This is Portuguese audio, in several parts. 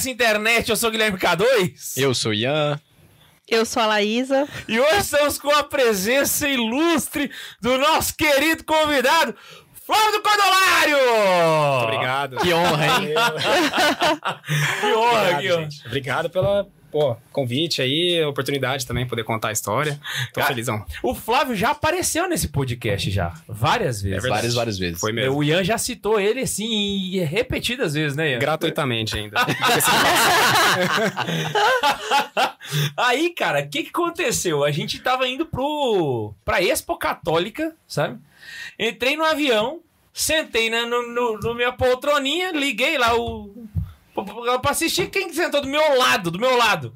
dessa internet. Eu sou o Guilherme K2. Eu sou Ian. Eu sou a Laísa. E hoje estamos com a presença ilustre do nosso querido convidado, Flávio Cordolário! Obrigado. Que honra, hein? Que honra, Obrigado, que honra. gente. Obrigado pela pô, convite aí, oportunidade também poder contar a história. Tô Cara, felizão. O Flávio já apareceu nesse podcast já, várias vezes. É várias, várias vezes. Foi mesmo. O Ian já citou ele, assim, repetidas vezes, né, Ian? Gratuitamente ainda. Aí, cara, o que, que aconteceu? A gente tava indo pro, pra Expo Católica, sabe? Entrei no avião, sentei na no, no, no minha poltroninha, liguei lá o. pra assistir quem sentou do meu lado, do meu lado.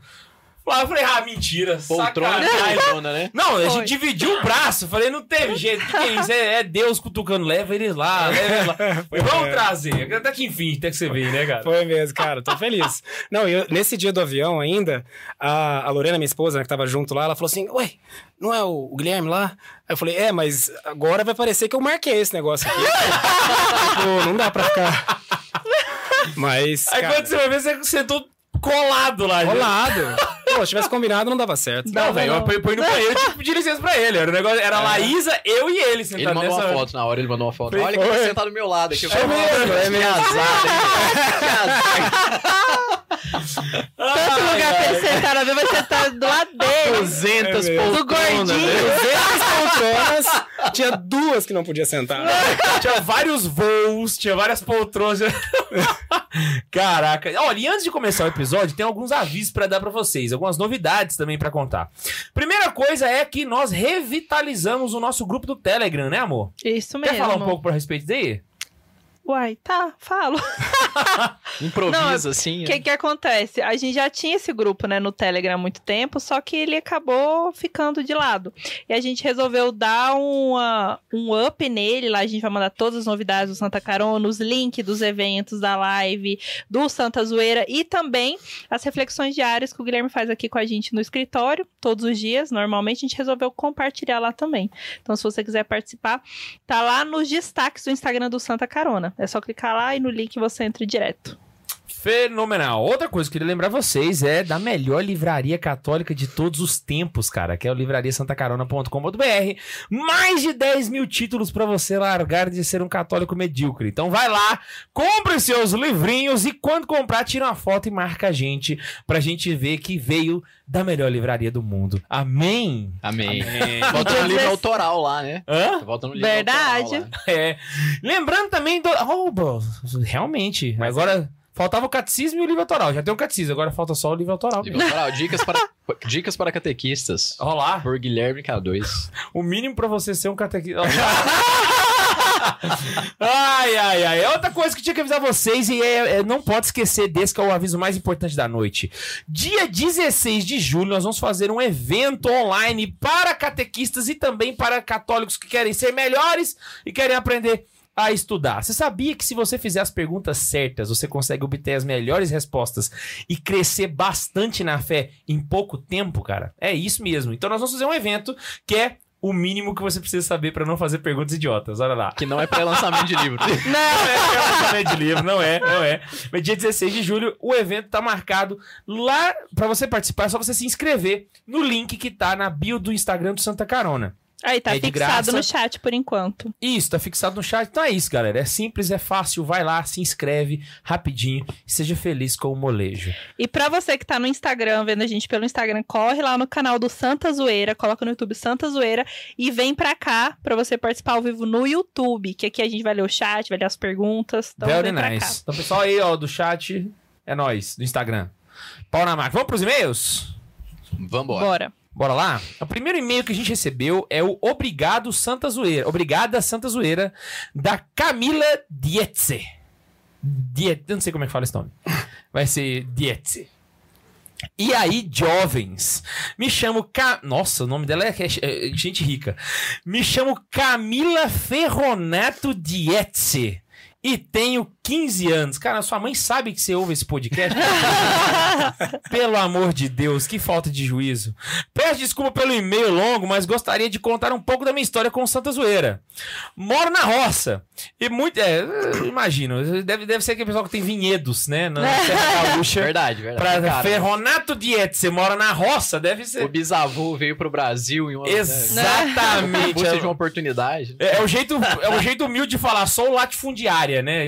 Lá eu falei, ah, mentira. Poltrona sacanagem. poltrona, né? Não, a Foi. gente dividiu o braço. Falei, não teve jeito. O que, que é isso? É, é Deus cutucando. Leva eles lá, leva eles lá. Falei, Vamos trazer. Até que enfim, até que você veio, né, cara? Foi mesmo, cara. Tô feliz. Não, eu, nesse dia do avião ainda, a, a Lorena, minha esposa, né, que tava junto lá, ela falou assim: Ué, não é o, o Guilherme lá? Aí eu falei: É, mas agora vai parecer que eu marquei esse negócio aqui. Pô, não dá pra ficar. Mas. Aí cara, quando você vai ver, você sentou colado lá. já. rolado. Pô, se tivesse combinado, não dava certo. Não, velho, eu fui- fui no banheiro e que pedir licença pra ele. Era, um negócio, era a Laísa, eu e ele Ele sentados mandou nessa... uma foto na hora, ele mandou uma foto. Foi- Olha quem foi. tá sentado do meu lado aqui. Eu É falei, mesmo, é que mesmo. azar, hein? Que azar. Tanto lugar pra ele sentar na vai sentar do lado dele. 200 É mesmo. Do poltronas, gordinho. né? 200 poltronas, tinha duas que não podia sentar. Tinha vários voos, tinha várias poltronas. Caraca. Olha, e antes de começar o episódio, tem alguns avisos pra dar pra vocês, algumas novidades também pra contar. Primeira coisa é que nós revitalizamos o nosso grupo do Telegram, né, amor? Isso mesmo. Quer falar um pouco pra respeito daí? Uai, tá, falo. Improvisa, Não, assim. O que que acontece? A gente já tinha esse grupo, né, no Telegram há muito tempo, só que ele acabou ficando de lado. E a gente resolveu dar uma, um up nele, lá a gente vai mandar todas as novidades do Santa Carona, os links dos eventos, da live, do Santa Zoeira e também as reflexões diárias que o Guilherme faz aqui com a gente no escritório, todos os dias, normalmente a gente resolveu compartilhar lá também. Então se você quiser participar, tá lá nos destaques do Instagram do Santa Carona. É só clicar lá e no link você entra direto. Fenomenal. Outra coisa que eu queria lembrar vocês é da melhor livraria católica de todos os tempos, cara, que é o livrariasantacarona.com.br. Mais de 10 mil títulos pra você largar de ser um católico medíocre. Então vai lá, compre seus livrinhos e quando comprar, tira uma foto e marca a gente pra gente ver que veio da melhor livraria do mundo. Amém? Amém. Amém. Volta no livro autoral lá, né? Hã? Volta no livro Verdade. autoral. É. Lembrando também do. Oh, bro, realmente. agora faltava o catecismo e o livro autoral. Já tem o catecismo, agora falta só o livro autoral. Livro autoral. Dicas para, dicas para catequistas. Rolar. Por Guilherme K2. O mínimo pra você ser um catequista. ai, ai, ai. Outra coisa que tinha que avisar vocês e é- é- não pode esquecer desse que é o aviso mais importante da noite. Dia 16 de julho nós vamos fazer um evento online para catequistas e também para católicos que querem ser melhores e querem aprender a estudar. Você sabia que se você fizer as perguntas certas, você consegue obter as melhores respostas e crescer bastante na fé em pouco tempo, cara? É isso mesmo. Então nós vamos fazer um evento que é o mínimo que você precisa saber para não fazer perguntas idiotas. Olha lá. Que não é pré-lançamento de livro. Não é lançamento de livro, não é, não é. Mas dia 16 de julho, o evento tá marcado lá para você participar, é só você se inscrever no link que tá na bio do Instagram do Santa Carona. Aí, tá É fixado graça. no chat por enquanto. Isso, tá fixado no chat. Então é isso, galera. É simples, é fácil. Vai lá, se inscreve rapidinho e seja feliz com o molejo. E pra você que tá no Instagram, vendo a gente pelo Instagram, corre lá no canal do Santa Zoeira, coloca no YouTube Santa Zoeira e vem pra cá pra você participar ao vivo no YouTube, que aqui a gente vai ler o chat, vai ler as perguntas. Então Very vem pra nice. Então, pessoal aí, ó, do chat, é nós, do Instagram. Pau na máquina. Vamos pros e-mails? Vambora. Bora. Bora lá? O primeiro e-mail que a gente recebeu é o Obrigado Santa Zoeira. Obrigada Santa Zoeira, da Camila Dietze. Diet, eu não sei como é que fala esse nome. Vai ser Dietze. E aí, jovens, me chamo Ca... Nossa, o nome dela é, é- é gente rica. Me chamo Camila Ferronato Dietze e tenho 15 anos. Cara, sua mãe sabe que você ouve esse podcast? Pelo amor de Deus, que falta de juízo. Peço desculpa pelo e-mail longo, mas gostaria de contar um pouco da minha história com Santa Zoeira. Moro na roça. E muito. É, imagino. Deve, deve ser aquele pessoal que tem vinhedos, né? Na Serra Gaúcha. Verdade, verdade. Pra Cara, Ferronato Diet, você mora na roça, deve ser. O bisavô veio pro Brasil em uma. Exatamente. Né? seja uma oportunidade. É, é o jeito, é o jeito humilde de falar, sou latifundiária, né?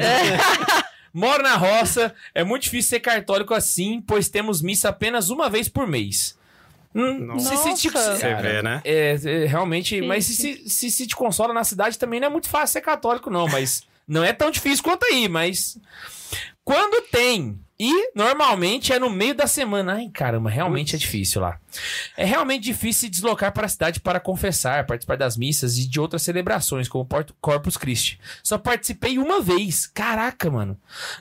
Moro na roça, é muito difícil ser católico assim, pois temos missa apenas uma vez por mês. Hum, Nossa. se- se te- Nossa. Você vê, né? é, é, realmente, Sim, mas sim. se, se, se te consola na cidade também não é muito fácil ser católico, não, mas não é tão difícil quanto aí, mas. Quando tem, e normalmente é no meio da semana. Ai, caramba, realmente é difícil lá. É realmente difícil se deslocar para a cidade para confessar, participar das missas e de outras celebrações, como Porto- Corpus Christi. Só participei uma vez. Caraca, mano.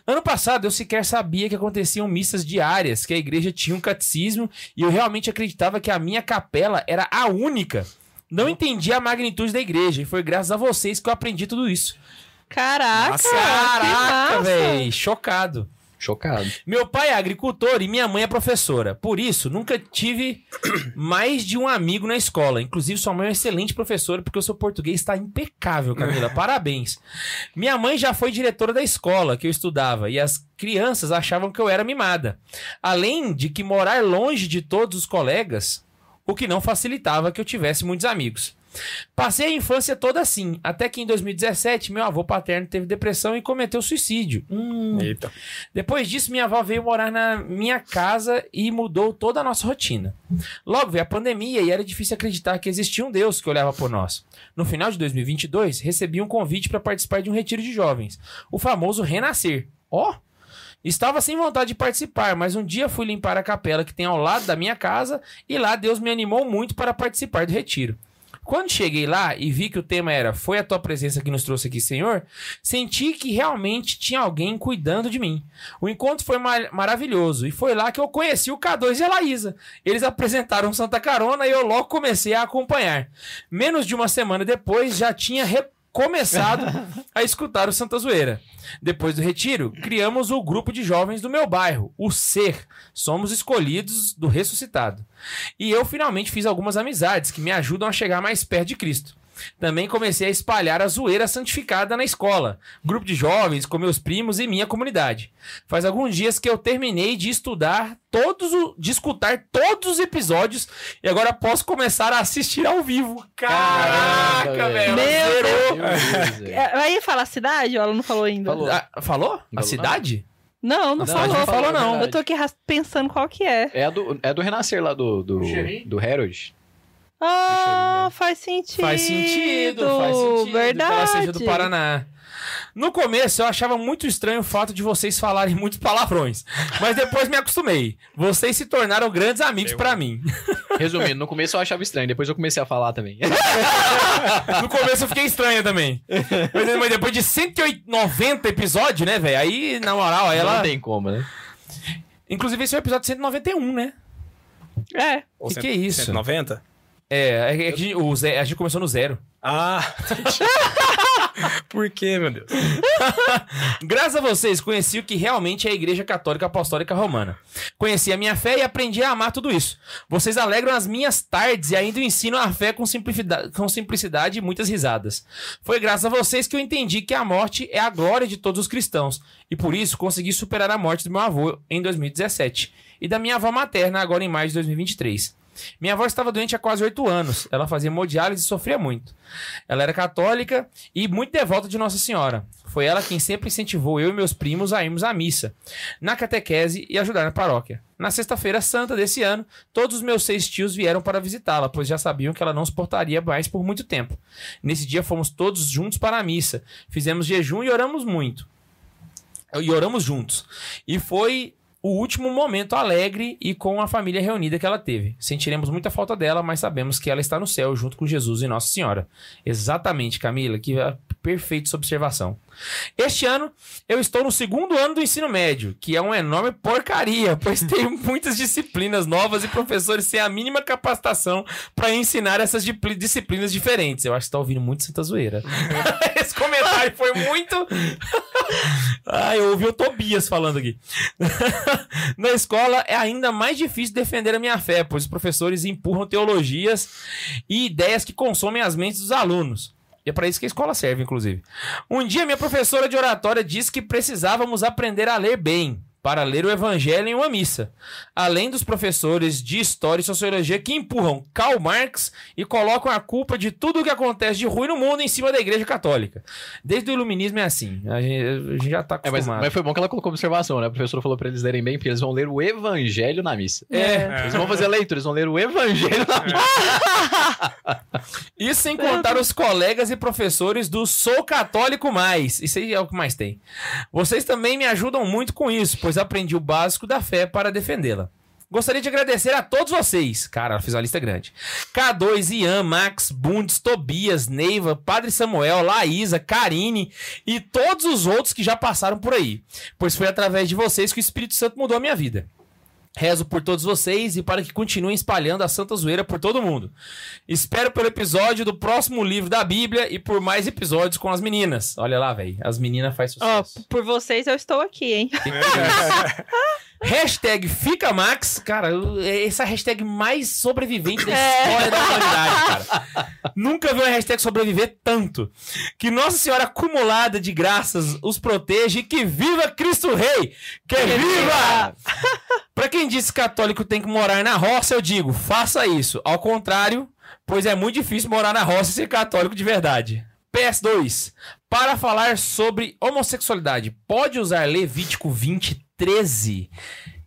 Ano passado eu sequer sabia que aconteciam missas diárias, que a igreja tinha um catecismo e eu realmente acreditava que a minha capela era a única. Não entendi a magnitude da igreja e foi graças a vocês que eu aprendi tudo isso. Caraca, Nossa, Caraca, véi, chocado. Chocado. Meu pai é agricultor e minha mãe é professora. Por isso, nunca tive mais de um amigo na escola. Inclusive, sua mãe é uma excelente professora, porque o seu português está impecável, Camila. Parabéns. Minha mãe já foi diretora da escola que eu estudava e as crianças achavam que eu era mimada. Além de que morar longe de todos os colegas, o que não facilitava que eu tivesse muitos amigos. Passei a infância toda assim, até que em 2017 meu avô paterno teve depressão e cometeu suicídio. Hum, Eita. depois disso, minha avó veio morar na minha casa e mudou toda a nossa rotina. Logo veio a pandemia e era difícil acreditar que existia um Deus que olhava por nós. No final de 2022, recebi um convite para participar de um retiro de jovens, o famoso Renascer. Ó! Estava sem vontade de participar, mas um dia fui limpar a capela que tem ao lado da minha casa e lá Deus me animou muito para participar do retiro. Quando cheguei lá e vi que o tema era Foi a tua presença que nos trouxe aqui, Senhor, senti que realmente tinha alguém cuidando de mim. O encontro foi ma- maravilhoso e foi lá que eu conheci o K2 e a Laísa. Eles apresentaram Santa Carona e eu logo comecei a acompanhar. Menos de uma semana depois já tinha recomeçado a escutar o Santa Zoeira. Depois do retiro, criamos o grupo de jovens do meu bairro, o Ser. Somos escolhidos do ressuscitado. E eu finalmente fiz algumas amizades que me ajudam a chegar mais perto de Cristo. Também comecei a espalhar a zoeira santificada na escola, grupo de jovens, com meus primos e minha comunidade. Faz alguns dias que eu terminei de estudar todos, o- de escutar todos os episódios e agora posso começar a assistir ao vivo. Caraca, Caraca, velho. Meu. É, Aí fala a cidade ou ela não falou ainda? Falou. Ah, falou? A cidade? Não, não, Não, falou. não falou, não. Eu tô aqui pensando qual que é. É do, é do Renascer lá do, do, do Harold. Ah, faz sentido. Faz sentido, faz sentido. Verdade. Que ela seja do Paraná. No começo eu achava muito estranho o fato de vocês falarem muitos palavrões, mas depois me acostumei. Vocês se tornaram grandes amigos pra mim. Resumindo, no começo eu achava estranho, depois eu comecei a falar também. No começo eu fiquei estranha também. Mas, mas depois de 190 episódios, né, velho? Aí, na moral, aí ela. Não tem como, né? Inclusive, esse é o episódio 191, né? É. Ou Que cento- que é isso? 190? É, é que a gente, o Zé- a gente começou no zero. Ah, por quê, meu Deus? Graças a vocês, conheci o que realmente é a Igreja Católica Apostólica Romana. Conheci a minha fé e aprendi a amar tudo isso. Vocês alegram as minhas tardes e ainda ensinam a fé com simplicidade, com simplicidade e muitas risadas. Foi graças a vocês que eu entendi que a morte é a glória de todos os cristãos. E por isso consegui superar a morte do meu avô em 2017 e da minha avó materna agora em maio de 2023. Minha avó estava doente há quase oito anos. Ela fazia hemodiálise e sofria muito. Ela era católica e muito devota de Nossa Senhora. Foi ela quem sempre incentivou eu e meus primos a irmos à missa, na catequese e ajudar na paróquia. Na sexta-feira santa desse ano, todos os meus seis tios vieram para visitá-la, pois já sabiam que ela não suportaria mais por muito tempo. Nesse dia fomos todos juntos para a missa. Fizemos jejum e oramos muito. E oramos juntos. E foi o último momento alegre e com a família reunida que ela teve. Sentiremos muita falta dela, mas sabemos que ela está no céu junto com Jesus e Nossa Senhora. Exatamente, Camila, que ah, Perfeito sua observação. Este ano, eu estou no segundo ano do ensino médio, que é uma enorme porcaria, pois tenho muitas disciplinas novas e professores sem a mínima capacitação para ensinar essas disciplinas diferentes. Eu acho que você tá ouvindo muito Santa Zoeira. Esse comentário foi muito. ah, eu ouvi o Tobias falando aqui. Na escola é ainda mais difícil defender a minha fé, pois os professores empurram teologias e ideias que consomem as mentes dos alunos. E é para isso que a escola serve, inclusive. Um dia, minha professora de oratória disse que precisávamos aprender a ler bem para ler o evangelho em uma missa. Além dos professores de história e sociologia que empurram Karl Marx e colocam a culpa de tudo o que acontece de ruim no mundo em cima da igreja católica. Desde o iluminismo é assim. A gente, a gente já tá É, mas, acostumado. mas foi bom que ela colocou observação, né? A professora falou pra eles lerem bem, porque eles vão ler o evangelho na missa. É. Eles vão fazer a leitura, eles vão ler o evangelho na missa. Isso sem contar os colegas e professores do Sou Católico Mais. Isso aí é o que mais tem. Vocês também me ajudam muito com isso, pois aprendi o básico da fé para defendê-la. Gostaria de agradecer a todos vocês. Cara, fez uma lista grande. K2, Ian, Max, Bundes, Tobias, Neiva, Padre Samuel, Laísa, Karine e todos os outros que já passaram por aí. Pois foi através de vocês que o Espírito Santo mudou a minha vida. Rezo por todos vocês e para que continuem espalhando a Santa Zoeira por todo mundo. Espero pelo episódio do próximo livro da Bíblia e por mais episódios com as meninas. Olha lá, velho. As meninas fazem Ó, sucesso. por vocês eu estou aqui, hein? Hashtag Fica Max. Cara, é essa hashtag mais sobrevivente da história da humanidade, cara. Nunca vi uma hashtag sobreviver tanto. Que Nossa Senhora acumulada de graças os proteja e que viva Cristo Rei! Que viva! Pra quem disse que católico tem que morar na roça, eu digo, faça isso. Ao contrário, pois é muito difícil morar na roça e ser católico de verdade. PS2. Para falar sobre homossexualidade, pode usar Levítico 20, 13?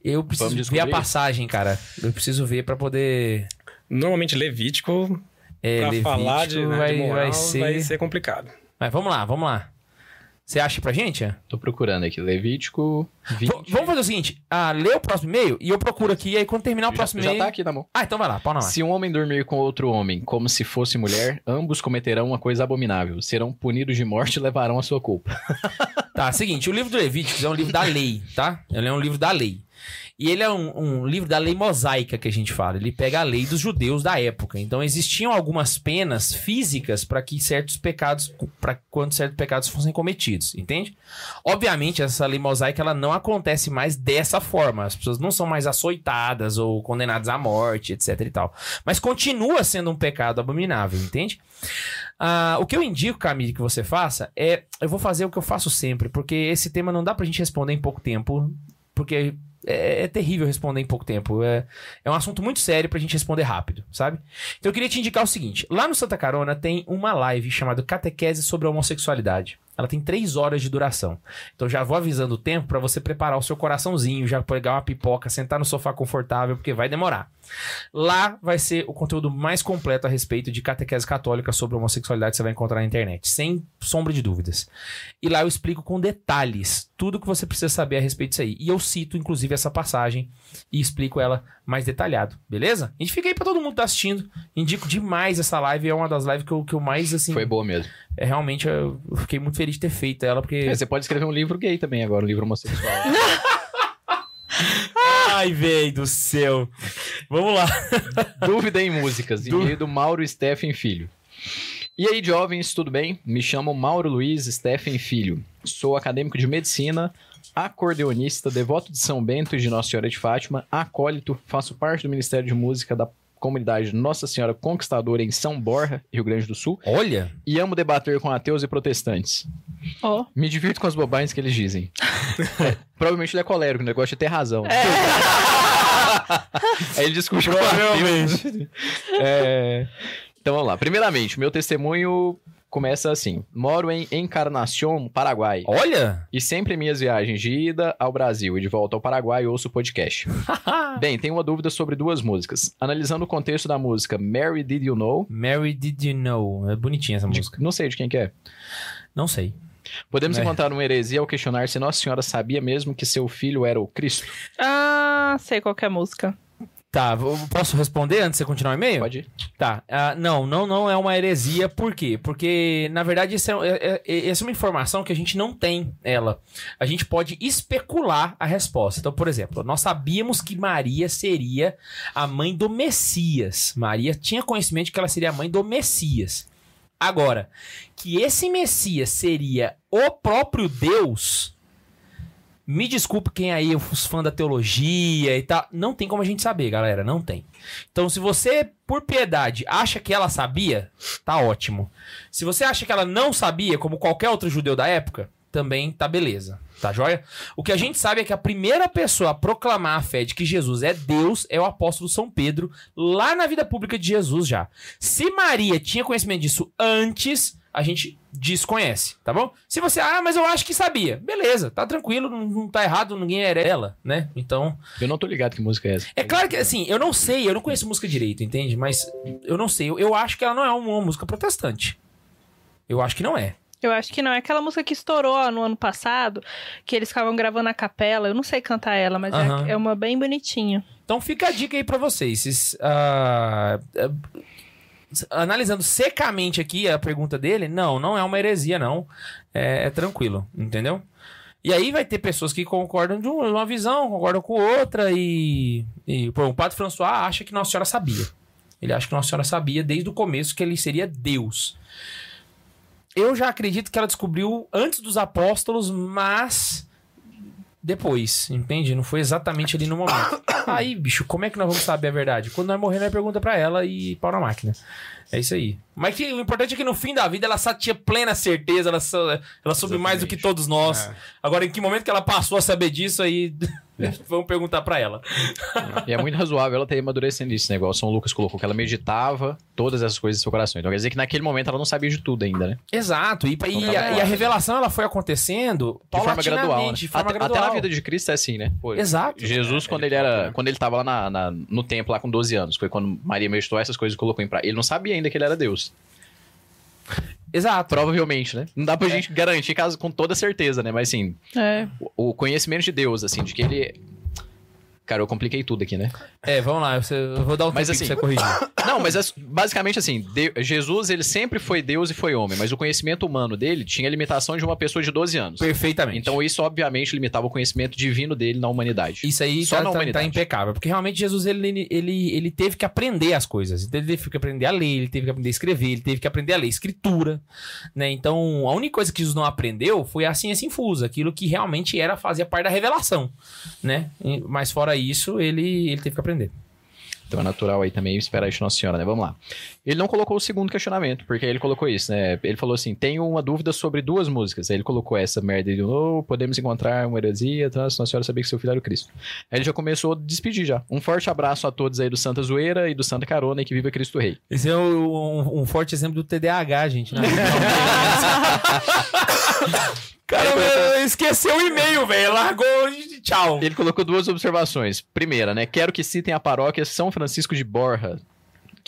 Eu preciso ver a passagem, cara. Eu preciso ver pra poder. Normalmente, Levítico, É, pra Levítico falar de, né, vai, de moral, vai ser... complicado. Mas vamos lá, vamos lá. Você acha pra gente? Tô procurando aqui, Levítico 20. V- vamos fazer o seguinte: ah, lê o próximo e-mail e eu procuro aqui, e aí quando terminar o já, próximo já e-mail. tá aqui na mão. Ah, então vai lá, pau na Se um homem dormir com outro homem, como se fosse mulher, ambos cometerão uma coisa abominável. Serão punidos de morte e levarão a sua culpa. Tá, seguinte, o livro do Levíticos é um livro da lei, tá? Ele é um livro da lei. E ele é um, um livro da lei mosaica que a gente fala. Ele pega a lei dos judeus da época. Então existiam algumas penas físicas para que certos pecados, para quando certos pecados fossem cometidos, entende? Obviamente essa lei mosaica ela não acontece mais dessa forma. As pessoas não são mais açoitadas ou condenadas à morte, etc e tal. Mas continua sendo um pecado abominável, entende? Ah, o que eu indico, Camille, que você faça é. Eu vou fazer o que eu faço sempre, porque esse tema não dá pra gente responder em pouco tempo, porque é, é terrível responder em pouco tempo. É, é um assunto muito sério pra gente responder rápido, sabe? Então eu queria te indicar o seguinte: lá no Santa Carona tem uma live chamada Catequese sobre a Homossexualidade. Ela tem três horas de duração. Então já vou avisando o tempo pra você preparar o seu coraçãozinho, já pegar uma pipoca, sentar no sofá confortável, porque vai demorar. Lá vai ser o conteúdo mais completo a respeito de catequese católica sobre homossexualidade que você vai encontrar na internet, sem sombra de dúvidas. E lá eu explico com detalhes tudo que você precisa saber a respeito disso aí. E eu cito, inclusive, essa passagem e explico ela mais detalhado, beleza? A gente fica aí pra todo mundo que tá assistindo. Indico demais essa live, é uma das lives que eu, que eu mais, assim. Foi boa mesmo. É, realmente, eu fiquei muito feliz de ter feito ela, porque. É, você pode escrever um livro gay também agora, um livro homossexual. Ai, véi do céu. Vamos lá. Dúvida em músicas, e-mail do Mauro Steffen Filho. E aí, jovens, tudo bem? Me chamo Mauro Luiz Steffen Filho. Sou acadêmico de medicina, acordeonista, devoto de São Bento e de Nossa Senhora de Fátima, acólito, faço parte do Ministério de Música da comunidade Nossa Senhora Conquistadora em São Borja, Rio Grande do Sul, Olha. e amo debater com ateus e protestantes. Ó. Me divirto com as bobagens que eles dizem. É, provavelmente ele é colérico, o negócio de ter razão. Aí ele discute com Provavelmente. É, Então vamos lá. Primeiramente, meu testemunho começa assim. Moro em Encarnación, Paraguai. Olha. E sempre em minhas viagens de ida ao Brasil e de volta ao Paraguai ouço o podcast. Bem, tenho uma dúvida sobre duas músicas. Analisando o contexto da música Mary Did You Know, Mary Did You Know? É bonitinha essa de- música. não sei de quem que é. Não sei. Podemos É. encontrar uma heresia ao questionar se Nossa Senhora sabia mesmo que seu filho era o Cristo. Ah, sei qual que é a música. Tá, posso responder antes de você continuar o e-mail? Pode ir. Tá. ah, não, não, não é uma heresia. Por quê? Porque, na verdade, isso é, é- é- essa é uma informação que a gente não tem ela. A gente pode especular a resposta. Então, por exemplo, nós sabíamos que Maria seria a mãe do Messias. Maria tinha conhecimento de que ela seria a mãe do Messias. Agora, que esse Messias seria o próprio Deus. Me desculpe quem aí, os fãs da teologia e tal. Não tem como a gente saber, galera. Não tem. Então, se você, por piedade, acha que ela sabia, tá ótimo. Se você acha que ela não sabia, como qualquer outro judeu da época, também tá beleza. Tá joia? O que a gente sabe é que a primeira pessoa a proclamar a fé de que Jesus é Deus é o apóstolo São Pedro, lá na vida pública de Jesus já. Se Maria tinha conhecimento disso antes, a gente desconhece, tá bom? Se você, ah, mas eu acho que sabia. Beleza, tá tranquilo, não, não tá errado, ninguém é ela, né? Então, Eu não tô ligado que música é essa. é claro que, assim, eu não sei, eu não conheço música direito, entende? Mas eu não sei, eu, eu acho que ela não é uma música protestante. Eu acho que não é. Eu acho que não. É aquela música que estourou ó, no ano passado, que eles ficavam gravando a capela. Eu não sei cantar ela, mas é- Aham. é, uma bem bonitinha. Então fica a dica aí pra vocês. Vocês, ah, ah, analisando secamente aqui a pergunta dele, não, não é uma heresia, não. É, é tranquilo, entendeu? E aí vai ter pessoas que concordam de uma visão, concordam com outra e, e pô, o Padre François acha que Nossa Senhora sabia. Ele acha que Nossa Senhora sabia desde o começo que ele seria Deus. Eu já acredito que ela descobriu antes dos apóstolos, mas depois, entende? Não foi exatamente ali no momento. Aí, bicho, como é que nós vamos saber a verdade? Quando nós morrer, nós pergunta pra ela e pau na máquina. É isso aí. Mas que, o importante é que no fim da vida ela só tinha plena certeza, ela, só- ela soube mais do que todos nós. É. Agora, em que momento que ela passou a saber disso aí, vamos perguntar pra ela. E é muito razoável ela ter amadurecendo isso, né? Igual São Lucas colocou, que ela meditava todas essas coisas no seu coração. Então quer dizer que naquele momento ela não sabia de tudo ainda, né? Exato. E, e tá a, bom. e a revelação ela foi acontecendo De forma gradual. Né? De forma até, gradual. até na vida de Cristo é assim, né? Pô, Exato. Jesus, quando ele era. Quando ele tava lá na, na- no templo, lá com 12 anos, foi quando Maria meditou essas coisas e colocou em prática. Ele não sabia ainda que ele era Deus. Exato. Provavelmente, né? Não dá pra gente garantir caso com toda certeza, né? Mas assim, É. o, o conhecimento de Deus, assim, de que ele. Cara, eu compliquei tudo aqui, né? É, vamos lá. você- eu vou dar um Mas tempinho assim- pra você corrigir. Não, mas é basicamente assim, de- Jesus, ele sempre foi Deus e foi homem, mas o conhecimento humano dele tinha limitação de uma pessoa de 12 anos. Perfeitamente. Então isso, obviamente, limitava o conhecimento divino dele na humanidade. Isso aí Só tá, na tá- tá humanidade. impecável. Porque realmente Jesus ele, ele, ele teve que aprender as coisas. Então, Ele teve que aprender a ler, ele teve que aprender a escrever, ele teve que aprender a ler escritura. Né? Então, a única coisa que Jesus não aprendeu foi a ciência infusa, aquilo que realmente era fazia parte da revelação. Né? Mas fora isso, ele, ele teve que aprender. Então é natural aí também esperar isso Nossa Senhora, né? Vamos lá. Ele não colocou o segundo questionamento, porque aí ele colocou isso, né? Ele falou assim: tenho uma dúvida sobre duas músicas. Aí ele colocou essa merda de novo, podemos encontrar uma heresia, tá? Se Nossa Senhora sabia que seu filho era o Cristo. Aí ele já começou a despedir já. Um forte abraço a todos aí do Santa Zoeira e do Santa Carona e que viva Cristo Rei. Esse é um, um forte exemplo do TDAH, gente. Né? Cara, esqueceu o e-mail, velho. Largou e tchau. Ele colocou duas observações. Primeira, né? Quero que citem a paróquia São Francisco de Borja,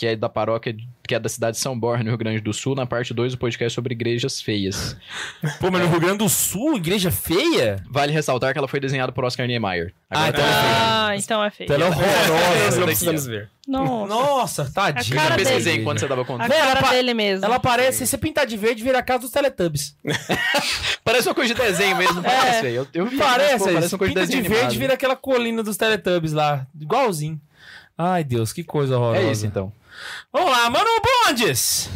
que é da paróquia, que é da cidade de São Borja, no Rio Grande do Sul, na parte 2 do podcast sobre igrejas feias. Pô, mas no Rio Grande do Sul, igreja feia? Vale ressaltar que ela foi desenhada por Oscar Niemeyer. Ah, então ela é feia. Ah, então é feio. Então ela é horrorosa. Não daqui, precisamos ver. Nossa. Nossa, tadinha. Cara Eu dele. pesquisei enquanto você dava conta. A cara dele mesmo. Ela parece, se você pintar de verde, vira a casa dos Teletubbies. Parece uma coisa de desenho mesmo, não parece, velho. Eu, eu vi, Parece, pô, parece, uma coisa de pinta de desenho verde, animado. vira aquela colina dos Teletubbies lá. Igualzinho. Ai, Deus, que coisa horrorosa. É isso, então. Vamos lá, Mano Bondes.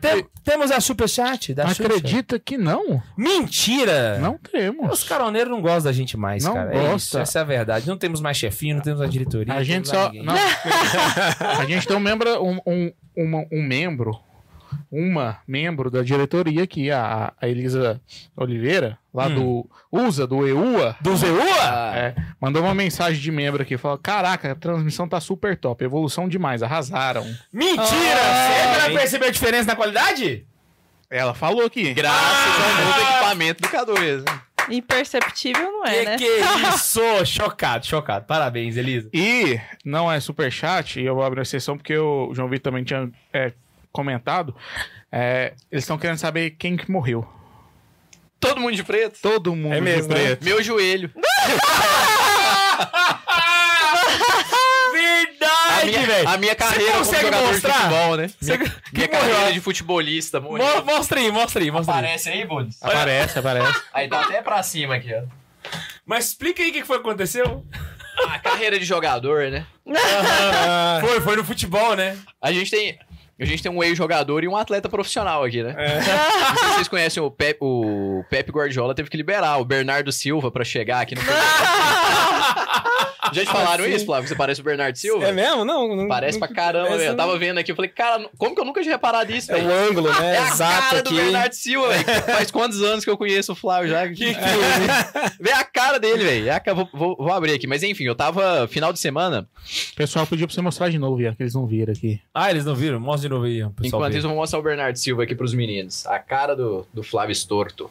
Tem- temos a superchat da Xuxa. Acredita que não? Mentira! Não temos. Os caroneiros não gostam da gente mais, Não cara. É isso, gosta. essa é a verdade. Não temos mais chefinho, não temos a diretoria. A gente só. Não, a gente tem um membro, um, um, uma- um membro, uma membro da diretoria aqui, a, a Elisa Oliveira, lá Hum. do USA, do EUA. Do Zeua? é, mandou uma mensagem de membro aqui, falou: Caraca, a transmissão tá super top, evolução demais, arrasaram. Mentira! Ah, Você não percebeu a diferença na qualidade? Ela falou aqui. Graças ao novo equipamento do K2. né? Imperceptível não é, que né? que é isso? chocado, chocado. Parabéns, Elisa. E não é superchat, e eu vou abrir a exceção porque o João Vitor também tinha é, comentado. é, eles estão querendo saber quem que morreu. Todo mundo de preto. Todo mundo É de mesmo, né? preto. Meu joelho. aqui, velho. a minha carreira como consegue jogador mostrar? de futebol, né? Você- Minha, minha morreu? carreira de futebolista, morreu. Mo- Mostra aí, mostra aí, mostra aí. Aparece aí, Budes? Aparece, aparece. Aí tá até pra cima aqui, ó. Mas explica aí o que que foi que aconteceu. A carreira de jogador, né? Ah, Foi, foi no futebol, né? A gente tem. A gente tem um ex-jogador e um atleta profissional aqui, né? É. Não sei se vocês conhecem o Pep, o Pep Guardiola, teve que liberar o Bernardo Silva pra chegar aqui no. Já te falaram isso, Flávio? Você parece o Bernardo Silva? é mesmo? Não. não Parece pra caramba, velho. Eu não- tava vendo aqui, eu falei, cara, como que eu nunca tinha reparado isso, É velho? o ângulo, né? É a Exato cara do aqui. Bernardo Silva, velho. Faz quantos anos que eu conheço o Flávio já? Vê a cara dele, velho. É Vou, vou- vou abrir aqui. Mas enfim, eu tava final de semana. O pessoal pediu pra você mostrar de novo, Ian, que eles não viram aqui. Ah, eles não viram? Mostra de novo aí, pessoal. enquanto ver. isso, eu vou mostrar o Bernardo Silva aqui pros meninos. A cara do, do Flávio Estorto.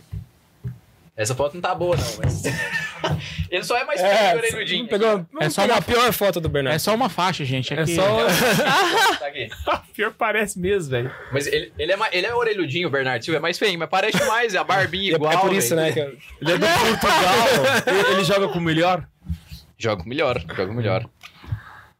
Essa foto não tá boa, não, mas. Ele só é mais feio que o É, Orelhudinho. pegou, É só uma- pior foto do Bernardo. É só uma faixa, gente. É Aqui, só. Tá aqui. Pior parece mesmo, velho. Mas ele, ele, é, ele é orelhudinho, o Bernardo Silva, é mais feio, mas parece mais, a barbinha É- igual. é por isso, velho. né? Ele é do Portugal. ele, ele joga com o melhor? Jogo melhor, jogo melhor.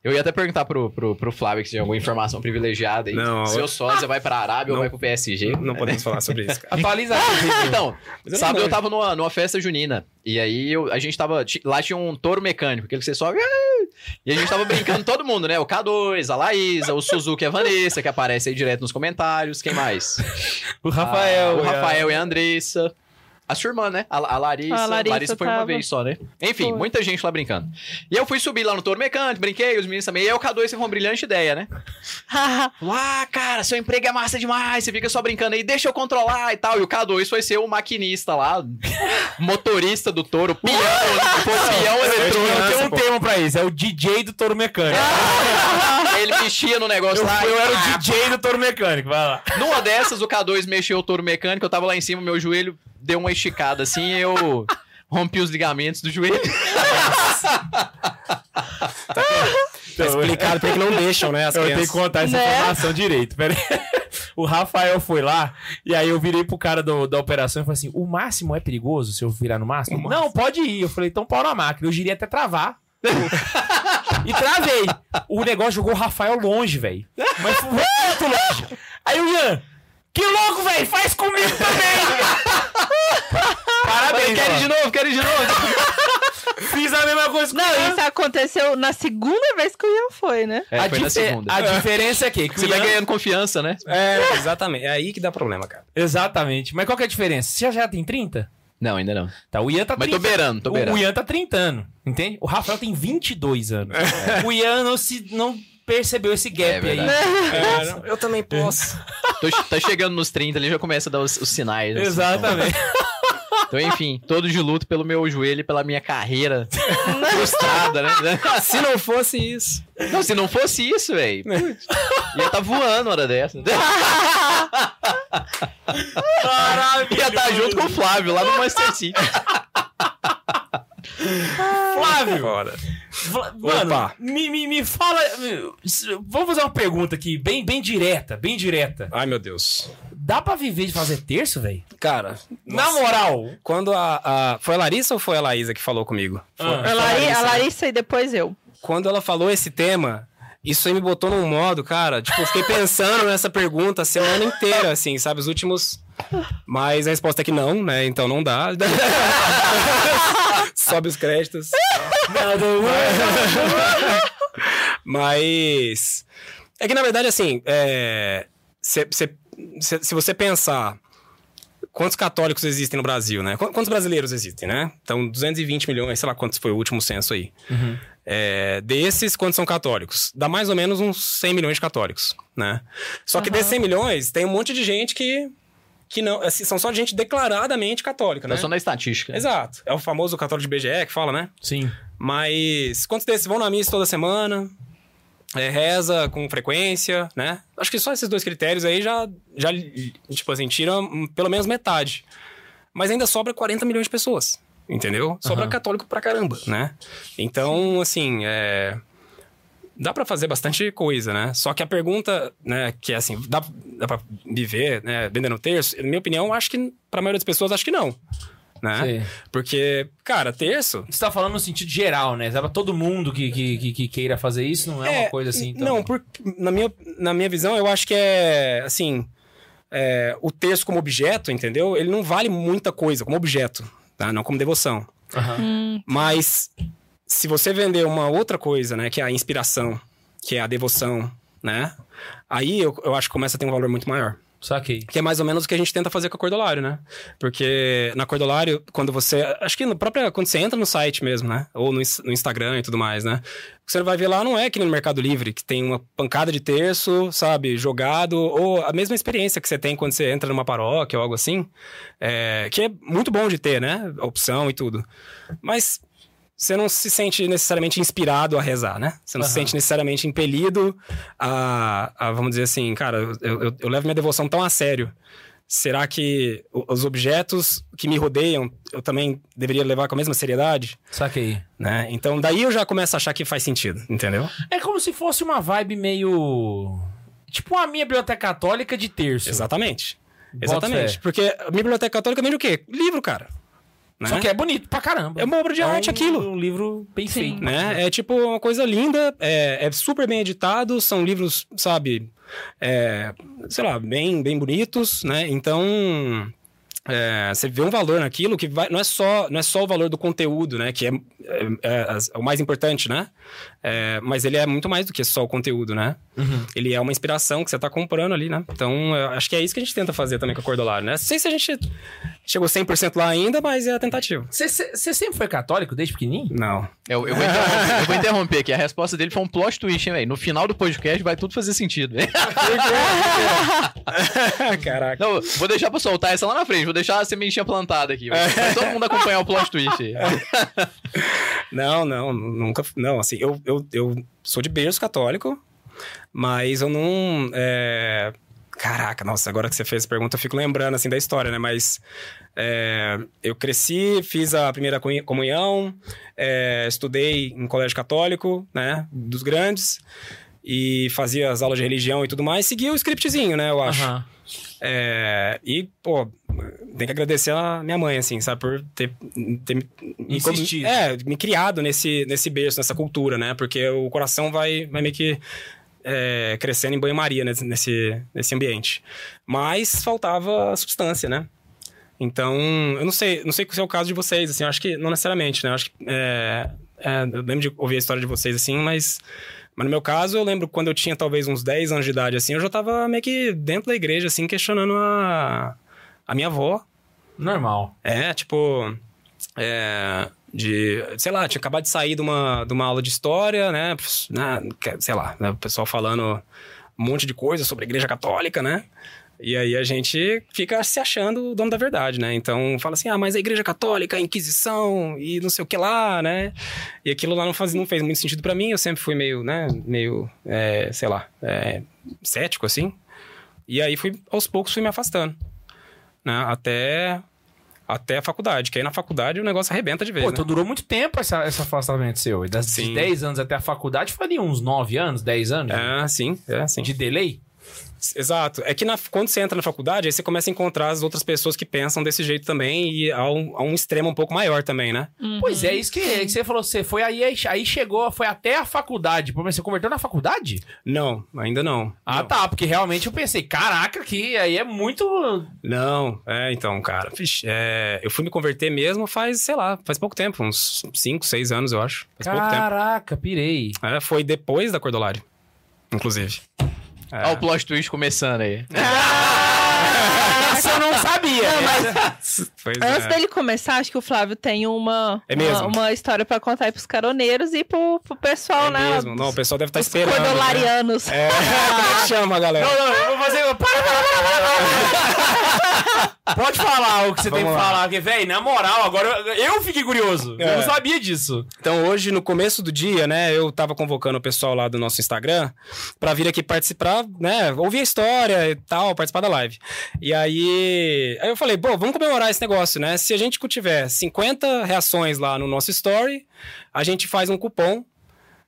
Eu ia até perguntar pro, pro, pro Flávio se tinha alguma informação privilegiada aí. Não, Seu eu- sósia vai pra Arábia ou Não. vai pro PSG. Não podemos falar sobre isso, cara. Atualiza aqui. Então, eu não sábado eu tava numa, numa festa junina. E aí eu- a gente tava. Lá tinha um touro mecânico, aquele que você sobe. E a gente tava brincando todo mundo, né? O K2, a Laísa, o Suzuki e a Vanessa, que aparece aí direto nos comentários. Quem mais? O Rafael. Ah, o Rafael e a Andressa. A sua irmã, né? A, a Larissa. A Larissa foi uma tava. vez só, né? Enfim, Foi. muita gente lá brincando. E eu fui subir lá no Touro Mecânico, brinquei, os meninos também. E aí o K2 teve uma brilhante ideia, né? Ah, cara, seu emprego é massa demais, você fica só brincando aí, deixa eu controlar e tal. E o K2 foi ser o maquinista lá, motorista do touro, peão, foi peão eletrônico. Tem um termo pra isso, é o DJ do touro mecânico. Ele mexia no negócio Eu, lá. eu e- era o DJ do touro mecânico, vai lá. Numa dessas, o K2 mexeu o touro mecânico, eu tava lá em cima, meu joelho deu uma esticada assim, e eu rompi os ligamentos do joelho. Tá explicado porque não deixam, né? As Eu tenho que crianças. contar essa Né? informação direito. Pera aí. O Rafael foi lá e aí eu virei pro cara do- da operação e falei assim: o máximo é perigoso se eu virar no máximo? Não, pode ir. Eu falei, então pau na máquina. Eu girei até travar. e travei. O negócio jogou o Rafael longe, velho. Mas foi muito longe. Aí o Ian, que louco, velho, faz comigo também. Parabéns, quero mano. de novo, quero ir de novo. Fiz a mesma coisa com o Não, Ian. isso aconteceu na segunda vez que o Ian foi, né? É, a, foi na segunda. a diferença é que, que Você o vai Ian- ganhando confiança, né? É, exatamente. É aí que dá problema, cara. Exatamente. Mas qual que é a diferença? Você já tem 30? Não, ainda não. Tá, o Ian tá Mas tô 30. beirando, tô beirando. O Ian tá 30 anos, entende? O Rafael tem 22 anos. O Ian não, se, não percebeu esse É gap aí. verdade. É, não, eu também posso. Tô, tá chegando nos 30 ali, já começa a dar os, os sinais. assim. Exatamente. Então, enfim, todo de luto pelo meu joelho e pela minha carreira frustrada, né? Se não fosse isso. Não, se não fosse isso, velho, putz, ia tá voando hora dessa. Maravilhoso. Ia estar junto com o Flávio lá no Manchester City. Flávio. Fora. Fla- Mano, Opa. me, me, me fala. Vamos fazer uma pergunta aqui, bem, bem direta, bem direta. Ai, meu Deus. Dá pra viver de fazer terço, velho? Cara, Na moral. quando a, a- Foi a Larissa ou foi a Laísa que falou comigo? Foi- Ah. foi A, Lari- a Larissa. Larissa e depois eu. Quando ela falou esse tema, isso aí me botou num modo, cara. Tipo, eu fiquei pensando nessa pergunta a semana inteira, assim, sabe? Os últimos. Mas a resposta é que não, né? Então não dá. Sobe os créditos. Mas. É que, na verdade, assim, é, se, se- se- se você pensar quantos católicos existem no Brasil, né? Qu- Quantos brasileiros existem, né? Então, 220 milhões, sei lá quantos foi o último censo aí. É, desses, quantos são católicos? Dá mais ou menos uns 100 milhões de católicos, né? Só que desses 100 milhões, tem um monte de gente que, que não... assim, são só gente declaradamente católica, né? Tá só na estatística. Exato. É o famoso católico de BGE que fala, né? Sim. Mas quantos desses vão na missa toda semana? É, reza com frequência, né? Acho que só esses dois critérios aí já, já tipo assim, tira pelo menos metade. Mas ainda sobra 40 milhões de pessoas, entendeu? Sobra Aham. católico pra caramba, né? Então, assim, é... Dá pra fazer bastante coisa, né? Só que a pergunta, né, que é assim, dá, dá pra viver, né, vendendo terço? Na minha opinião, acho que, pra maioria das pessoas, acho que não. né? Sei. Porque, cara, terço... Você tá falando no sentido geral, né? Sabe, todo mundo que, que, que- que queira fazer isso não é, uma coisa assim. Então... Não, por- na, minha, na minha visão, eu acho que é, assim, é, o texto como objeto, entendeu? Ele não vale muita coisa como objeto, tá? Não como devoção. Aham. Mas se você vender uma outra coisa, né, que é a inspiração, que é a devoção, né? Aí eu, eu acho que começa a ter um valor muito maior. Saquei. Que é mais ou menos o que a gente tenta fazer com a Cordolário, né? Porque na Cordolário, quando você. Acho que no próprio, quando você entra no site mesmo, né? Ou no, no Instagram e tudo mais, né? O que você vai ver lá não é que no Mercado Livre, que tem uma pancada de terço, sabe? Jogado, ou a mesma experiência que você tem quando você entra numa paróquia ou algo assim. é, que é muito bom de ter, né? A opção e tudo. Mas você não se sente necessariamente inspirado a rezar, né? Você não se Aham. sente necessariamente impelido a, a, vamos dizer assim, cara, eu, eu, eu levo minha devoção tão a sério. Será que os objetos que me rodeiam eu também deveria levar com a mesma seriedade? Saquei. Né? Então daí eu já começo a achar que faz sentido, entendeu? É como se fosse uma vibe meio. Tipo a minha biblioteca católica de terço. Exatamente. Bota Exatamente. fé. Porque a minha biblioteca católica vende o quê? Livro, cara. Né? Só que é bonito pra caramba. É uma obra de arte um, aquilo. Um livro bem Sim. feito. né? É tipo uma coisa linda, é, é super bem editado, são livros, sabe, é, sei lá, bem, bem bonitos, né? Então, é, você vê um valor naquilo que vai, não, é só, não é só o valor do conteúdo, né? Que é, é- é é o mais importante, né? É, mas ele é muito mais do que só o conteúdo, né? Ele é uma inspiração que você tá comprando ali, né? Então, acho que é isso que a gente tenta fazer também com a Cordolário, né? Não sei se a gente chegou 100% lá ainda, mas é a tentativa. Você você sempre foi católico desde pequenininho? Não. Eu, eu vou interromper, eu vou interromper aqui. A resposta dele foi um plot twist, hein, velho? No final do podcast vai tudo fazer sentido, velho. Caraca. Não, vou deixar pra soltar essa lá na frente. Vou deixar a sementinha plantada aqui. Vai vai todo mundo acompanhar o plot twist aí. Não, não, nunca. Não, assim, eu, eu, eu sou de berço católico, mas eu não. é, Caraca, nossa, agora que você fez essa pergunta, eu fico lembrando, assim, da história, né? Mas é, eu cresci, fiz a primeira comunhão- é, estudei em colégio católico, né? Dos grandes, e fazia as aulas de religião e tudo mais, seguia o scriptzinho, né? Eu acho. Aham. É, e, pô, tem que agradecer a minha mãe, assim, sabe? Por ter, ter me, me- Insistido. é, me criado nesse, nesse berço, nessa cultura, né? Porque o coração vai, vai meio que é, crescendo em banho-maria nesse, nesse, nesse ambiente. Mas faltava substância, né? Então, eu não sei, não sei se é o caso de vocês, assim, eu acho que não necessariamente, né? Eu acho que. É, é, eu lembro de ouvir a história de vocês, assim, mas. Mas no meu caso, eu lembro quando eu tinha talvez uns 10 anos de idade, assim, eu já tava meio que dentro da igreja, assim, questionando a, a minha avó. Normal. É, tipo. É, de. Sei lá, tinha acabado de sair de uma, de uma aula de história, né? né, Sei lá, né, o pessoal falando um monte de coisa sobre a igreja católica, né? E aí a gente fica se achando o dono da verdade, né? Então fala assim, ah, mas a igreja católica, a Inquisição e não sei o que lá, né? E aquilo lá não, faz, não fez muito sentido pra mim, eu sempre fui meio, né? Meio, é, sei lá, é, cético, assim. E aí fui, aos poucos, fui me afastando, né? Até, até a faculdade, que aí na faculdade o negócio arrebenta de vez, Pô, né? então durou muito tempo essa, esse afastamento seu. Das Sim. 10 anos até a faculdade, faria uns 9 anos, 10 anos? É, sim, é, sim. De delay? Exato. É que na- quando você entra na faculdade, aí você começa a encontrar as outras pessoas que pensam desse jeito também e a um, a um extremo um pouco maior também, né? Pois é, isso que, que você falou. Você foi aí, aí, aí chegou, foi até a faculdade. Pô, mas você converteu na faculdade? Não, ainda não. Ah, não. tá. Porque realmente eu pensei, caraca, que aí é muito. Não, é, então, cara. vixe, é, eu fui me converter mesmo faz, sei lá, faz pouco tempo, uns 5, 6 anos, eu acho. Faz pouco tempo. Caraca, pirei. É, foi depois da Cordolário, inclusive. É. Olha o plot twist começando aí. Essa eu não sabia. Pois Antes é. dele começar, acho que o Flávio tem uma, É mesmo? uma, uma história pra contar aí pros caroneiros e pro, pro pessoal, É né? mesmo. Não, o pessoal deve estar Os esperando. né? cordolarianos. É, como é que chama, galera? Não, não, eu vou fazer. Para, para, para, para, para. Pode falar o que você tem Vamos que lá. falar, porque, velho, na moral, agora eu, eu fiquei curioso. Eu É. não sabia disso. Então, hoje, no começo do dia, né, eu tava convocando o pessoal lá do nosso Instagram pra vir aqui participar, né, ouvir a história e tal, participar da live. E aí, aí eu falei, pô, vamos comemorar esse negócio, né? Se a gente tiver 50 reações lá no nosso story, a gente faz um cupom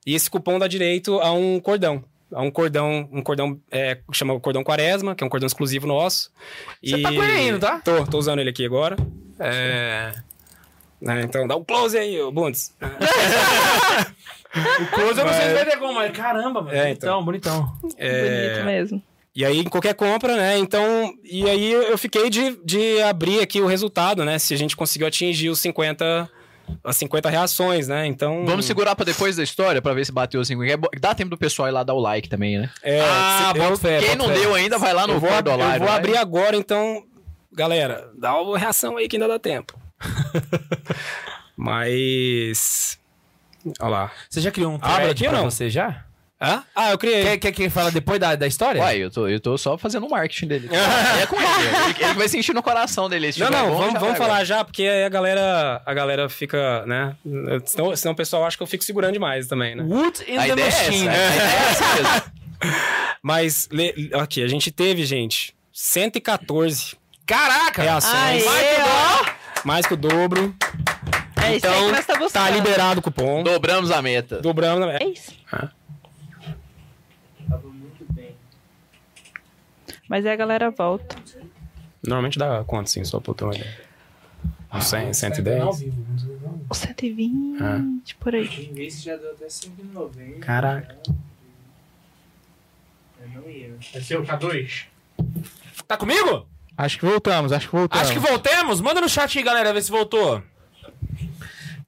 e esse cupom dá direito a um cordão. É um cordão, um cordão é, que chama cordão quaresma, que é um cordão exclusivo nosso. Você tá com ele ainda, tá? Tô, tô usando ele aqui agora. É... né, então dá um close aí, ô Bundes. O close eu não sei se vai ter como, mas caramba, mano. É, bonitão, bonitão. É, Bonito mesmo. E aí, em qualquer compra, né? Então, e aí eu fiquei de, de abrir aqui o resultado, né? Se a gente conseguiu atingir os 50, as 50 reações, né? Então. Vamos segurar pra depois da história, pra ver se bateu os 5. É Dá tempo do pessoal ir lá dar o like também, né? É, ah, se- eu, fé, Quem não fé. deu ainda, vai lá no eu vou, ab- eu vou vai. abrir agora, então, galera, dá uma reação aí que ainda dá tempo. Mas. Olha lá. Você já criou um thread aqui ou pra não? você já? Hã? Ah, eu criei. Quer, quer que fala depois da, da história? Uai, eu tô, eu tô só fazendo o marketing dele. é com ele. ele. Ele vai sentir no coração dele. Se Não, não, bom, vamos, já vamos falar já, porque aí a galera, a galera fica, né? Senão, senão o pessoal acha que eu fico segurando demais também, né? Wood in. A the ideia é essa. Machine. A é. Mas, le- aqui, a gente teve, gente, 114 Caraca! reações. Aê, mais, mais que o dobro. É isso aí que Então, nós tá tá liberado o cupom. Dobramos a meta. Dobramos. né? É isso. Mas aí a galera volta. Normalmente dá quanto, assim, só pra eu ter uma ideia? Uns 100, 110? O 120, Ah. por aí. Em vez já deu até 5,90. Caraca. Eu não ia. Ser o K2? Tá comigo? Acho que voltamos, acho que voltamos. Acho que voltemos. Manda no chat aí, galera, ver se voltou.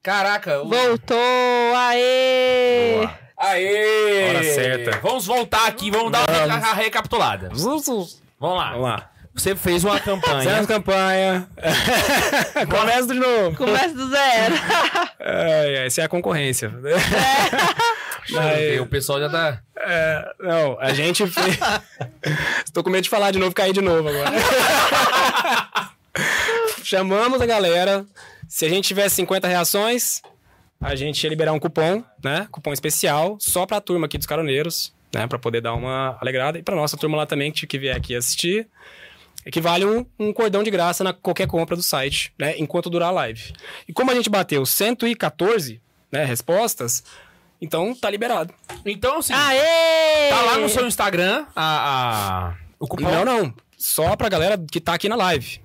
Caraca. o- Voltou! Aê! Aê! Hora certa. Vamos voltar aqui, vamos dar uma reca- recapitulada. Vamos lá. Vamos lá. Você fez uma campanha. Fizemos campanha. Começa de novo. Começa do zero. Ai, ai, essa é a concorrência. Eu ver, o pessoal já tá. É, não, a gente fez. Estou com medo de falar de novo, cair de novo agora. Chamamos a galera. Se a gente tivesse 50 reações, a gente ia liberar um cupom, né? Cupom especial, só pra turma aqui dos caroneiros, né? Pra poder dar uma alegrada. E pra nossa turma lá também, que que vier aqui assistir. Equivale um, um cordão de graça na qualquer compra do site, né? Enquanto durar a live. E como a gente bateu 114 né, respostas, então tá liberado. Então, assim, Aê! tá lá no seu Instagram a, a- o cupom. Não, não. Só pra galera que tá aqui na live.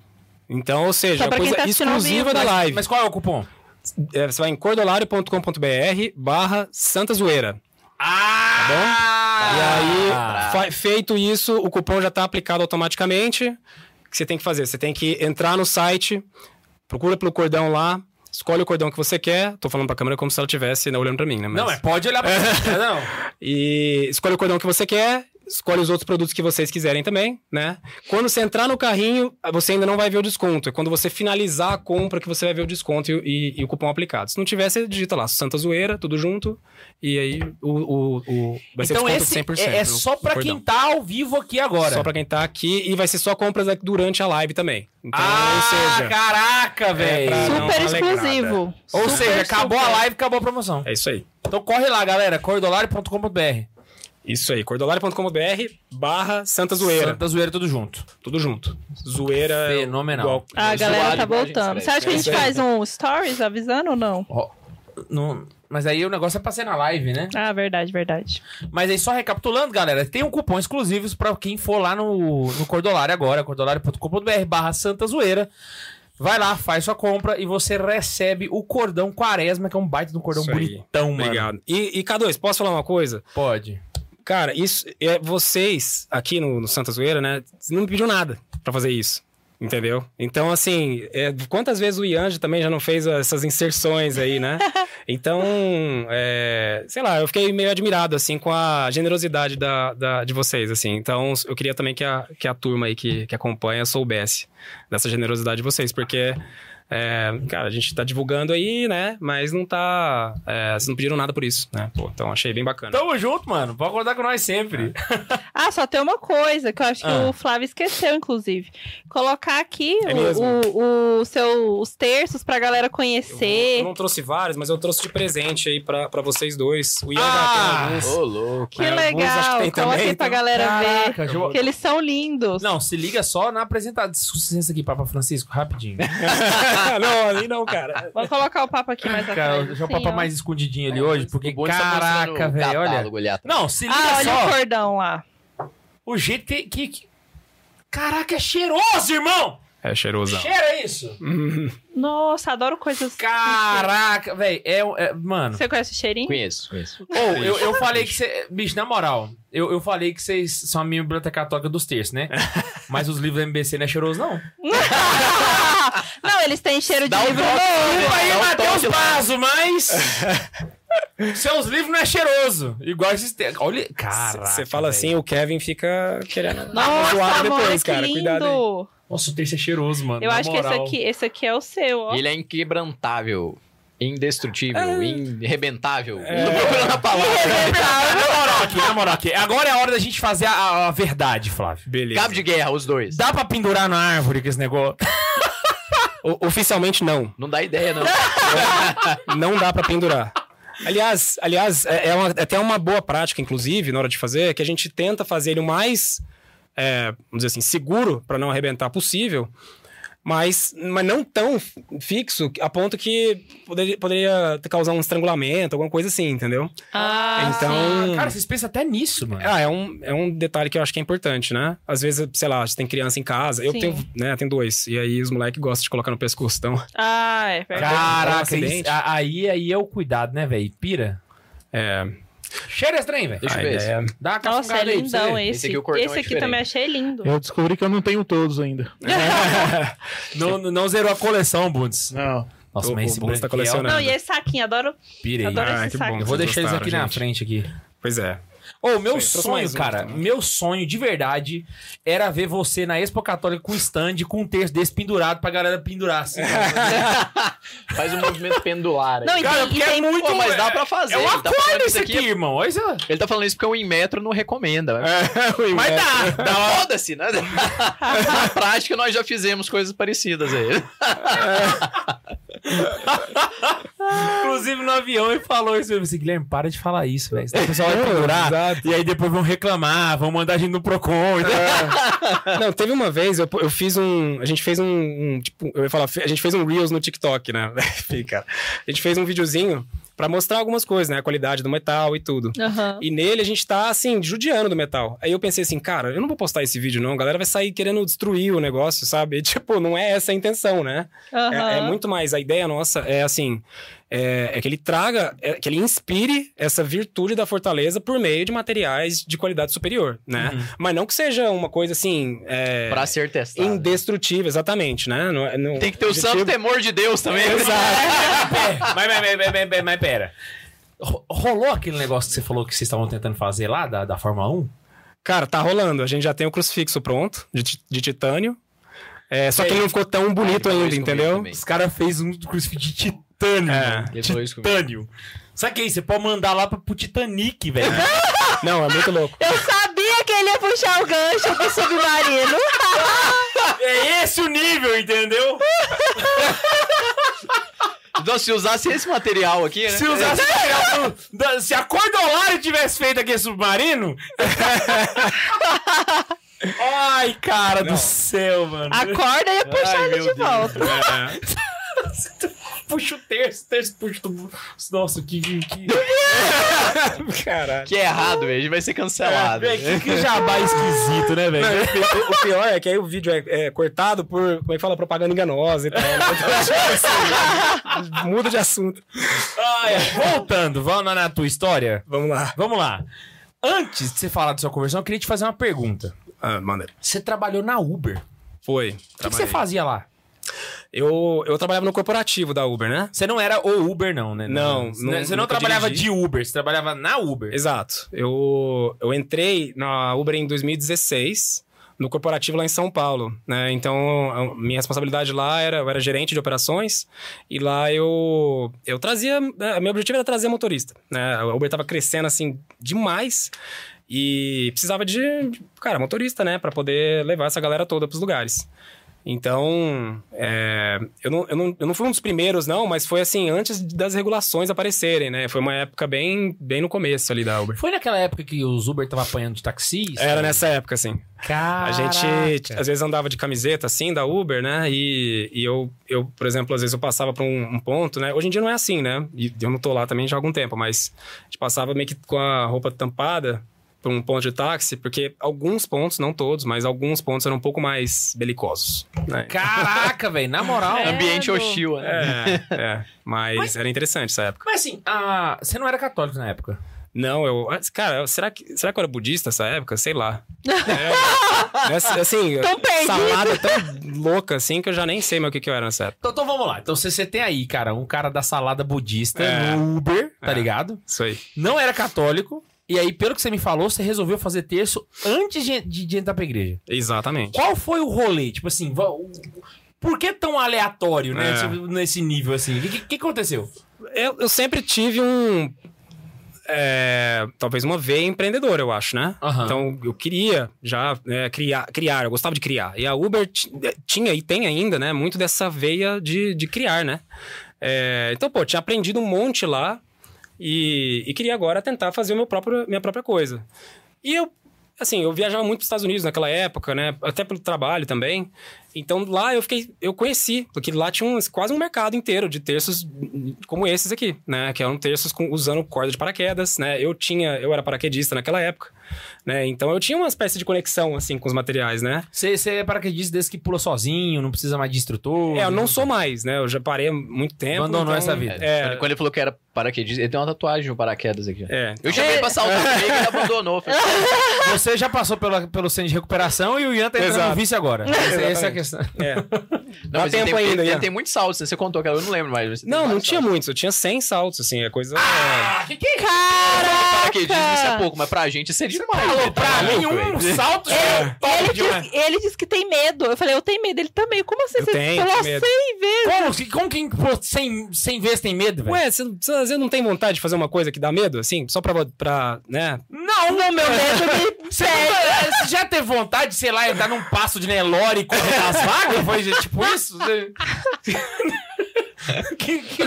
Então, ou seja, coisa tá exclusiva vivo. da Mas, live. mas qual é o cupom? É, você vai em cordolario.com.br barra Santa Zoeira. Ah! E aí, fa- feito isso, o cupom já tá aplicado automaticamente. O que você tem que fazer? Você tem que entrar no site, procura pelo cordão lá, escolhe o cordão que você quer. Tô falando pra câmera como se ela estivesse né, olhando pra mim, né? Mas- Não, é pode olhar pra você. Não. E escolhe o cordão que você quer, escolhe os outros produtos que vocês quiserem também, né? Quando você entrar no carrinho, você ainda não vai ver o desconto. É quando você finalizar a compra que você vai ver o desconto e, e- e o cupom aplicado. Se não tiver, você digita lá, Santa Zoeira, tudo junto, e aí o, o, o- vai ser Então desconto esse 100%. é, é só cordão. quem tá ao vivo aqui agora. Só pra quem tá aqui, e vai ser só compras durante a live também. Então, ah, ou seja... caraca, velho. pra- não, Super exclusivo. Ou Super, seja, acabou super. a live, acabou a promoção. É isso aí. Então corre lá, galera, cordolario.com.br. Isso aí, cordolario.com.br barra Santa Zoeira. Santa Zoeira tudo junto. Tudo junto. Zoeira é Fenomenal. igual- Ah, a galera tá gente voltando. Você acha que a gente escreve. faz um stories avisando ou não? Ó, não- mas aí o negócio é pra ser na live, né? Ah, verdade, verdade. Mas aí só recapitulando, galera, tem um cupom exclusivo pra quem for lá no, no Cordolário agora, cordolario.com.br barra Santa Zoeira. Vai lá, faz sua compra e você recebe o cordão quaresma, que é um baita de um cordão Isso aí. bonitão, mano. Obrigado. E, e K2, posso falar uma coisa? Pode. Cara, isso é vocês aqui no, no Santa Zoeira, né? Não me pediu nada pra fazer isso. Entendeu? Então, assim, é, quantas vezes o Ianji também já não fez essas inserções aí, né? Então, é, sei lá, eu fiquei meio admirado, assim, com a generosidade da, da- de vocês, assim. Então, eu queria também que a, que a turma aí que, que acompanha soubesse dessa generosidade de vocês, porque, é, cara, a gente tá divulgando aí, né? Mas não tá. é, vocês não pediram nada por isso, né? Pô, então achei bem bacana. Tamo junto, mano. Pode contar com nós sempre. Ah, só tem uma coisa que eu acho que Ah. o Flávio esqueceu, inclusive. Colocar aqui É o, o, o seu, os terços pra galera Eu conhecer. não trouxe vários, mas eu trouxe de presente aí pra, pra vocês dois. O Ian Ah! já tem alguns. Ô, louco. Que É, alguns acho que legal. Coloca também, aí pra então. galera Caraca, ver. eu- Que eles são lindos. Não, se liga só na apresentação. Licença aqui, Papa Francisco, rapidinho. não, ali não, cara. Vamos colocar o papo aqui mais Cara, atrás. deixa o papo mais escondidinho ali hoje, porque tá caraca, velho, olha. Não, se liga Ah, olha o cordão lá. O jeito que, que, que- Caraca, é cheiroso, irmão! É cheirosão. Cheira isso! Nossa, adoro coisas. Caraca, velho, é, é- Mano. Você conhece o cheirinho? Conheço, conheço. Ou, eu, eu falei que você. Bicho, na moral, eu, eu falei que vocês são a minha biblioteca católica dos terços, né? Mas os livros da MBC não é cheiroso, não. Eles têm cheiro de Dá um livro toque. novo. Desculpa aí, um Matheus. Pazo, mas. Seus livros não é cheiroso. Igual esses. te- Olha. Caraca. Você fala velho. assim, o Kevin fica querendo Nossa, amor, depois, cara. lindo. Cuidado aí. Nossa, o terço é cheiroso, mano. Eu na acho que esse moral. aqui, esse aqui é o seu, ó. Ele é inquebrantável, indestrutível, É. irrebentável. Tô procurando a palavra. Na moral aqui, na moral aqui. Agora é a hora da gente fazer a, a verdade, Flávio. Beleza. Cabo de guerra, os dois. Dá pra pendurar na árvore com esse negócio? O- oficialmente não. Não dá ideia, não. Não dá pra pendurar. Aliás, aliás é, é uma- é até uma boa prática, inclusive, na hora de fazer, que a gente tenta fazer ele o mais, é, vamos dizer assim, seguro para não arrebentar possível, mas, mas não tão fixo a ponto que poderia, poderia causar um estrangulamento, alguma coisa assim, entendeu? Ah, então. Cara, vocês pensam até nisso, mano. Ah, é um, é um detalhe que eu acho que é importante, né? Às vezes, sei lá, você tem criança em casa. Eu Sim. tenho, né, tenho dois. E aí os moleques gostam de colocar no pescoço. Então, Ah, é verdade. Caraca, acidente. isso- a- aí, aí é o cuidado, né, velho? Pira. é. Cheira estranho, velho. Deixa eu a ver esse. ideia- Dá uma Nossa, é aí lindão ver. esse. Esse aqui o cordão Esse é aqui diferente. também achei lindo. Eu descobri que eu não tenho todos ainda. Não, não zerou a coleção, Bundes. Não. Nossa, O- mas esse Bundes tá é colecionando. Não, e esse saquinho, adoro. Pira aí. Adoro Ah, esse bom. Eu vou deixar eles aqui na gente. frente aqui. Pois é. Ô, meu Trouxe sonho, um cara, meu sonho de verdade era ver você na Expo Católica com stand com um terço desse pendurado pra galera pendurar assim. Faz um movimento pendular aí. Não, Cara, tem, e porque é muito- Pô, mas dá pra fazer. é um Ele tá isso isso aqui, irmão. Olha isso. Ele tá falando isso porque o Inmetro não recomenda. Mas dá. dá Foda-se, né? Na prática, nós já fizemos coisas parecidas aí. Inclusive no avião ele falou isso. Eu assim, Guilherme, para de falar isso, velho. O pessoal vai exato. E aí depois vão reclamar, vão mandar a gente no Procon. entendeu? Não, teve uma vez, eu, eu fiz um. A gente fez um, um, Tipo, eu ia falar, a gente fez um Reels no TikTok, né? Enfim, cara. A gente fez um videozinho pra mostrar algumas coisas, né? A qualidade do metal e tudo. Aham. E nele a gente tá, assim, judiando do metal. Aí eu pensei assim, cara, eu não vou postar esse vídeo, não. A galera vai sair querendo destruir o negócio, sabe? E, tipo, não é essa a intenção, né? É, Aham. é muito mais. A ideia nossa é assim: é, é que ele traga, é que ele inspire essa virtude da fortaleza por meio de materiais de qualidade superior, né? Mas não que seja uma coisa assim. É, Pra ser testado. indestrutível, exatamente, né? Não, é- não- Tem que ter o santo temor de Deus também. mas, mas, mas, mas, mas, mas, mas pera. Ro- Rolou aquele negócio que você falou que vocês estavam tentando fazer lá, da, da Fórmula 1? Cara, tá rolando. A gente já tem o crucifixo pronto, de, de titânio. É, só que ele não ficou tão bonito falou ainda, entendeu? Os caras fez um crucifixo de titânio. É. isso comigo. Titânio. Sabe que aí? Você pode mandar lá pro, pro Titanic, velho. Não, é muito louco. Eu sabia que ele ia puxar o gancho do submarino. é esse o nível, entendeu? Então, se usasse esse material aqui, né? Se usasse material do- da- Se a Cordolário tivesse feito aquele submarino. Ai, cara do céu, mano. A corda ia puxar Ai, ele de Deus. volta. Puxa o terço, terço puxa o. Nossa, que. que, que... Caralho. Que é errado, velho. Vai ser cancelado. Véi, que, que jabá esquisito, né, velho? O pi- o pior é que aí o vídeo é, é cortado por, como é que fala, propaganda enganosa e tal. né? Muda de assunto. Ai, voltando, vamos na, na tua história? Vamos lá. Vamos lá. Antes de você falar da sua conversão, eu queria te fazer uma pergunta. Ah, manda. Você trabalhou na Uber. Foi. O que, que você fazia lá? Eu, eu trabalhava no corporativo da Uber, né? Você não era o Uber, não, né? Não, Você não- você não trabalhava dirigi. de Uber, você trabalhava na Uber. Exato. Eu, eu entrei na Uber em 2016, no corporativo lá em São Paulo, né? Então, minha responsabilidade lá era, eu era gerente de operações e lá eu, eu trazia, né, meu objetivo era trazer motorista, né? A Uber tava crescendo, assim, demais e precisava de, cara, motorista, né? Pra poder levar essa galera toda pros lugares. Então, é, eu, não, eu, não, eu não fui um dos primeiros, não, mas foi assim, antes das regulações aparecerem, né? Foi uma época bem, bem no começo ali da Uber. Foi naquela época que os Uber tava apanhando de taxista? Era nessa época, assim. Caraca. A gente, às vezes, andava de camiseta, assim, da Uber, né? E, e eu, eu, por exemplo, às vezes eu passava pra um, um ponto, né? Hoje em dia não é assim, né? E eu não tô lá também já há algum tempo, mas a gente passava meio que com a roupa tampada pra um ponto de táxi, porque alguns pontos, não todos, mas alguns pontos eram um pouco mais belicosos, né? Caraca, velho, na moral. É. Ambiente hostil, né? É, é. Mas, Mas- era interessante essa época. Mas assim, a... você não era católico na época. Não, eu. Cara, será que, será que eu era budista nessa época? Sei lá. É, assim, salada tão louca assim que eu já nem sei mais o que, que eu era nessa época. Então, então vamos lá. Então você, você tem aí, cara, um cara da salada budista É. no Uber, tá É. ligado? Isso aí. Não era católico. E aí, pelo que você me falou, você resolveu fazer terço antes de, de, de entrar pra igreja. Exatamente. Qual foi o rolê? Tipo assim, por que tão aleatório, né? É. Nesse nível, assim. O que, que, aconteceu? Eu, eu sempre tive um. é, talvez uma veia empreendedora, eu acho, né? Aham. Então eu queria já né, criar, criar, eu gostava de criar. E a Uber ti- tinha e tem ainda, né? Muito dessa veia de, de criar, né? É, então, pô, tinha aprendido um monte lá e, e queria agora tentar fazer meu próprio, minha própria coisa. E eu, assim, eu viajava muito para os Estados Unidos naquela época, né? Até pelo trabalho também. Então lá eu fiquei, eu conheci, porque lá tinha um- quase um mercado inteiro de terços como esses aqui, né? Que eram terços com- usando corda de paraquedas, né? Eu tinha, eu era paraquedista naquela época, né? Então eu tinha uma espécie de conexão assim com os materiais, né? Você, você é paraquedista desse que pula sozinho, não precisa mais de instrutor. É, eu não sou mais, né? Eu já parei há muito tempo. Abandonou então, essa vida. É, Quando, quando ele falou que era paraquedista, ele tem uma tatuagem no paraquedas aqui. é. Eu chamei pra saltar e ele abandonou. Falei, Você já passou pela, pelo centro de recuperação e o Ian tá entrando Exato. no vício agora. Essa, essa é a Exatamente. Questão. é. Não, Dá tempo tem, ainda, Ian. ele tem muitos saltos, né? você contou, cara, eu não lembro mais. tem Não, não tinha saltos. muitos. Eu tinha 100 saltos, assim. É coisa... Ah, que que é isso? Paraquedismo, isso é pouco, mas pra gente isso é demais. Falou. Tá pra mim maluco, um salto é, top Ele disse, ele disse que tem medo. Eu falei, eu tenho medo. Ele também. Como assim? Eu Você tenho, falou tenho medo. 100 vezes. Como, que- como quem pô, sem, sem vezes tem medo, velho? Ué, você, você às vezes não tem vontade de fazer uma coisa que dá medo, assim? Só pra, pra né? Não, não, meu medo me Você, nunca- você já teve vontade de, sei lá, entrar num passo de Nelore e correr nas vagas? Foi tipo isso? Que, que, que,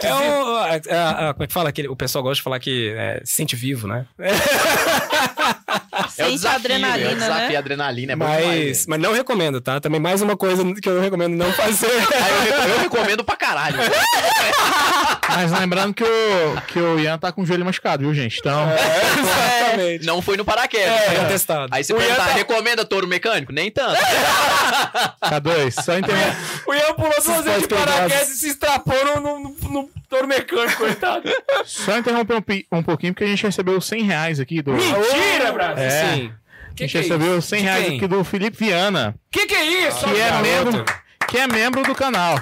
que É a- a- a- como é que fala? Aquele, o pessoal gosta de falar que é, se sente vivo, né? É o Sente desafio, adrenalina, é o desafio, né? a adrenalina é bom demais, mas, mas não recomendo, tá? Também mais uma coisa que eu não recomendo não fazer. Aí eu, recomendo, eu recomendo pra caralho. Mas lembrando que o, que o Ian tá com o joelho machucado, viu, gente? Então, Exatamente. Não foi no paraquedas. É, testado. Aí você O perguntar, tá- recomenda touro mecânico? Nem tanto. K2, só entender. O Ian pulou duas vezes de paraquedas e se estrapou no, no, no, touro mecânico, coitado. Só interromper um, pi- um pouquinho, porque a gente recebeu 100 reais aqui do. Mentira, Brasil! É. Sim. a Que gente que é recebeu isso? 100 De reais quem? aqui do Felipe Viana, Que que é isso? que é, garoto? membro, que é membro do canal.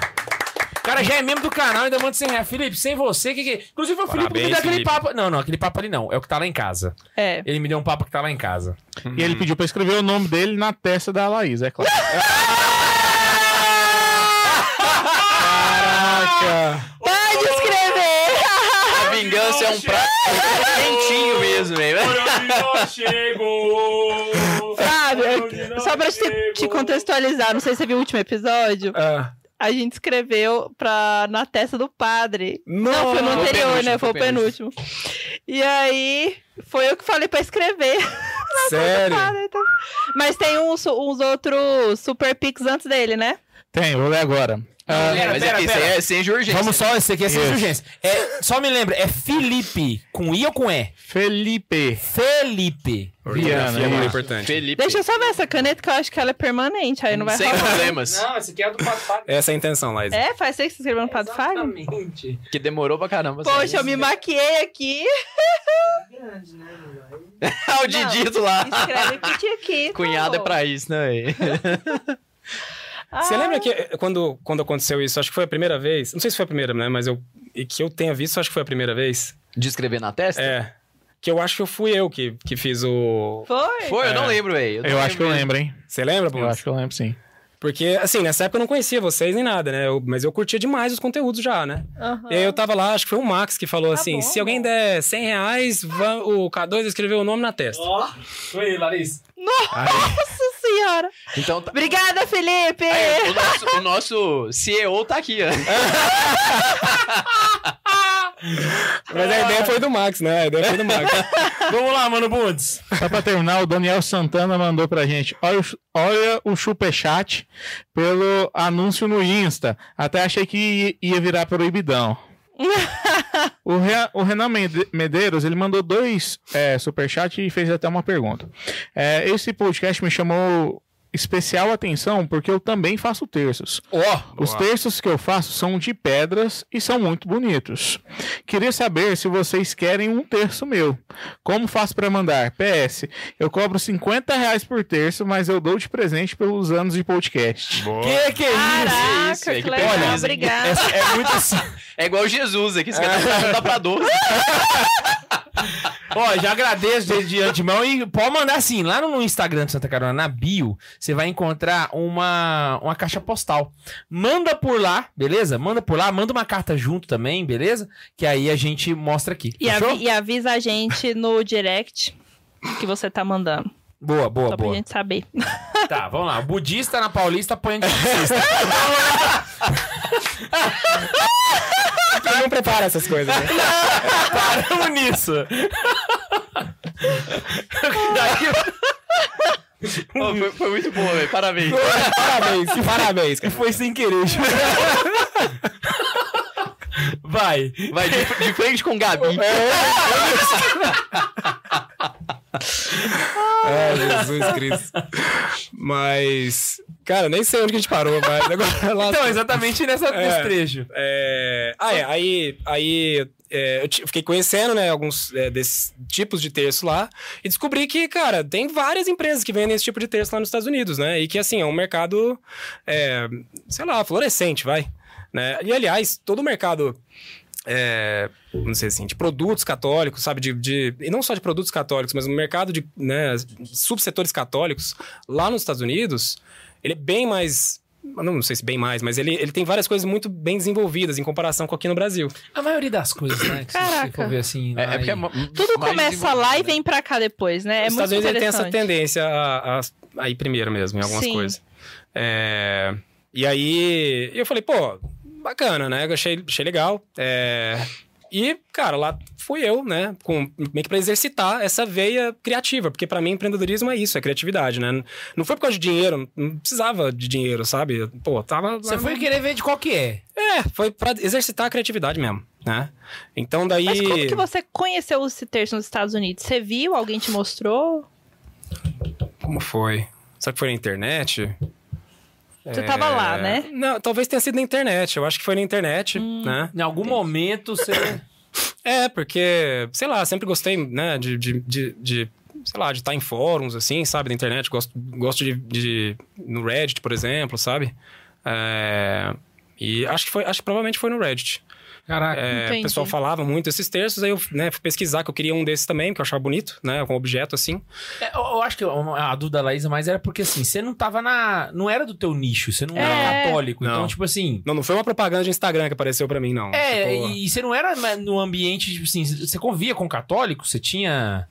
O cara já é membro do canal e ainda manda 100 reais. Felipe, sem você, que que... Inclusive foi o Felipe que me Parabéns, deu aquele Felipe. papo... Não, não, aquele papo ali não. É o que tá lá em casa. É. Ele me deu um papo que tá lá em casa. E ele pediu pra escrever o nome dele na testa da Laís, é claro. Caraca. Vingança é um prato quentinho mesmo, velho. chegou. Fábio, só pra te, te contextualizar, não sei se você viu o último episódio, Ah. a gente escreveu pra, na testa do padre. Não, Não, foi no Foi anterior, penúltimo, né? foi Foi o penúltimo. E aí, foi eu que falei pra escrever. Sério? Padre, então. Mas tem uns, uns outros super pics antes dele, né? Tem, vou ler agora. Ah, Pera, Mas pera, aqui, pera. isso aí é sem urgência. Vamos só, esse aqui é sem Isso. urgência. É, só me lembra, é Felipe, com I ou com E? Felipe Felipe. Viana. É muito importante. Felipe. Deixa eu só ver essa caneta que eu acho que ela é permanente, aí não vai Sem rolar. problemas. Não, esse aqui é do Pato Essa é a intenção, Laís. É, faz tempo que você escreveu no Padre Fábio? Exatamente. Que demorou pra caramba. Poxa, eu me maquiei aqui. Grande, né, velho? o Didito lá. Escreve piti aqui. Cunhado é pra isso, né? Você Ah, lembra que eh, quando, quando aconteceu isso, acho que foi a primeira vez, não sei se foi a primeira, né, mas eu, e que eu tenha visto, acho que foi a primeira vez, De escrever na testa? é, que eu acho que eu fui eu que, que fiz o... Foi? Foi, eu É. não lembro, velho. Eu acho que eu lembro, hein? Você lembra, Eu Bundes? acho que eu lembro, sim. Porque, assim, nessa época eu não conhecia vocês nem nada, né, eu- mas eu curtia demais os conteúdos já, né. Aham. E aí eu tava lá, acho que foi o Max que falou Tá assim, bom. se alguém der 100 reais, o K2 escreveu o nome na testa. Ó, foi, Larissa. Nossa senhora. Então, tá... Obrigada, Felipe! Aí, o, nosso, o nosso CEO tá aqui, ó. Mas a ideia foi do Max, né? A ideia foi do Max. Vamos lá, mano Bundes. Só pra terminar, o Daniel Santana mandou pra gente. Olha, o- olha o superchat pelo anúncio no Insta. Até achei que ia virar proibidão. o, o Renan Mede- Medeiros, ele mandou dois é, superchats e fez até uma pergunta. É, esse podcast me chamou especial atenção porque eu também faço terços. Ó, Os terços que eu faço são de pedras e são muito bonitos. Queria saber se vocês querem um terço meu. Como faço para mandar? PS, eu cobro 50 reais por terço, mas eu dou de presente pelos anos de podcast. que que é isso? Caraca, isso, é que que legal, precisa. obrigada. É, é muito assim. É igual Jesus aqui, esse cara dá pra 12. Ó, já agradeço de, de antemão e pode mandar assim, lá no Instagram de Santa Carolina, na bio, você vai encontrar uma, uma caixa postal. Manda por lá, beleza? Manda por lá, manda uma carta junto também, beleza? Que aí a gente mostra aqui. E, avi- e avisa a gente no direct que você tá mandando. Boa, boa, só pra boa. gente saber. Tá, vamos lá. Budista na Paulista põe anticrista. Não prepara essas coisas, né? Paramos nisso. Ô, foi, foi muito bom, velho. Parabéns. Parabéns, parabéns, foi sem querer. Vai. Vai de, de frente com o Gabi. Ai, Jesus Cristo. Mas, cara, nem sei onde que a gente parou, mas agora lá. Então, exatamente nessa, É. nesse trecho. É, ah, é, aí, aí é, eu fiquei conhecendo, né, alguns é, desses tipos de terço lá e descobri que, cara, tem várias empresas que vendem esse tipo de terço lá nos Estados Unidos, né? E que, assim, é um mercado, é, sei lá, florescente, vai. Né? E, aliás, todo o mercado é, não sei assim, de produtos católicos, sabe? De, de- e não só de produtos católicos, mas o mercado de né, subsetores católicos lá nos Estados Unidos, ele é bem mais. Não, não sei se bem mais, mas ele, ele tem várias coisas muito bem desenvolvidas em comparação com aqui no Brasil. A maioria das coisas, né? Que se Caraca. for ver assim. É, é porque é Tudo começa lá e né? vem pra cá depois, né? É Os Estados Unidos tem essa tendência a, a, a ir primeiro mesmo em algumas Sim. coisas. É, e aí eu falei, pô, bacana, né? Eu achei, achei legal. É, e, cara, lá fui eu, né? Com, meio que pra exercitar essa veia criativa, porque pra mim empreendedorismo é isso, é criatividade, né? Não foi por causa de dinheiro, não precisava de dinheiro, sabe? Pô, tava. Você foi querer ver de qual que é. É, foi pra exercitar a criatividade mesmo, né? Então daí. Mas como que você conheceu esse terço nos Estados Unidos? Você viu? Alguém te mostrou? Como foi? Será que foi na internet? Você tava lá, É, né? Não, talvez tenha sido na internet. Eu acho que foi na internet, Hum. né? Em algum momento você. É, porque, sei lá, sempre gostei, né, de, de, de, de, sei lá, de estar em fóruns, assim, sabe, da internet. Gosto, gosto de, de no Reddit, por exemplo, sabe? É, e acho que foi, acho que provavelmente foi no Reddit. Caraca. É, o pessoal falava muito esses terços, aí eu né, fui pesquisar que eu queria um desses também, que eu achava bonito, né, com objeto assim. É, eu, eu acho que a dúvida da Laísa mais era porque assim, você não tava na. Não era do teu nicho, você não É. era católico. Não. Então, tipo assim. Não, não foi uma propaganda de Instagram que apareceu pra mim, não. É, Tipo, e você não era no ambiente, tipo assim, você convia com católicos? Você tinha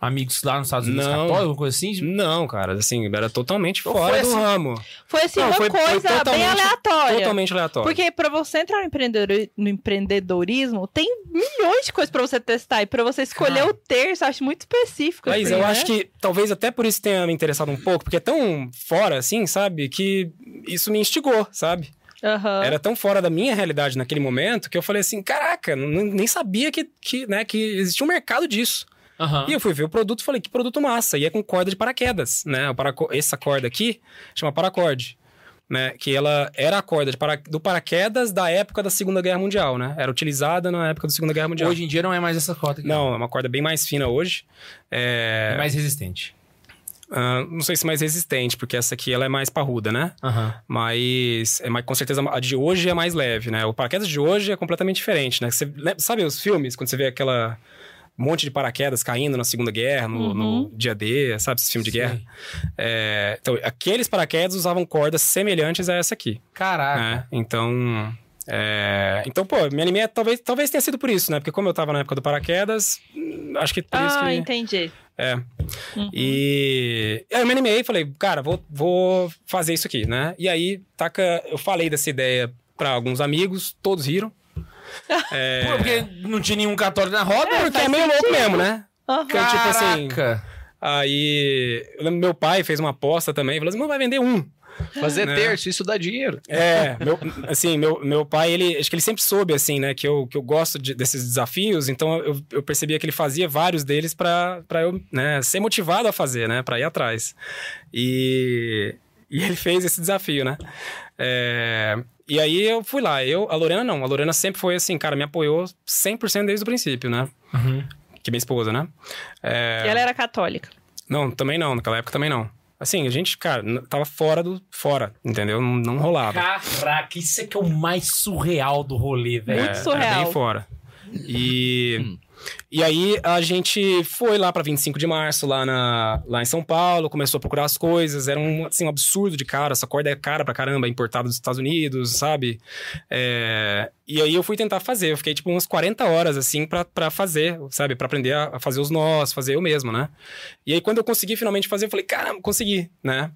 amigos lá nos Estados Unidos Não. católicos, alguma coisa assim? Não, cara, assim, era totalmente Então fora foi do assim- ramo. Foi assim, Não, uma foi- foi coisa bem totalmente- aleatória. Totalmente aleatório. Porque pra você entrar no, empreendedor- no empreendedorismo, tem milhões de coisas pra você testar. E pra você escolher o terço, eu acho muito específico. Mas assim, eu né? acho que talvez até por isso tenha me interessado um pouco, porque é tão fora, assim, sabe? Que isso me instigou, sabe? Aham. Era tão fora da minha realidade naquele momento que eu falei assim: caraca, não- nem sabia que, que, né, que existia um mercado disso. Aham. E eu fui ver o produto e falei: que produto massa. E é com corda de paraquedas, né? O paraco- Essa corda aqui chama paracorde. Né, que ela era a corda para- do paraquedas da época da Segunda Guerra Mundial, né? Era utilizada na época da Segunda Guerra Mundial. Hoje em dia não é mais essa cota aqui. Não, é uma corda bem mais fina hoje. É, É mais resistente. ah, não sei se mais resistente, porque essa aqui ela é mais parruda, né? Aham. Mas é mais, com certeza a de hoje é mais leve, né? O paraquedas de hoje é completamente diferente, né? Você, sabe os filmes, quando você vê aquela monte de paraquedas caindo na Segunda Guerra, no, no dia D, sabe esse filme de Sei. guerra? É, então, aqueles paraquedas usavam cordas semelhantes a essa aqui, Caraca. né? Então... é, então, pô, me animei, talvez, talvez tenha sido por isso, né? Porque como eu tava na época do paraquedas, hum, acho que por isso Ah, que... entendi. É. Uhum. E aí eu me animei e falei, cara, vou, vou fazer isso aqui, né? E aí, taca, eu falei dessa ideia pra alguns amigos, todos riram. É, Pô, Porque não tinha nenhum católico na roda? porque é meio louco mesmo, né? Aham. Então, tipo assim, Caraca. aí eu lembro que meu pai fez uma aposta também, falou assim, não vai vender um. Fazer Né? terço, isso dá dinheiro. É, meu, assim, meu, meu pai, ele, acho que ele sempre soube, assim, né, que eu, que eu gosto de- desses desafios, então eu, eu percebia que ele fazia vários deles pra pra eu, né, ser motivado a fazer, né, pra ir atrás. E, e ele fez esse desafio, né. É, e aí eu fui lá, eu, a Lorena não, a Lorena sempre foi assim, cara, me apoiou 100% desde o princípio, né, que é minha esposa, né. É, E ela era católica. não, também não, naquela época também não. Assim, a gente, cara, tava fora do. fora, entendeu? Não, não rolava. Caraca, isso é que é o mais surreal do rolê, velho. Muito É, surreal. Era bem fora. E, e aí a gente foi lá pra 25 de março, lá, na, lá em São Paulo, começou a procurar as coisas. Era um, assim, um absurdo de cara. Essa corda é cara pra caramba, importada dos Estados Unidos, sabe? É, e aí eu fui tentar fazer. Eu fiquei tipo umas 40 horas, assim, pra fazer, sabe? Pra aprender a, a fazer os nós, fazer eu mesmo, né? E aí quando eu consegui finalmente fazer, eu falei, caramba, consegui, né?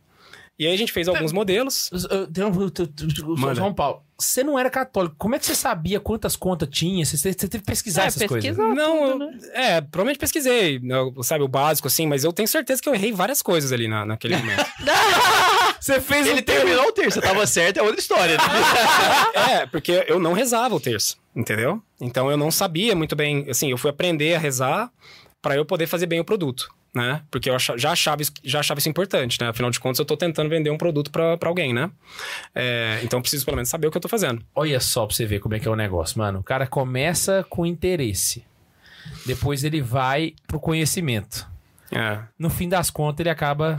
E aí a gente fez alguns modelos. Eu- tem um- Paulo, você não era católico. Como é que você sabia quantas contas tinha? Você, você teve que pesquisar É, essas coisas. pesquisa Não, tudo, né? é, provavelmente pesquisei, né, sabe, o básico, assim, mas eu tenho certeza que eu errei várias coisas ali na, naquele momento. Você fez Ele um terminou o terço, tava certo, é outra história, né? é, porque eu não rezava o terço, entendeu? Então eu não sabia muito bem, assim, eu fui aprender a rezar para eu poder fazer bem o produto, né? Porque eu já, achava isso, já achava isso importante, né? Afinal de contas, eu tô tentando vender um produto para alguém, né? É, então eu preciso pelo menos saber o que eu tô fazendo. Olha só pra você ver como é que é o negócio, mano. O cara começa com interesse. Depois ele vai pro conhecimento. É. No fim das contas, ele acaba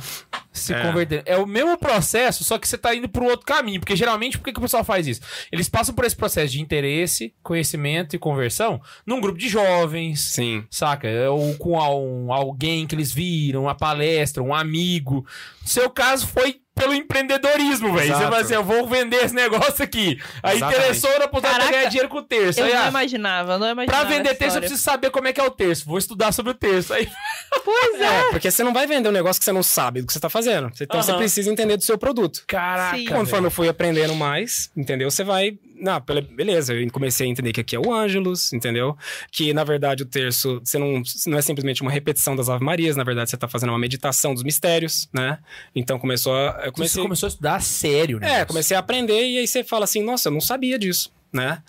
se É. convertendo. É o mesmo processo, só que você tá indo pro outro caminho. Porque geralmente, por que, que o pessoal faz isso? Eles passam por esse processo de interesse, conhecimento e conversão num grupo de jovens. Sim. Saca? Ou com um- alguém que eles viram, uma palestra, um amigo. No seu caso foi pelo empreendedorismo, velho. Você vai assim, eu vou vender esse negócio aqui. Aí Exatamente. interessou na possibilidade de ganhar dinheiro com o terço. Eu Aí, não ah, imaginava, eu não pra imaginava. vender essa terço, eu preciso saber como é que é o terço. Vou estudar sobre o terço. Aí, Pois é. É, porque você não vai vender um negócio que você não sabe do que você tá fazendo. Então você precisa entender do seu produto. caraca. Sim. Conforme eu fui aprendendo mais, entendeu? Você vai. Não, beleza, eu comecei a entender que aqui é o Ângelus, entendeu? Que na verdade o terço você não, não é simplesmente uma repetição das Ave Marias, na verdade você tá fazendo uma meditação dos mistérios, né? Então começou a. Eu Você comecei, começou a estudar a sério, né? é, comecei a aprender e aí você fala assim, nossa, eu não sabia disso, né?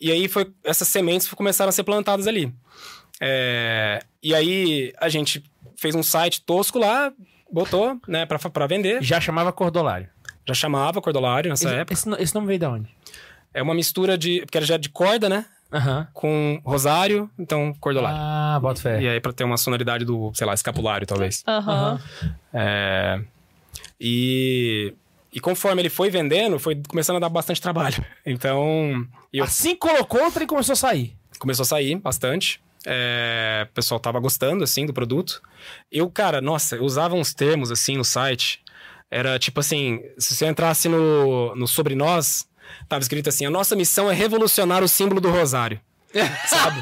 E aí foi essas sementes começaram a ser plantadas ali. É, e aí a gente fez um site tosco lá, botou, né, pra, pra vender. Já chamava cordolário. Já chamava Cordolário nessa Esse, época. esse, esse nome veio da onde? É uma mistura de. Porque era já de corda, né? Aham. Com rosário, então cordolário. Ah, bota fé. E aí, pra ter uma sonoridade do, sei lá, escapulário, talvez. Aham. É, E. E conforme ele foi vendendo, foi começando a dar bastante trabalho. Então. e eu Assim colocou, o trem começou a sair. começou a sair bastante. É, o pessoal tava gostando, assim, do produto. Eu, cara, nossa, eu usava uns termos, assim, no site. Era tipo assim, se você entrasse no, no Sobre Nós, tava escrito assim, a nossa missão é revolucionar o símbolo do rosário. Sabe?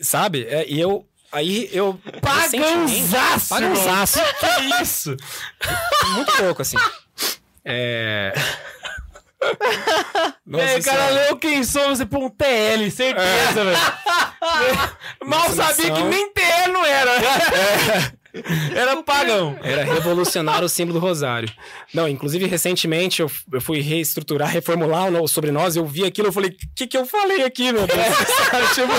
Sabe? É, e eu... Aí eu... Paganzaço! Paganzaço. Que isso? Muito pouco, assim. É... Nossa É, o cara Senhora. leu quem somos e pôr um TL, certeza, velho. Mal Nossa sabia que nem TL não era. Era pagão. Era revolucionar o símbolo do rosário. Não, inclusive, recentemente eu, eu fui reestruturar, reformular o, sobre nós, eu vi aquilo, eu falei, o que, que eu falei aqui, meu Deus? Tipo,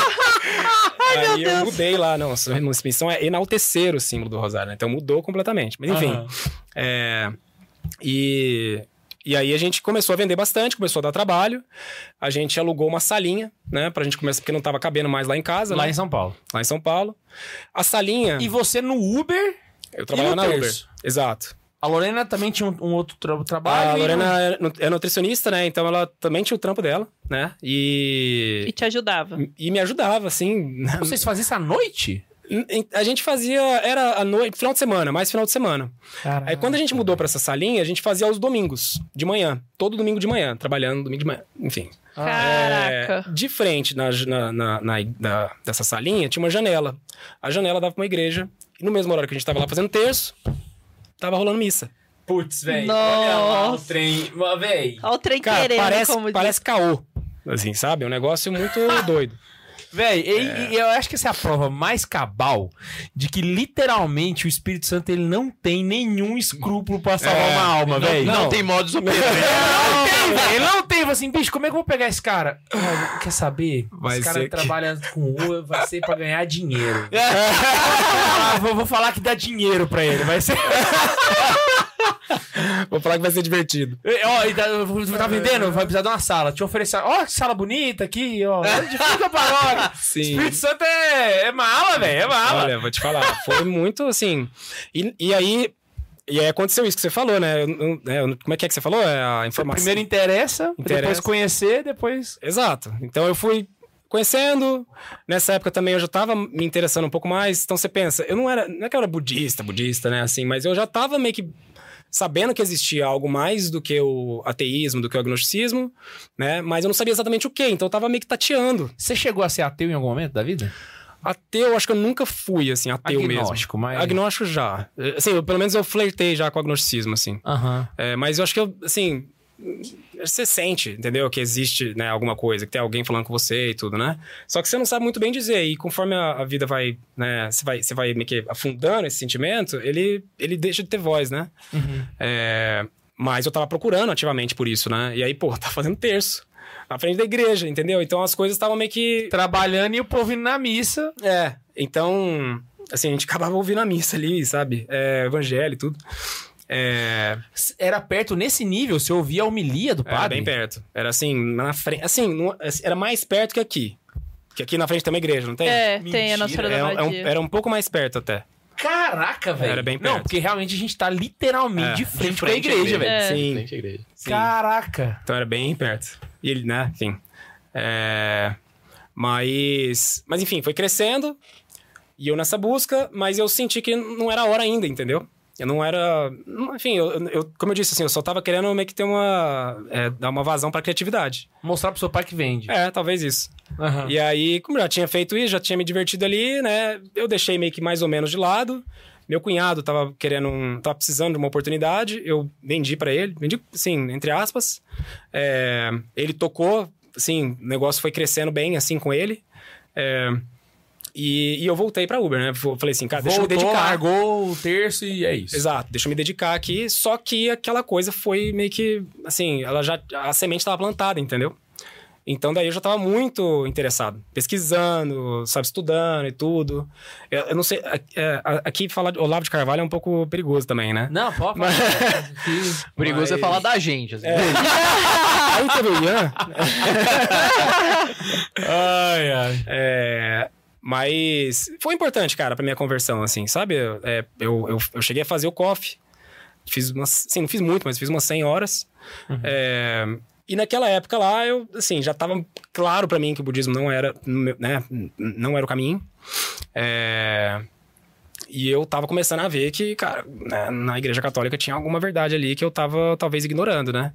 aí eu mudei lá, não, a missão é enaltecer o símbolo do rosário, né? Então mudou completamente. Mas enfim, Aham. é, e, e aí a gente começou a vender bastante, começou a dar trabalho, a gente alugou uma salinha, né, pra gente começar, porque não tava cabendo mais lá em casa, Lá né? em São Paulo. lá em São Paulo. A salinha, E você no Uber, eu trabalhava e na no Uber. Exato. a Lorena também tinha um, um outro tra- trabalho. A Lorena é nu- é nutricionista, né? Então ela também tinha o trampo dela, né? E E, te ajudava. e me ajudava, assim. Vocês faziam isso à noite? A gente fazia, era a noite, final de semana, mais final de semana. Aí quando a gente mudou pra essa salinha, a gente fazia aos domingos, de manhã. Todo domingo de manhã, trabalhando domingo de manhã. Enfim. Caraca. É, de frente na, na, na, na- da- dessa salinha tinha uma janela. A janela dava pra uma igreja. E no mesmo horário que a gente tava lá fazendo terço, tava rolando missa. Putz, velho. Nossa. Olha lá o trem. Olha o trem Cara, querendo, parece, como diz. parece caô. Assim, sabe? É um negócio muito doido. Velho, e, e eu acho que essa é a prova mais cabal de que literalmente o Espírito Santo ele não tem nenhum escrúpulo pra salvar É, uma alma, velho. Não, tem modus operandi. Não tem, velho. Ele não tem. Assim, bicho, como é que eu vou pegar esse cara? Ah, quer saber? Vai esse cara que- trabalha com Uber, vai ser pra ganhar dinheiro. Ah, vou, vou falar que dá dinheiro pra ele. Vai ser. Vou falar que vai ser divertido. Ó, e tá, vendendo? Vai precisar de uma sala. Te oferecer. Ó, que sala bonita aqui, ó. Fica paróquia. Sim. Espírito Santo é, é mala, velho. É mala. Olha, vou te falar. Foi muito assim. E, e aí. E aí aconteceu isso que você falou, né? Eu- eu- né, eu- como é que é que você falou? É a informação. Primeiro interessa, Interessa. depois conhecer, depois. Exato. Então eu fui conhecendo. Nessa época também eu já tava me interessando um pouco mais. Então você pensa, eu não era. Não é que eu era budista, budista, né? Assim, mas eu já tava meio que sabendo que existia algo mais do que o ateísmo, do que o agnosticismo, né? Mas eu não sabia exatamente o que. Então eu tava meio que tateando. Você chegou a ser ateu em algum momento da vida? Ateu, acho que eu nunca fui, assim, ateu mesmo. Agnóstico, mas. Agnóstico já. Assim, eu- pelo menos eu flertei já com o agnosticismo, assim. Aham. É, mas eu acho que eu, assim. Você sente, entendeu? Que existe né, alguma coisa, que tem alguém falando com você e tudo, né? Só que você não sabe muito bem dizer. E conforme a, a vida vai, né? Você vai, você vai meio que afundando esse sentimento, ele, ele deixa de ter voz, né? É, mas eu tava procurando ativamente por isso, né? E aí, pô, tá fazendo terço. Na frente da igreja, entendeu? Então as coisas estavam meio que. Trabalhando e o povo indo na missa. É. Então, assim, a gente acabava ouvindo a missa ali, sabe? É, evangelho e tudo. É, Era perto nesse nível, você ouvia a homilia do Era padre? bem perto. Era assim, na frente. Assim, não- era mais perto que aqui. Que aqui na frente tem uma igreja, não tem? É, Mentira. tem a Nossa Senhora É da um- é um- Badia. era um pouco mais perto até. Caraca, velho. Era bem Não, perto. porque realmente a gente tá literalmente É, de frente, de com a frente à igreja, igreja. velho. É. Sim. Frente à igreja. sim. Caraca. Então era bem perto. E ele, né, enfim. É, Mas. Mas enfim, foi crescendo. E eu nessa busca, mas eu senti que não era a hora ainda, entendeu? Eu não era. Enfim, eu, eu- como eu disse, assim, eu só tava querendo meio que ter uma. é, dar uma vazão pra criatividade. Mostrar pro seu pai que vende. É, talvez isso. Aham. E aí, como eu já tinha feito isso, já tinha me divertido ali, né? Eu deixei meio que mais ou menos de lado. Meu cunhado tava querendo, um, tava precisando de uma oportunidade, eu vendi pra ele, vendi, sim, entre aspas. É, ele tocou, assim, o negócio foi crescendo bem, assim, com ele. É, e, e eu voltei pra Uber, né? Falei assim, cara, deixa eu me Voltou, dedicar. largou o terço e é isso. Exato, deixa eu me dedicar aqui. Só que aquela coisa foi meio que, assim, ela já. A semente estava plantada, entendeu? Então daí eu já estava muito interessado, pesquisando, sabe, estudando e tudo. Eu, eu não sei, é, é, aqui falar de Olavo de Carvalho é um pouco perigoso também, né? Não, pode falar. Perigoso é Mas- falar da gente. Assim. Aí teve o Ian, ai, ai. É, mas foi importante, cara, pra minha conversão, assim, sabe? É, eu, eu, eu cheguei a fazer o coffee. Fiz umas. Sim, não fiz muito, mas fiz umas 100 horas. É, e naquela época lá, eu, assim, já tava claro pra mim que o budismo não era, né, não era o caminho. É, e eu tava começando a ver que, cara, né, na igreja católica tinha alguma verdade ali que eu tava talvez ignorando, né?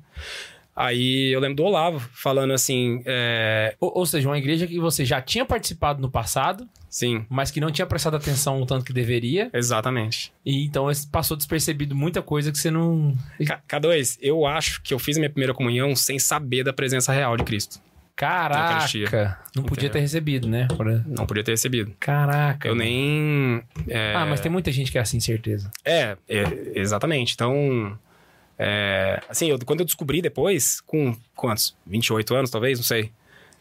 Aí eu lembro do Olavo falando assim, é, Ou, ou seja, uma igreja que você já tinha participado no passado, sim, mas que não tinha prestado atenção o tanto que deveria. exatamente. E então passou despercebido muita coisa que você não. K- K2, eu acho que eu fiz a minha primeira comunhão sem saber da presença real de Cristo. Caraca! Não podia ter recebido, né? Não podia ter recebido. Caraca. Eu nem. é, Ah, mas tem muita gente que é assim, certeza. É, é, exatamente. Então. É, assim, eu- quando eu descobri depois, com quantos? 28 anos, talvez, não sei.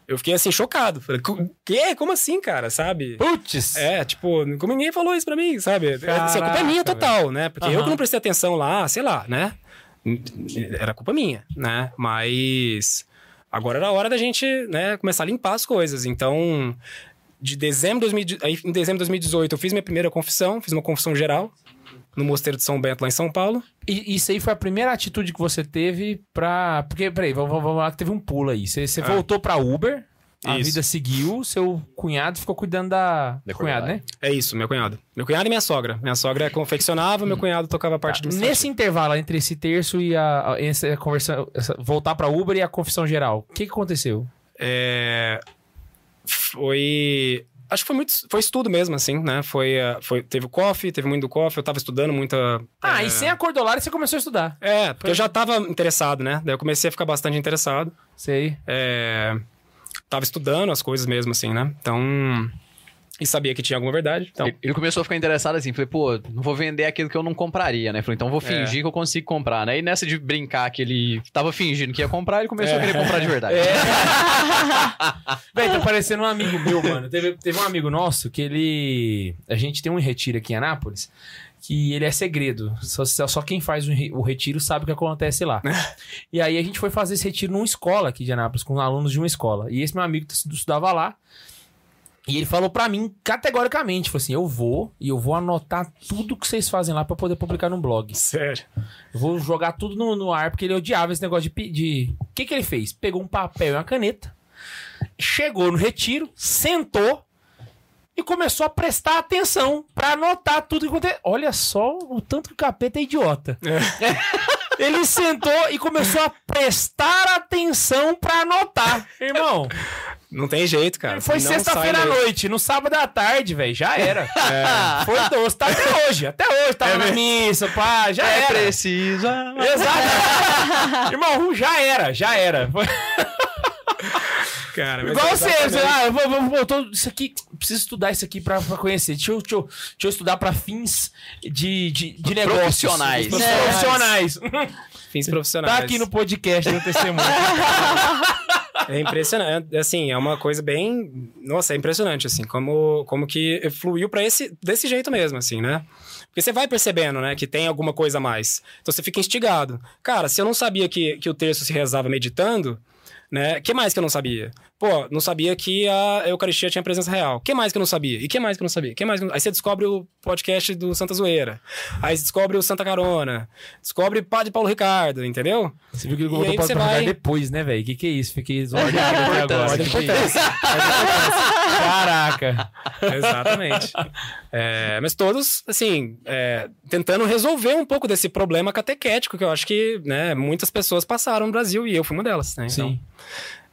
Eu fiquei assim, chocado. Falei, "Co- quê? Como assim, cara? Sabe? Putz! É, tipo, como ninguém falou isso pra mim, sabe? É, assim, a culpa é minha Caraca, total, né? Porque eu Aham. que não prestei atenção lá, sei lá, né? Era culpa minha, né? Mas agora era a hora da gente, né, começar a limpar as coisas. Então, de dezembro de 2000, aí, em dezembro de 2018, eu fiz minha primeira confissão, fiz uma confissão geral no Mosteiro de São Bento, lá em São Paulo. E isso aí foi a primeira atitude que você teve pra. Porque, peraí, vamos, vamos lá que teve um pulo aí. Você, você Ah. voltou pra Uber, a Isso. vida seguiu, seu cunhado ficou cuidando da. Da cunhado, né? É isso, meu cunhado. Meu cunhado e minha sogra. Minha sogra confeccionava, meu cunhado tocava a parte do Nesse intervalo entre esse terço e a, a- essa conversão, essa- voltar pra Uber e a confissão geral, o que, que aconteceu? É, foi. Acho que foi muito. Foi estudo mesmo, assim, né? Foi, eh, foi, teve o coffee, teve muito do coffee, eu tava estudando muita. Ah, é, e sem a Cordolária você começou a estudar. É, porque eu já tava interessado, né? Daí eu comecei a ficar bastante interessado. Sei. É, tava estudando as coisas mesmo, assim, né? Então. E sabia que tinha alguma verdade. Então, Ele- Ele começou a ficar interessado assim, falei, pô, não vou vender aquilo que eu não compraria, né? Falei, então vou fingir que eu consigo comprar, né? E nessa de brincar que ele tava fingindo que ia comprar, ele começou a querer comprar de verdade. Véi, tá parecendo um amigo meu, mano. Teve, teve um amigo nosso que ele. A gente tem um retiro aqui em Anápolis que ele é segredo. Só, só quem faz o retiro sabe o que acontece lá. e aí a gente foi fazer esse retiro numa escola aqui de Anápolis, com alunos de uma escola. E esse meu amigo estudava lá. E ele falou pra mim categoricamente, falou assim: "Eu vou e eu vou anotar tudo que vocês fazem lá pra poder publicar no blog. sério. Eu vou jogar tudo no, no ar porque ele odiava esse negócio de pedir. O que que ele fez? Pegou um papel e uma caneta, chegou no retiro, sentou e começou a prestar atenção pra anotar tudo que aconteceu. Olha só o tanto que o capeta é idiota. Ele sentou e começou a prestar atenção pra anotar. Irmão, Não tem jeito, cara. foi sexta-feira à noite, no sábado à tarde, velho. Já era. Foi doce. Tá até hoje. Até hoje. Tava na missa, pá. Já É era. preciso. Exato. Irmão, já era, já era. Cara, Igual é você, exatamente- você, ah, eu vou, vou, vou, tô- isso aqui, preciso estudar isso aqui pra, pra conhecer. Deixa eu, deixa, eu, deixa eu estudar pra fins de, de, de negócios. Profissionais. Profissionais. Fins profissionais. Tá aqui no podcast do testemunho. É impressionante, assim, é uma coisa bem, nossa, é impressionante assim, como como que fluiu pra esse desse jeito mesmo, assim, né? Porque você vai percebendo, né, que tem alguma coisa a mais. Então você fica instigado. Cara, se eu não sabia que, que o terço se rezava meditando, né? Que mais que eu não sabia? Pô, não sabia que a Eucaristia tinha presença real. Que mais que eu não sabia? E que mais que eu não sabia? Que mais que eu não- Aí você descobre o podcast do Santa Zoeira. Aí você descobre o Santa Carona. Descobre Padre Paulo Ricardo, entendeu? Você viu que ele E voltou aí pra, você pra vai- depois, né, velho? Que que é isso? Fiquei até agora. Que que é isso? Caraca. Exatamente. É, mas todos, assim, é, tentando resolver um pouco desse problema catequético que eu acho que né, muitas pessoas passaram no Brasil e eu fui uma delas, né? Então, Sim.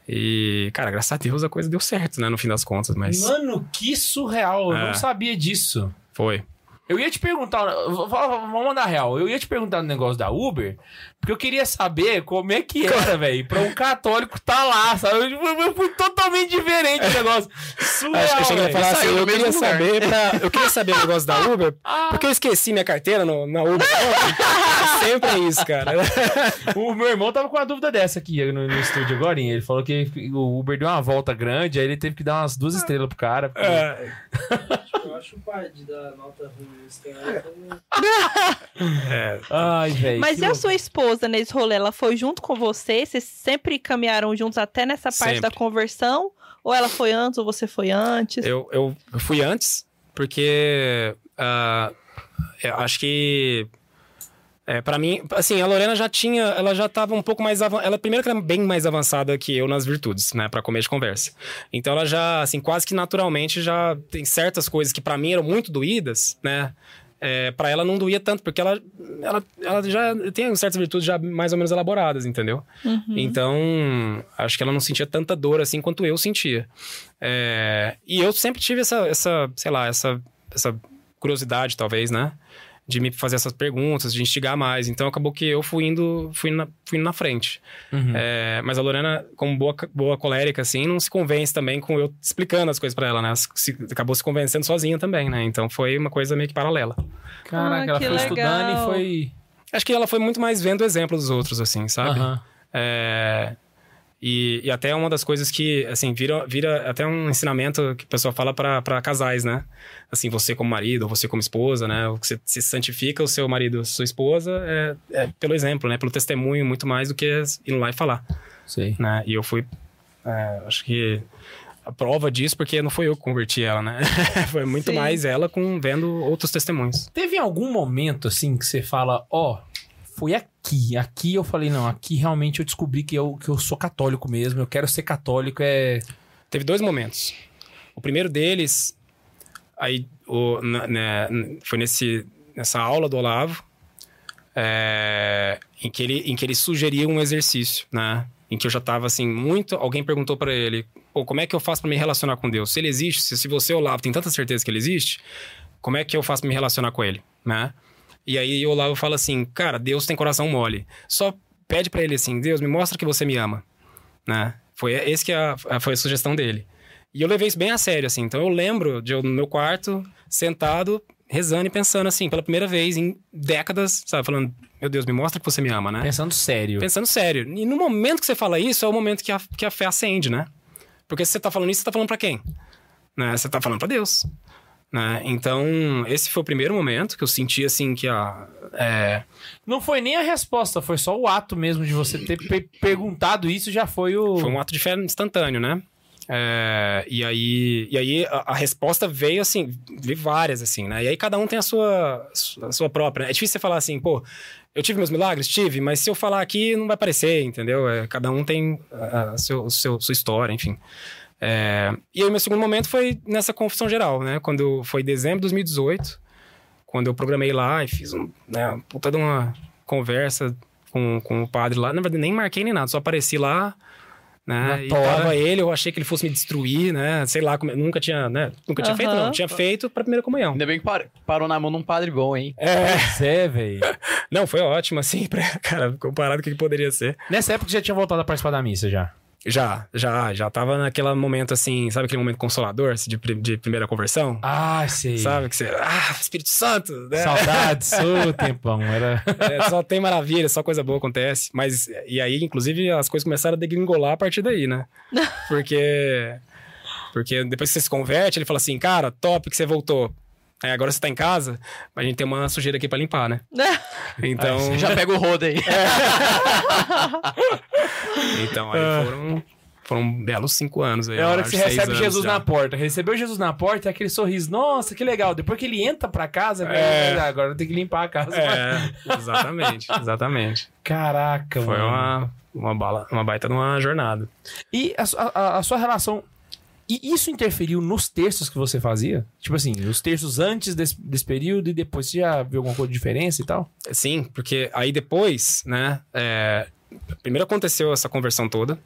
E, cara, graças a Deus a coisa deu certo, né? No fim das contas, mas Mano, que surreal. Eu É. não sabia disso. foi. Eu ia te perguntar, vamos mandar real. Eu ia te perguntar no negócio da Uber, porque eu queria saber como é que era, velho, pra um católico tá lá, sabe? Eu, eu- eu fui totalmente diferente o negócio. Surreal, Acho que eu cheguei a velho. falar assim, eu queria saber pra, Eu queria saber o negócio da Uber, Ah. porque eu esqueci minha carteira no, na Uber. ontem. Sempre é isso, cara. O meu irmão tava com uma dúvida dessa aqui no, no estúdio agora. Ele falou que o Uber deu uma volta grande, aí ele teve que dar umas duas estrelas pro cara. porque- É, Eu acho o pai de dar nota ruim. É, Ai, velho. Mas e a sua esposa nesse rolê? Ela foi junto com você? Vocês sempre caminharam juntos até nessa parte Sempre. da conversão? Ou ela foi antes ou você foi antes? Eu, eu, fui antes, porque ah, eu acho que. É, para mim, assim, a Lorena já tinha, ela já tava um pouco mais avançada. Ela, primeiro, que ela é bem mais avançada que eu nas virtudes, né, Pra comer de conversa. Então, ela já, assim, quase que naturalmente já tem certas coisas que pra mim eram muito doídas, né? É, para ela não doía tanto, porque ela, ela, ela já tem certas virtudes já mais ou menos elaboradas, entendeu? Então, acho que ela não sentia tanta dor assim quanto eu sentia. É, e eu sempre tive essa, essa sei lá, essa, essa curiosidade, talvez, né? De me fazer essas perguntas, de instigar mais. Então, acabou que eu fui indo, fui na, fui indo na frente. Uhum. É, mas a Lorena, como boa, boa colérica, assim, não se convence também com eu explicando as coisas pra ela, né? Se- acabou se convencendo sozinha também, né? Então, foi uma coisa meio que paralela. Caraca, Ah, ela que foi estudando e legal. foi. Acho que ela foi muito mais vendo o exemplo dos outros, assim, sabe? Aham. É, e, e até uma das coisas que, assim, vira, vira até um ensinamento que o pessoal fala pra casais, né? Assim, você como marido ou você como esposa, né? O que Você se santifica o seu marido, sua esposa, é, é pelo exemplo, né? Pelo testemunho, muito mais do que indo lá e falar, Sei. né? E eu fui, é, acho que a prova disso, porque não foi eu que converti ela, né? foi muito Sim. mais ela com vendo outros testemunhos. Teve algum momento assim que você fala, ó, foi aqui, aqui eu falei, não, aqui realmente eu descobri que eu, que eu sou católico mesmo, eu quero ser católico, é. Teve dois momentos. O primeiro deles, aí, o, né, foi nesse, nessa aula do Olavo, é, em, que ele, em que ele sugeria um exercício, né? Em que eu já tava assim, muito. Alguém perguntou pra ele: Pô, como é que eu faço pra me relacionar com Deus? Se ele existe, se, se você, Olavo, tem tanta certeza que ele existe, como é que eu faço pra me relacionar com ele, né? E aí o Olavo fala assim: Cara, Deus tem coração mole. Só pede pra ele assim: Deus, me mostra que você me ama, né? Foi esse que a, a- foi a sugestão dele. E eu levei isso bem a sério, assim. Então eu lembro de eu no meu quarto, sentado, rezando e pensando assim, pela primeira vez em décadas, sabe? Falando, meu Deus, me mostra que você me ama, né? Pensando sério. Pensando sério. E no momento que você fala isso, é o momento que a, que a fé acende, né? Porque se você tá falando isso, você tá falando pra quem? Né? Você tá falando pra Deus. Né? Então, esse foi o primeiro momento que eu senti, assim, que a... É, Não foi nem a resposta, foi só o ato mesmo de você ter pe- perguntado isso já foi o. Foi um ato de fé instantâneo, né? É, e aí, e aí a, a resposta veio assim, veio várias, assim, né? E aí cada um tem a sua, a sua própria. né? É difícil você falar assim, pô, eu tive meus milagres? Tive, mas se eu falar aqui não vai parecer, entendeu? É, cada um tem a, a seu, seu, sua história, enfim. É, e aí, meu segundo momento foi nessa confissão geral, né? Quando foi dezembro de 2018, quando eu programei lá e fiz um, né, uma puta de uma conversa com, com o padre lá. Na verdade, nem marquei nem nada, só apareci lá, né? E tava ele, eu achei que ele fosse me destruir, né? Sei lá, como, nunca tinha, né? Nunca tinha feito, não. Tinha feito pra primeira comunhão. Ainda bem que par- parou na mão de um padre bom, hein? É, é, velho. não, foi ótimo, assim, pra, cara, comparado com o que poderia ser. Nessa época já tinha voltado a participar da missa já. Já, já, já tava naquele momento assim, sabe aquele momento consolador, assim, de, de primeira conversão? Ah, sei. Sabe que você, ah, Espírito Santo, né? Saudades, ô tempão. Era. É, só tem maravilha, só coisa boa acontece. Mas, e aí, inclusive, as coisas começaram a degringolar a partir daí, né? Porque. Porque depois que você se converte, ele fala assim, cara, top que você voltou. Aí agora você tá em casa, mas a gente tem uma sujeira aqui pra limpar, né? Então. Já pega o rodo aí. Então, aí foram. Foram belos cinco anos aí. É a hora que você recebe Jesus já. na porta. Recebeu Jesus na porta, é aquele sorriso. Nossa, que legal. Depois que ele entra pra casa, velho, É. agora tem que limpar a casa. É, exatamente, exatamente. Caraca, Foi mano. uma, uma, bala, uma baita de uma jornada. E a, a- a sua relação. E isso interferiu nos textos que você fazia? Tipo assim, os textos antes desse, desse período e depois você já viu alguma coisa de diferença e tal? Sim, porque aí depois, né? é, primeiro aconteceu essa conversão toda.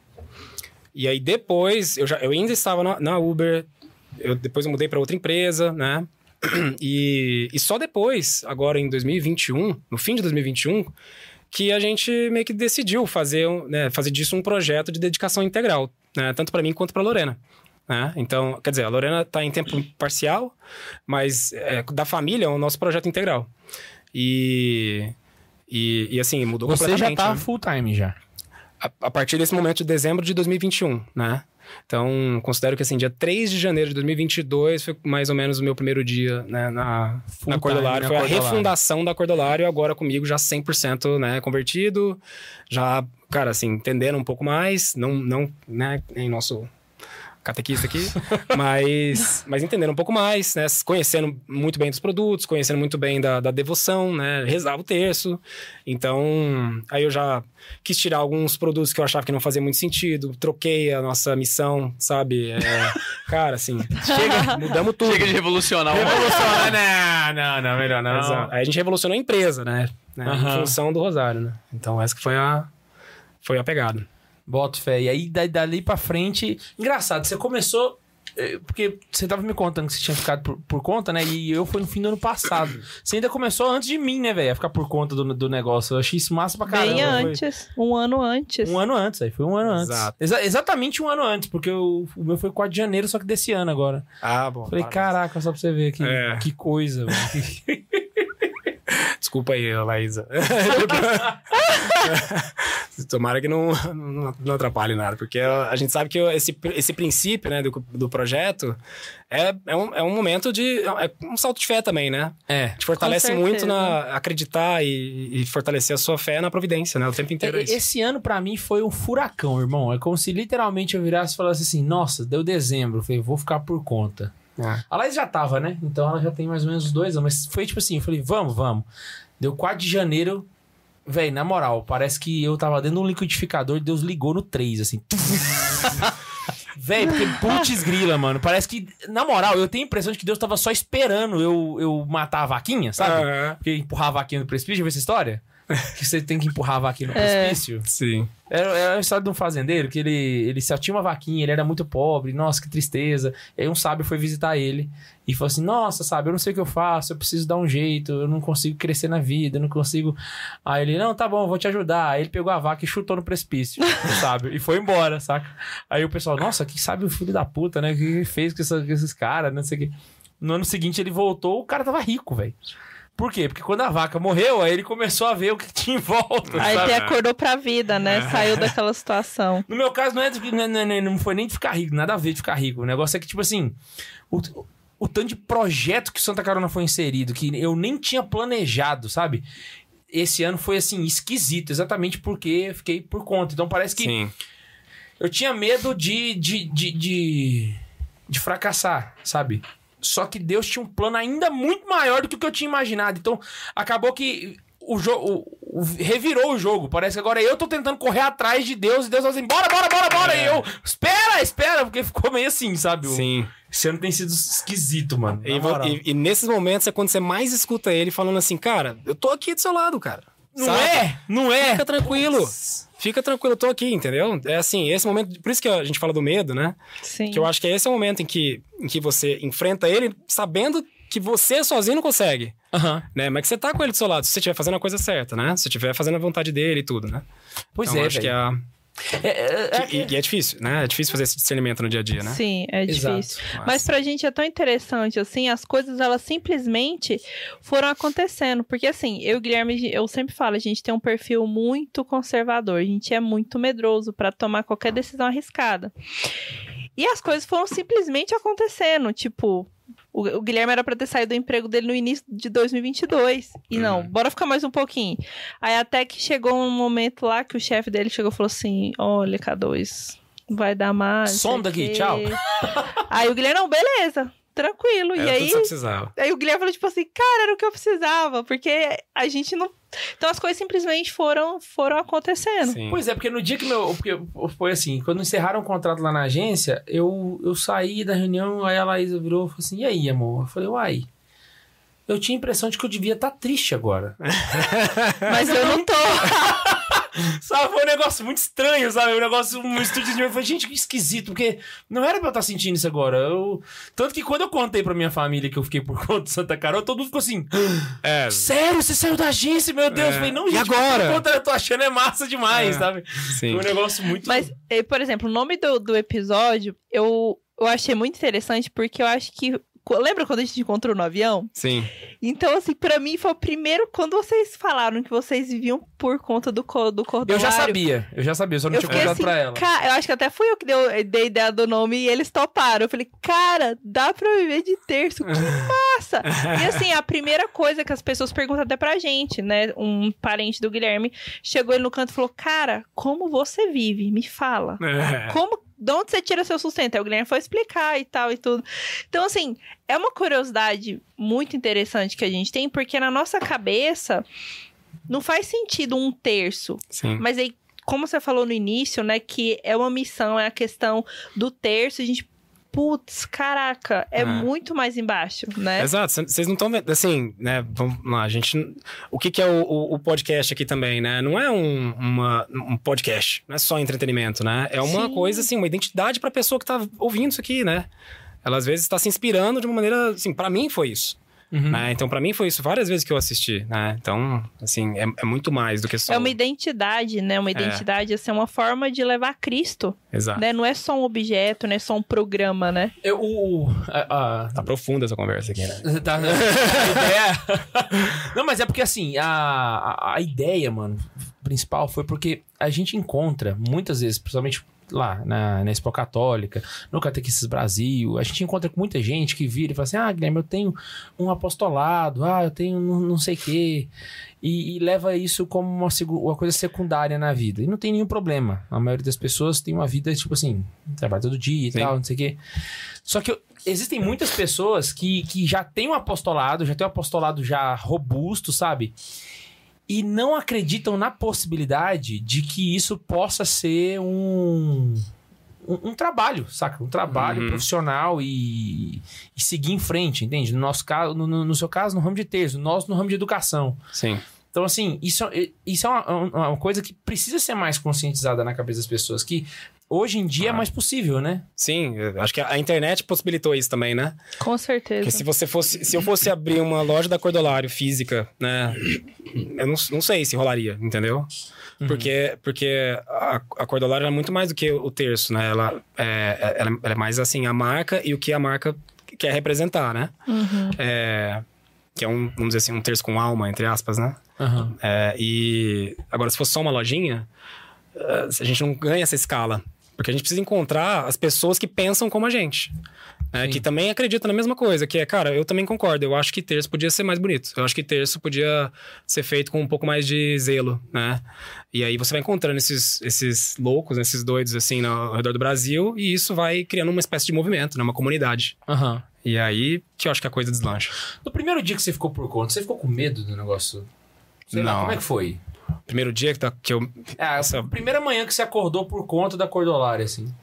E aí depois, eu, já, eu ainda estava na, na Uber. Eu, depois eu mudei para outra empresa, né? E, e só depois, agora em 2021, no fim de 2021, que a gente meio que decidiu fazer, né, fazer disso um projeto de dedicação integral, né? Tanto para mim quanto para Lorena. Né? Então, quer dizer, a Lorena está em tempo parcial, mas é, da família é o nosso projeto integral. E, e, e, assim, mudou Você já completamente. tá né? full time já. a, a partir desse momento de dezembro de 2021, né? Então, considero que assim, dia 3 de janeiro de 2022 foi mais ou menos o meu primeiro dia né, na, Full na Cordolário. na Foi a Cordolário. refundação da Cordolário, agora comigo já 100% né, convertido. Já, cara, assim, entendendo um pouco mais. Não, não né, em nosso catequista aqui, mas, mas entendendo um pouco mais, né? Conhecendo muito bem dos produtos, conhecendo muito bem da, da devoção, né? Rezava o terço. Então, aí eu já quis tirar alguns produtos que eu achava que não fazia muito sentido, troquei a nossa missão, sabe? É, cara, assim, chega, mudamos tudo. Chega de revolucionar o Revolucionar, não, não, não, melhor não. Exato. Aí a gente revolucionou a empresa, né? Né? Aham. Em função do Rosário, né? Então, essa que foi a, foi a pegada. Boto fé. E aí, da- dali pra frente. Engraçado, você começou. eh, Porque você tava me contando que você tinha ficado por, por conta, né? E eu fui no fim do ano passado. Você ainda começou antes de mim, né, velho? A ficar por conta do, do negócio. Eu achei isso massa pra caramba. Bem Foi antes. Um ano antes. Um ano antes, aí foi um ano antes. Exato. Exa- exatamente um ano antes, porque o, o meu foi 4 de janeiro, só que desse ano agora. Ah, bom. Falei, parabéns. caraca, só pra você ver que, É. que coisa, velho. Desculpa aí, Laísa. Tomara que não, não, não atrapalhe nada, porque a gente sabe que esse, esse princípio né, do, do projeto é, é, um, é um momento de. É um salto de fé também, né? É. Te fortalece muito na acreditar e, e fortalecer a sua fé na providência, né? O tempo inteiro. É isso. Esse ano, pra mim, foi um furacão, irmão. É como se literalmente eu virasse e falasse assim: nossa, deu dezembro. Eu falei, vou ficar por conta. É. A Laís já tava, né? Então ela já tem mais ou menos dois anos. Mas foi tipo assim: eu falei, vamos, vamos. Deu 4 de janeiro. Véi, na moral, parece que eu tava dentro de um liquidificador e Deus ligou no 3, assim. Velho, porque putz grila, mano. Parece que, na moral, eu tenho a impressão de que Deus tava só esperando eu, eu matar a vaquinha, sabe? Aham. Porque empurrar a vaquinha no precipício, já viu essa história? Que você tem que empurrar a vaquinha no É. precipício. Sim. Era, era a história de um fazendeiro que ele, ele só tinha uma vaquinha, ele era muito pobre, nossa, que tristeza. E aí um sábio foi visitar ele e falou assim: Nossa, sábio, eu não sei o que eu faço, eu preciso dar um jeito, eu não consigo crescer na vida, eu não consigo. Aí ele, não, tá bom, eu vou te ajudar. Aí ele pegou a vaca e chutou no precipício, sábio, e foi embora, saca? Aí o pessoal, nossa, que sábio filho da puta, né? O que fez com, essa- com esses caras, não sei o que. No ano seguinte ele voltou, o cara tava rico, velho. Por quê? Porque quando a vaca morreu, aí ele começou a ver o que tinha em volta. Aí sabe? ele acordou pra vida, né? Saiu daquela situação. No meu caso, não, é de- não, não- não- não foi nem de ficar rico, nada a ver de ficar rico. O negócio é que, tipo assim, o, o tanto de projeto que Santa Carona foi inserido, que eu nem tinha planejado, sabe? Esse ano foi, assim, esquisito, exatamente porque eu fiquei por conta. Então parece que Sim. eu tinha medo de, de, de, de, de fracassar, sabe? Só que Deus tinha um plano ainda muito maior do que o que eu tinha imaginado. Então, acabou que o jogo revirou o jogo. Parece que agora eu tô tentando correr atrás de Deus e Deus tá assim, bora, bora, bora, bora. E eu, espera, espera, porque ficou meio assim, sabe? O- Sim. Esse ano tem sido esquisito, mano. E, e- e nesses momentos é quando você mais escuta ele falando assim, cara, eu tô aqui do seu lado, cara. Não Sabe? é? Não é? Fica tranquilo. Fica tranquilo, eu tô aqui, entendeu? É assim, esse momento. Por isso que a gente fala do medo, né? Sim. Que eu acho que esse é o momento em que, em que você enfrenta ele sabendo que você sozinho não consegue, Aham. né? Mas que você tá com ele do seu lado, se você estiver fazendo a coisa certa, né? Se você estiver fazendo a vontade dele e tudo, né? Pois Então, é, acho que velho. é, a- É, é, é- e, e é difícil, né? É difícil fazer esse discernimento no dia a dia, né? Sim, é Exato. difícil. Mas pra gente é tão interessante, assim, as coisas elas simplesmente foram acontecendo. Porque, assim, eu e o Guilherme, eu sempre falo, a gente tem um perfil muito conservador, a gente é muito medroso pra tomar qualquer decisão arriscada. E as coisas foram simplesmente acontecendo, tipo. O o Guilherme era pra ter saído do emprego dele no início de 2022. E não, Uhum. bora ficar mais um pouquinho. Aí até que chegou um momento lá que o chefe dele chegou e falou assim: Olha, K2, vai dar mais. daqui, quê." tchau. Aí o Guilherme, não, beleza, tranquilo. Era e aí, aí o Guilherme falou, tipo assim, cara, era o que eu precisava, porque a gente não. Então as coisas simplesmente foram, foram acontecendo. Sim. Pois é, porque no dia que meu. Porque foi assim, quando encerraram o contrato lá na agência, eu, eu saí da reunião, aí a Laísa virou e falou assim: e aí, amor? Eu falei, uai. Eu tinha a impressão de que eu devia estar triste agora. Mas eu não tô. sabe? Foi um negócio muito estranho, sabe? Um negócio, um estúdio de eu falei, gente, que esquisito, porque não era pra eu estar sentindo isso agora. Eu... Tanto que quando eu contei pra minha família que eu fiquei por conta de Santa Carol, todo mundo ficou assim: É, Sério, você saiu da agência, meu Deus. É. Eu falei, não, E gente, agora? por conta eu tô achando é massa demais, É. sabe? sim. Foi um negócio muito. Mas, por exemplo, o nome do, do episódio, eu, eu achei muito interessante, porque eu acho que. Lembra quando a gente encontrou no avião? Sim. Então, assim, pra mim foi o primeiro. Quando vocês falaram que vocês viviam por conta do, co- do Eu cordoário. já sabia, eu já sabia, eu só não Eu tinha contado assim, pra ela. Ca- eu acho que até fui eu que deu, dei ideia do nome e eles toparam. Eu falei, cara, dá pra viver de terço, que massa! e assim, a primeira coisa que as pessoas perguntam até pra gente, né? Um parente do Guilherme chegou ele no canto e falou: Cara, como você vive? Me fala. É. Como. De onde você tira seu sustento? Aí o Guilherme foi explicar e tal e tudo. Então, assim, é uma curiosidade muito interessante que a gente tem, porque na nossa cabeça não faz sentido um terço. Sim. Mas aí, como você falou no início, né, que é uma missão, é a questão do terço, a gente. Putz, caraca, é É. muito mais embaixo, né? Exato, vocês não estão vendo, assim, né, vamos lá, a gente, o que que é o, o- o podcast aqui também, né, não é um, uma- um podcast, não é só entretenimento, né, é uma Sim. coisa, assim, uma identidade pra pessoa que tá ouvindo isso aqui, né, ela às vezes está se inspirando de uma maneira, assim, pra mim foi isso, Uhum. né, então pra mim foi isso várias vezes que eu assisti, né, então, assim, é, é muito mais do que só... É uma identidade, né? Uma identidade, assim, é uma forma de levar Cristo, Exato, né? Não é só um objeto, não é só um programa, né? Eu, o, a, a- tá profunda essa conversa aqui, né. Tá, ideia... Não, mas é porque assim, a, a ideia, mano, principal foi porque a gente encontra, muitas vezes, principalmente lá na, na Expo Católica, no Catequistas Brasil, a gente encontra com muita gente que vira e fala assim, ah, Guilherme, eu tenho um apostolado, ah, eu tenho não, não sei o quê, e, e leva isso como uma, uma coisa secundária na vida. E não tem nenhum problema. A maioria das pessoas tem uma vida, tipo assim, trabalha todo dia e Sim. tal, não sei o quê. Só que eu- existem muitas pessoas que, que já têm um apostolado, já têm um apostolado já robusto, sabe? E não acreditam na possibilidade de que isso possa ser um, um, um trabalho, saca? Um trabalho Uhum. profissional e, e seguir em frente, entende? No nosso caso, no, no- no seu caso, no ramo de texto, nós no ramo de educação. Sim. Então, assim, isso, isso é uma, uma coisa que precisa ser mais conscientizada na cabeça das pessoas, que hoje em dia é mais possível, né? Sim, acho que a internet possibilitou isso também, né? Com certeza. Porque se você fosse, se eu fosse abrir uma loja da Cordolário física, né? Eu não, não sei se rolaria, entendeu? Porque, porque a, a Cordolário é muito mais do que o terço, né? Ela é, ela, ela é mais assim a marca e o que a marca quer representar, né? Uhum. É, que é um, vamos dizer assim, um terço com alma, entre aspas, né? Aham. É, e agora, se fosse só uma lojinha, eh, a gente não ganha essa escala. Porque a gente precisa encontrar as pessoas que pensam como a gente. né? que também acreditam na mesma coisa, que é, cara, eu também concordo. Eu acho que terço podia ser mais bonito. Eu acho que terço podia ser feito com um pouco mais de zelo, né? E aí você vai encontrando esses, esses loucos, esses doidos, assim, no- ao redor do Brasil, e isso vai criando uma espécie de movimento, né? Uma comunidade. Aham. E aí que eu acho que a coisa deslancha. No primeiro dia que você ficou por conta, você ficou com medo do negócio? Sei lá, Não. como é que foi? Primeiro dia que, tá, que eu É, Essa- primeira manhã que você acordou por conta da cordolária, assim.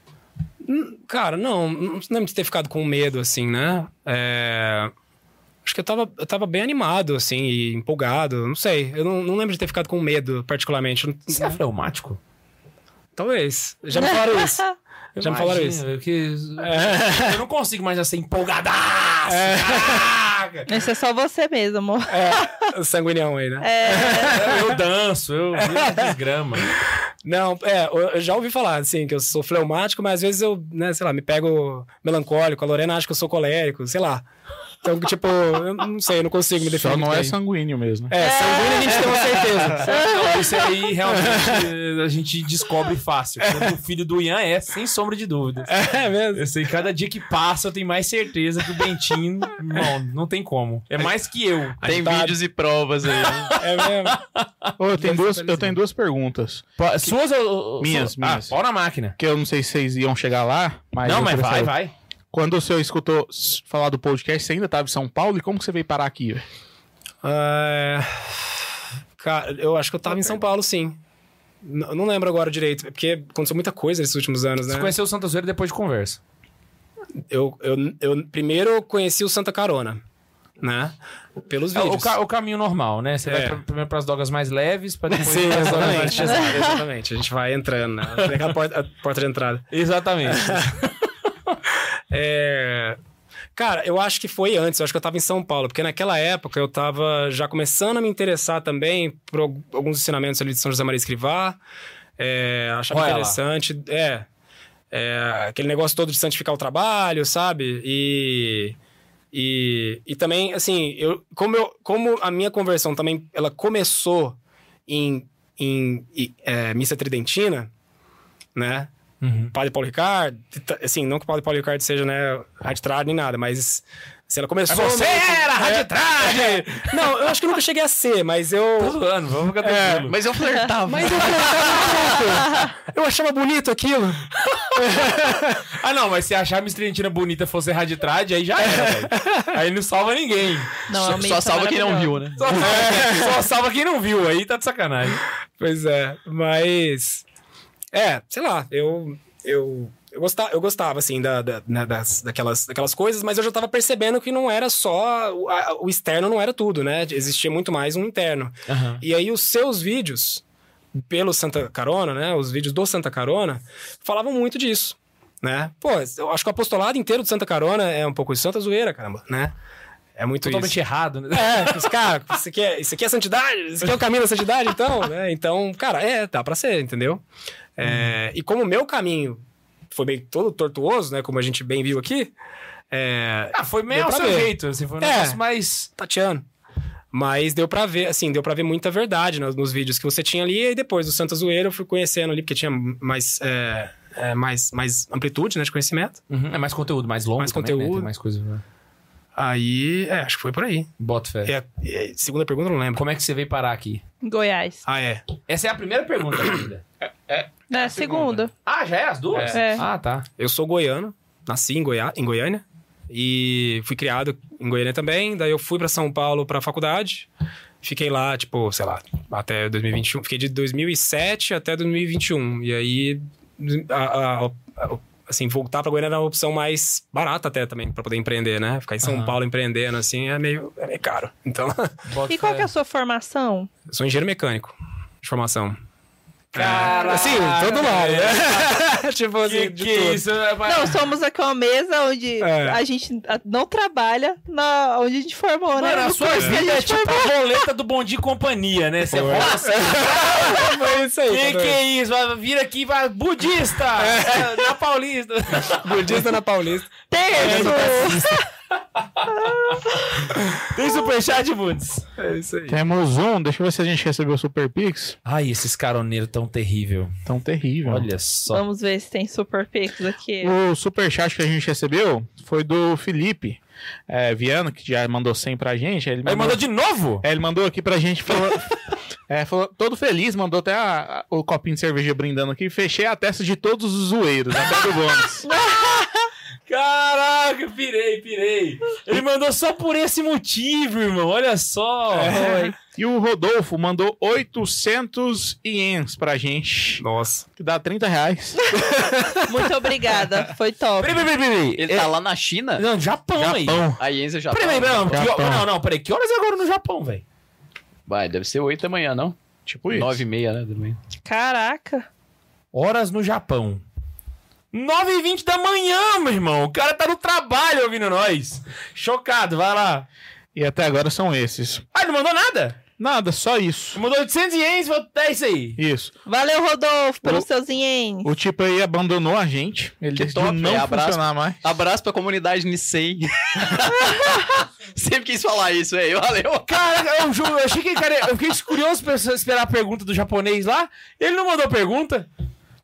Cara, não, não lembro de ter ficado com medo, assim, né? É, Acho que eu tava, eu tava bem animado, assim, e empolgado, não sei. Eu não, não lembro de ter ficado com medo, particularmente. Você é fleumático? Talvez. Já me falaram isso. Já me falaram isso. Imagina, que- Eu não consigo mais assim, empolgadaço! É. Caraca! Esse é só você mesmo, amor. É, o sanguinhão aí, né? Eu, eu danço, eu viro desgrama. Não, é, eu já ouvi falar, assim, que eu sou fleumático, mas às vezes eu, né, sei lá, me pego melancólico, a Lorena acha que eu sou colérico, sei lá. Então, tipo, eu não sei, eu não consigo me definir. Só não é bem. sanguíneo mesmo. É, sanguíneo a gente tem uma certeza. Não, isso aí realmente a gente descobre fácil. O filho do Ian é, sem sombra de dúvida. É mesmo. Eu sei, cada dia que passa eu tenho mais certeza que o Bentinho, não, não tem como. É mais que eu. Tem tá- vídeos e provas aí. né? É mesmo. Ô, eu, tenho duas, eu tenho duas perguntas. Suas ou. Minhas, suas? minhas. Ah, na máquina. Que eu não sei se vocês iam chegar lá, mas. não, mas vai, vai. Quando o senhor escutou falar do podcast, você ainda estava em São Paulo? E como que você veio parar aqui? É, Cara, eu acho que eu tava em São Paulo, sim. N- não lembro agora direito, porque aconteceu muita coisa nesses últimos anos, né? Você conheceu o Santa Zoeira depois de conversa. Eu, eu, eu primeiro conheci o Santa Carona, né? Pelos É o, vídeos. ca- o caminho normal, né? Você vai É. pra- primeiro pras drogas mais leves, pra depois Sim, pras drogas mais exatamente, exatamente. A gente vai entrando, né? Tem aquela porta, a porta de entrada. Exatamente. É... Cara, eu acho que foi antes, eu acho que eu tava em São Paulo, porque naquela época eu tava já começando a me interessar também por al- alguns ensinamentos ali de São José Maria Escrivá. É, achava Olha lá. interessante. É, é, aquele negócio todo de santificar o trabalho, sabe? E. E, e também, assim, eu, como, eu, como a minha conversão também ela começou em, em, em, é, missa tridentina, né? Uhum. Padre Paulo Ricardo, assim, não que o Padre Paulo Ricardo seja, né, raditrado nem nada, mas assim, ela começou... Mas você era raditrado! É. Não, eu acho que eu nunca cheguei a ser, mas Tô eu... zoando, vamos ficar É, tranquilo. Mas eu flertava. Mas eu flertava. Eu achava bonito aquilo. Ah, não, mas se achar a Miss Tridentina bonita fosse raditrade, aí já era, velho. Aí não salva ninguém. Não, só, é só salva quem não viu, né? Só, só salva quem não viu, aí tá de sacanagem. Pois é, mas... É, sei lá, eu... Eu, eu, gostava, eu gostava, assim, da, da- né, das, daquelas, daquelas coisas, mas eu já tava percebendo que não era só... O, a- o externo não era tudo, né? Existia muito mais um interno. E aí os seus vídeos, pelo Santa Carona, né? Os vídeos do Santa Carona, falavam muito disso, né? Pô, eu acho que o apostolado inteiro do Santa Carona é um pouco de Santa Zoeira, caramba, né? É muito Totalmente isso. errado, né? É, cara, isso aqui é, isso aqui é santidade? Isso aqui é o caminho da santidade, então? né? Então, cara, é, dá pra ser, entendeu? É, E como o meu caminho foi meio todo tortuoso, né? Como a gente bem viu aqui, é, Ah, foi meio ao seu ver. jeito, assim, foi um É. negócio mais... tateando. Mas deu pra ver, assim, deu pra ver muita verdade nos, nos vídeos que você tinha ali. E depois do Santa Zoeira eu fui conhecendo ali, porque tinha mais, é, é, mais, mais amplitude, né, de conhecimento. Uhum, É mais conteúdo, mais longo Mais também, né? conteúdo. Tem mais coisa, né? Aí, é, acho que foi por aí. Bota fé. É, é, segunda pergunta eu não lembro. Como é que você veio parar aqui? Goiás. Ah, é. Essa é a primeira pergunta ainda. É, segunda. Ah, já é as duas? É. Ah, tá. Eu sou goiano, nasci em, Goiá, em Goiânia e fui criado em Goiânia também. Daí eu fui pra São Paulo pra faculdade. Fiquei lá, tipo, sei lá, até 2021. Fiquei de 2007 até 2021. E aí a- a- a- assim, voltar pra Goiânia era uma opção mais barata até também, pra poder empreender, né? Ficar em São. Paulo empreendendo, assim, é meio, é meio caro. Então, E qual é a sua formação? eu sou engenheiro mecânico de formação. Caraca. Assim, todo lado, né? tipo assim, Que, de que isso? é, mas- Não, somos aqui uma mesa onde É. a gente não trabalha na, onde a gente formou, né? Mano, a sua vida é tipo a roleta do Bom Dia e Companhia, né? Você Foi. rola assim, Foi isso aí. que, que é isso? Vai- Vira aqui, vai, budista! É, na Paulista. Budista na Paulista. Terço! Tem superchat, Bundes? É isso aí. Temos um, deixa eu ver se a gente recebeu o Super Pix. Ai, esses caroneiros tão terrível. Tão terrível. Olha só. Vamos ver se tem super pix aqui. O superchat que a gente recebeu foi do Felipe é, Viana, que já mandou 100 pra gente. Ele mandou, mandou de novo? é, ele mandou aqui pra gente, falou, é, falou todo feliz, mandou até a- a- o copinho de cerveja brindando aqui. Fechei a testa de todos os zoeiros, até do bônus. Caraca, pirei, pirei. Ele mandou só por esse motivo, irmão. Olha só. É. E o Rodolfo mandou 800 ienes pra gente, Nossa. que dá 30 reais. Muito obrigada, foi top. Peraí, peraí, peraí. Ele É- tá lá na China? Não, Japão, aí. Japão. A Yenza já Peraí, peraí, peraí. Japão. Que ho- Não, não, peraí. Que horas é agora no Japão, velho? Vai, deve ser 8 da manhã, não? Tipo isso. 9 e meia, né? Da manhã. Caraca. Horas no Japão. 9 e 20 da manhã, meu irmão. O cara tá no trabalho ouvindo nós. Chocado, vai lá. E até agora são esses. Ah, ele não mandou nada? Nada, só isso. Mandou 800 ienes, vou é isso aí. Isso. Valeu, Rodolfo, pelos O- seus ienes. O tipo aí abandonou a gente. Ele Que top, não velho. Abraço. funcionar mais. Abraço pra comunidade Nisei. Sempre quis falar isso, velho. Valeu. Cara, eu juro, eu achei que, cara, eu fiquei curioso pra esperar a pergunta do japonês lá. Ele não mandou pergunta.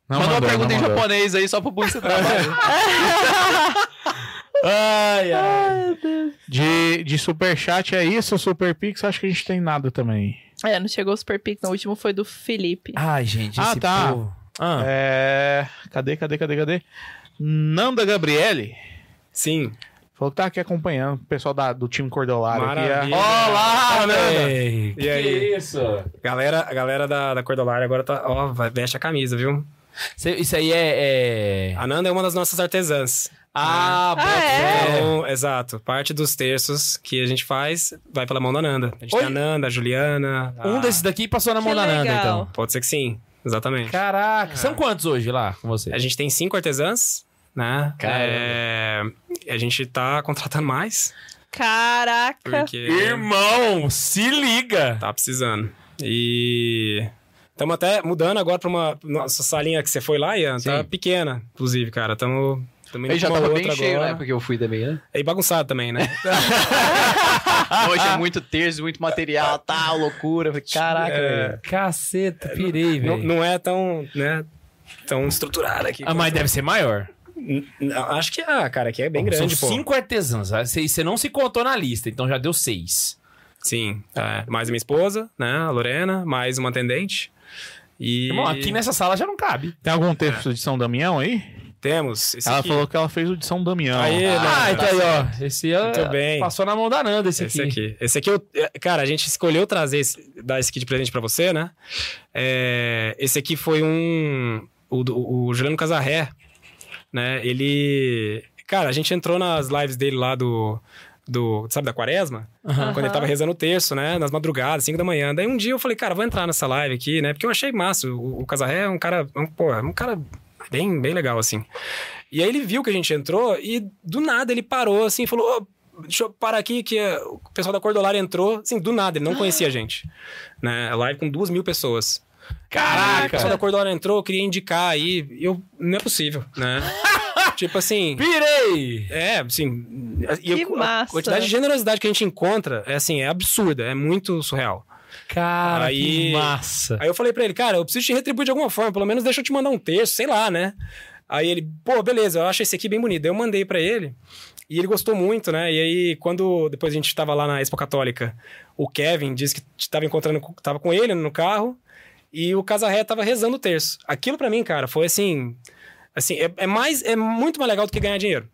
Não Mandou uma mandou, pergunta não em mandou. japonês aí só pro Bundes trabalho. Ai, ai. De, de superchat é isso, Super Pix acho que a gente tem nada também. É, não chegou o super pix, no último foi do Felipe. Ai, gente, Ah, esse tá. povo. Ah. É. Cadê, cadê, cadê, cadê? Nanda Gabriele Sim. falou que tá aqui acompanhando o pessoal da, do time Cordolário. aqui, Maravilha. é- Olá, Nanda. E aí? Que isso? Galera, a galera da, da Cordolária agora tá. Ó, vai, veste a camisa, viu? Isso aí é. é... A Nanda é uma das nossas artesãs. Ah, bota Ah, é? fé. Então, exato. Parte dos terços que a gente faz vai pela mão da Nanda. A gente Oi? tem a Nanda, a Juliana. Um a- desses daqui passou na Que mão da Nanda, legal. então. Pode ser que sim. Exatamente. Caraca, são quantos hoje lá com você? A gente tem cinco artesãs, né? É, A gente tá contratando mais, Caraca. porque Irmão, se liga! tá precisando. E estamos até mudando agora pra uma. Nossa salinha que você foi lá, Ian, tá Sim. pequena, inclusive, cara. Estamos. Ele já tava bem cheio, né? Porque eu fui também, né? É bagunçado também, né? Hoje é muito terço, muito material, tal, loucura. Caraca, É. velho. Caceta, pirei, não, velho. não é tão, né? Tão estruturado aqui. Ah, mas deve ser maior. Acho que, ah, cara, aqui é bem São grande, pô. cinco artesãos. Você você não se contou na lista, então já deu seis. Sim, é, mais a minha esposa, né, a Lorena, mais uma atendente. E Irmão, aqui nessa sala já não cabe. Tem algum texto de São Damião aí? temos esse ela aqui. falou que ela fez o de São Damião. Aí, Ah, Nanda, então aí, ó. Esse é, Muito bem. passou na mão da Nanda, esse, Esse aqui. aqui. Esse aqui, eu, é, cara, a gente escolheu trazer, esse, dar esse aqui de presente pra você, né? É, esse aqui foi um. O, do- o Juliano Casarré, né? Ele. Cara, a gente entrou nas lives dele lá do. Do sabe, da Quaresma? Aham. Quando ele tava rezando o terço, né? Nas madrugadas, 5 da manhã. Daí um dia eu falei, cara, vou entrar nessa live aqui, né? Porque eu achei massa. O, o Casarré é um cara. Um, pô, é um cara bem, bem legal, assim. E aí ele viu que a gente entrou e do nada ele parou assim e falou: "Ô, deixa eu parar aqui que eh, o pessoal da Cordolária entrou. Assim, do nada, ele não conhecia a gente. Né? A live com duas mil pessoas. Caraca! O pessoal da Cordolária entrou, queria indicar aí. E eu, não é possível, né? tipo assim. Pirei! É, assim. E Que eu- massa. A quantidade de generosidade que a gente encontra é assim, é absurda, é muito surreal. Cara, Aí- que massa. Aí eu falei pra ele, cara, eu preciso te retribuir de alguma forma, pelo menos deixa eu te mandar um texto, sei lá, né? Aí ele, pô, beleza, eu acho esse aqui bem bonito. Daí eu mandei pra ele e ele gostou muito, né? E aí, quando depois a gente tava lá na Expo Católica, o Kevin disse que tava encontrando, tava com ele no carro e o Casarré tava rezando o terço. Aquilo pra mim, cara, foi assim, assim, é, é mais, é muito mais legal do que ganhar dinheiro.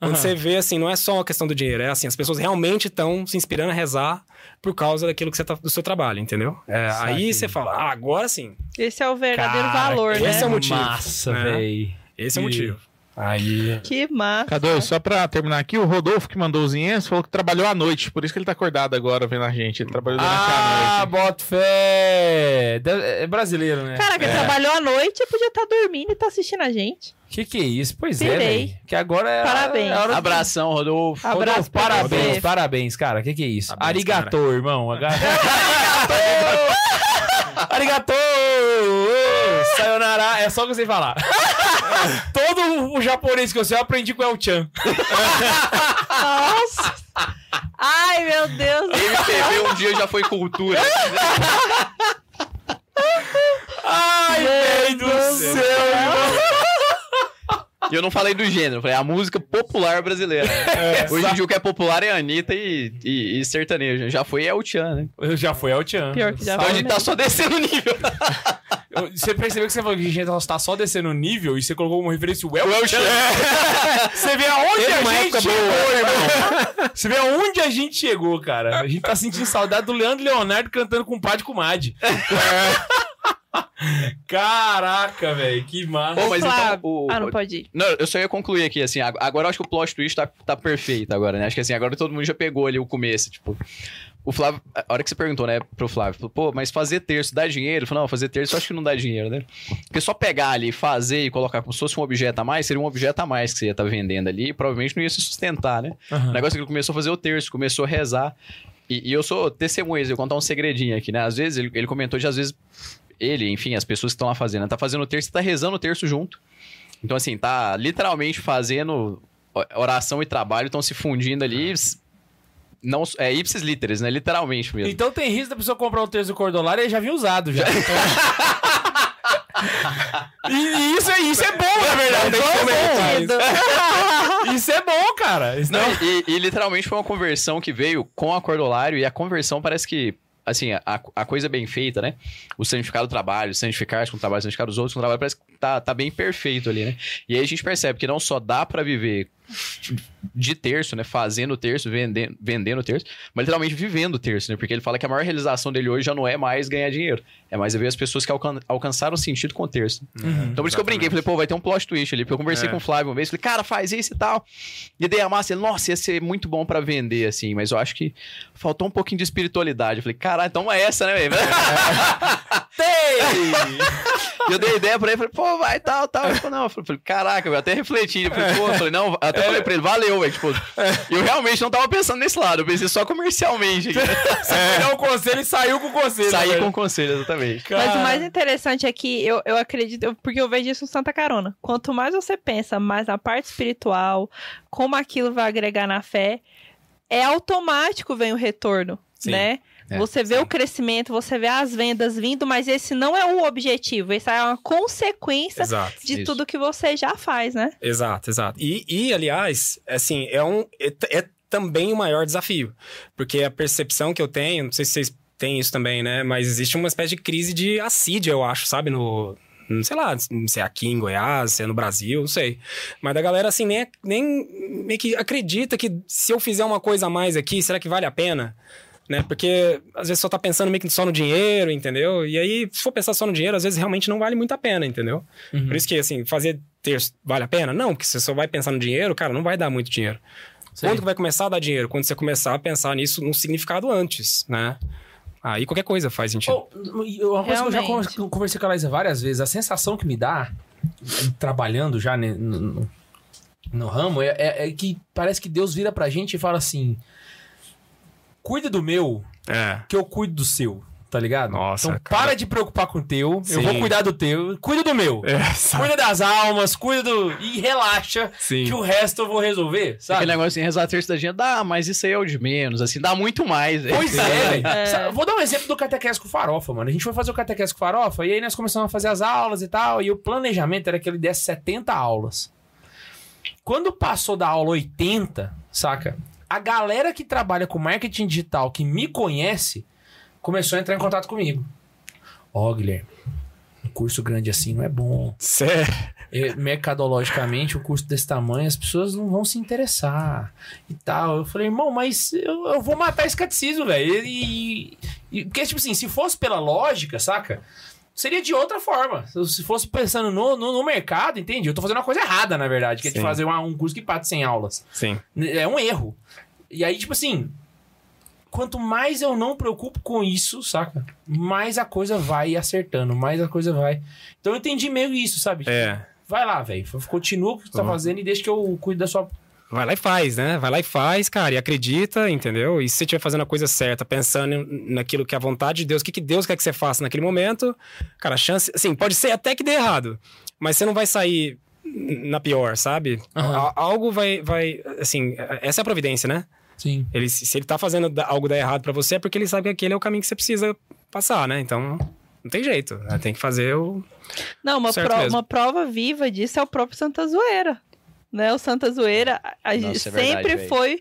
Quando Aham. você vê, assim, não é só uma questão do dinheiro, é assim, as pessoas realmente estão se inspirando a rezar por causa daquilo que você tá, do seu trabalho, entendeu? É, aí você fala, ah, agora sim, Esse é o verdadeiro Cara, valor, esse né? é o motivo, Massa, né? véi. esse é o E- motivo. Aí. Que massa. Cadu, só pra terminar aqui, o Rodolfo que mandou os inhos falou que trabalhou à noite, por isso que ele tá acordado agora vendo a gente. Ele trabalhou durante Ah, a noite. bota fé. É brasileiro, né? Cara, que trabalhou à noite podia estar dormindo e tá assistindo a gente. Que que é isso? Pois é, Pirei. velho. Que agora é. Parabéns. É hora Abração, Rodolfo. Abraço Rodolfo, parabéns, você. parabéns, cara. Que que é isso? Parabéns, Arigato, irmão. Arigato! Arigato! Sayonara, é só o que eu sei falar. Todo o japonês que eu sei eu aprendi com o El-chan. Nossa! Ai, meu Deus. MPB um dia já foi cultura. Ai, velho do céu, irmão. E eu não falei do gênero, eu falei a música popular brasileira. Hoje em dia o que é popular é Anitta e, e, e sertanejo. Já foi El Chan, né? Já foi El-chan. Pior que já Então a foi gente tá só descendo o nível. Você percebeu que você falou que a gente tá só descendo o nível e você colocou como referência o El Chan? Você vê aonde Teve a gente chegou, irmão. Você vê aonde a gente chegou, cara. A gente tá sentindo saudade do Leandro Leonardo cantando com o Pá de Comadre. Caraca, velho, que massa. Pô, mas então, o- Ah, não pode ir. Não, eu só ia concluir aqui, assim, ag- agora eu acho que o plot twist tá, tá perfeito agora, né? Acho que assim, agora todo mundo já pegou ali o começo, tipo... O Flávio, a hora que você perguntou, né, pro Flávio, falou, pô, mas fazer terço dá dinheiro? Ele falou, não, fazer terço eu acho que não dá dinheiro, né? Porque só pegar ali, fazer e colocar como se fosse um objeto a mais, seria um objeto a mais que você ia estar vendendo ali e provavelmente não ia se sustentar, né? O negócio é que ele começou a fazer o terço, começou a rezar. E, e eu sou testemunha, eu vou contar um segredinho aqui, né? Às vezes, ele, ele comentou de, às vezes, ele, enfim, as pessoas que estão lá fazendo, né? tá fazendo o terço e tá rezando o terço junto. Então, assim, tá literalmente fazendo oração e trabalho, estão se fundindo ali. Não, é ipsis literis, né? Literalmente mesmo. Então tem risco da pessoa comprar um terço cordolar e ele já vinha usado já. e, e isso, é, isso é bom, na verdade. Isso é bom. Isso é bom, cara. Isso Não, não... e, e literalmente foi uma conversão que veio com a cordolário e a conversão parece que, assim, a, a coisa bem feita, né? O santificado do trabalho, santificar com o trabalho, santificar os outros com o trabalho, parece que tá, tá bem perfeito ali, né? E aí a gente percebe que não só dá pra viver de terço, né? Fazendo terço, vendendo, vendendo terço, mas literalmente vivendo terço, né? Porque ele fala que a maior realização dele hoje já não é mais ganhar dinheiro, é mais ver as pessoas que alcan alcançaram o sentido com o terço. então por isso que eu brinquei, falei, pô, vai ter um plot twist ali, porque eu conversei É. com o Flávio uma vez, falei, cara, faz isso e tal. E daí a massa, ele, nossa, ia ser muito bom pra vender, assim, mas eu acho que faltou um pouquinho de espiritualidade. Eu falei, caralho, então é essa, né, velho? E eu dei ideia pra ele, falei, pô, vai, tal, tal. Ele falou, não, eu falei, caraca, eu até refleti. Eu falei, pô, eu falei, não, até falei pra ele, valeu, velho. Tipo, eu realmente não tava pensando nesse lado, eu pensei só comercialmente. Você deu o conselho e saiu com o conselho. Saí né, com o conselho, exatamente. Mas o mais interessante é que eu, eu acredito, porque eu vejo isso no Santa Carona. Quanto mais você pensa mais na parte espiritual, como aquilo vai agregar na fé, é automático vem o retorno, Sim. né? É, você vê o crescimento, você vê as vendas vindo, mas esse não é o objetivo, esse é uma consequência Exato. de Isso. tudo que você já faz, né? Exato, exato. E, e, aliás, assim, é um. É, é também o maior desafio. Porque a percepção que eu tenho, não sei se vocês têm isso também, né? Mas existe uma espécie de crise de assídia, eu acho, sabe? No. Sei lá, se é aqui em Goiás, se é no Brasil, não sei. Mas a galera, assim, nem, nem meio que acredita que se eu fizer uma coisa a mais aqui, será que vale a pena? Né? Porque às vezes só tá pensando meio que só no dinheiro, entendeu? E aí, se for pensar só no dinheiro, às vezes realmente não vale muito a pena, entendeu? Por isso que, assim, fazer terço vale a pena? Não, porque se você só vai pensar no dinheiro, cara, não vai dar muito dinheiro. Sim. Quando que vai começar a dar dinheiro? Quando você começar a pensar nisso num significado antes, né? Aí qualquer coisa faz sentido. Oh, uma coisa que eu já Realmente. con- conversei com a Laísa várias vezes, a sensação que me dá, trabalhando já no, no- no ramo, é, é- é que parece que Deus vira pra gente e fala assim: cuida do meu, É. que eu cuido do seu. Tá ligado? Nossa, então cara. para de preocupar com o teu, eu Sim. vou cuidar do teu, cuida do meu. É, sabe? Cuida das almas, cuida do. E relaxa, Sim. que o resto eu vou resolver, sabe? Aquele negócio assim, rezar terço da dinheiro, dá, mas isso aí é o de menos, assim, dá muito mais. Pois é, velho. É. Vou dar um exemplo do catequese com farofa, mano. A gente foi fazer o catequese com farofa e aí nós começamos a fazer as aulas e tal. E o planejamento era que ele desse 70 aulas. Quando passou da aula 80, saca? A galera que trabalha com marketing digital, que me conhece, começou a entrar em contato comigo. Ó, Guilherme, um curso grande assim não é bom. Sério. E, mercadologicamente, um curso desse tamanho, as pessoas não vão se interessar e tal. Eu falei, irmão, mas eu, eu vou matar esse catecismo, velho. E, e- e- Porque, tipo assim, se fosse pela lógica, saca? Seria de outra forma. Se- Se fosse pensando no, no, no mercado, entende? Eu tô fazendo uma coisa errada, na verdade, que é de Sim. fazer uma- um curso que parte sem aulas. Sim. É um erro. E aí, tipo assim, quanto mais eu não preocupo com isso, saca? Mais a coisa vai acertando, mais a coisa vai. Então eu entendi meio isso, sabe? É. Vai lá, velho. Continua o que tu tá Uhum. fazendo e deixa que eu cuido da sua. Vai lá e faz, né? Vai lá e faz, cara, e acredita, entendeu? E se você estiver fazendo a coisa certa, pensando naquilo que é a vontade de Deus, o que, que Deus quer que você faça naquele momento, cara, a chance, assim, pode ser até que dê errado, mas você não vai sair na pior, sabe? A- Algo vai, vai, assim, essa é a providência, né? Sim. Ele, se ele tá fazendo algo dar errado pra você, é porque ele sabe que aquele é o caminho que você precisa passar, né? Então, não tem jeito, né? tem que fazer o... Não, uma, Certo pro- mesmo. uma prova viva disso é o próprio Santa Zoeira. Né? O Santa Zoeira a- gente Nossa, é verdade, sempre foi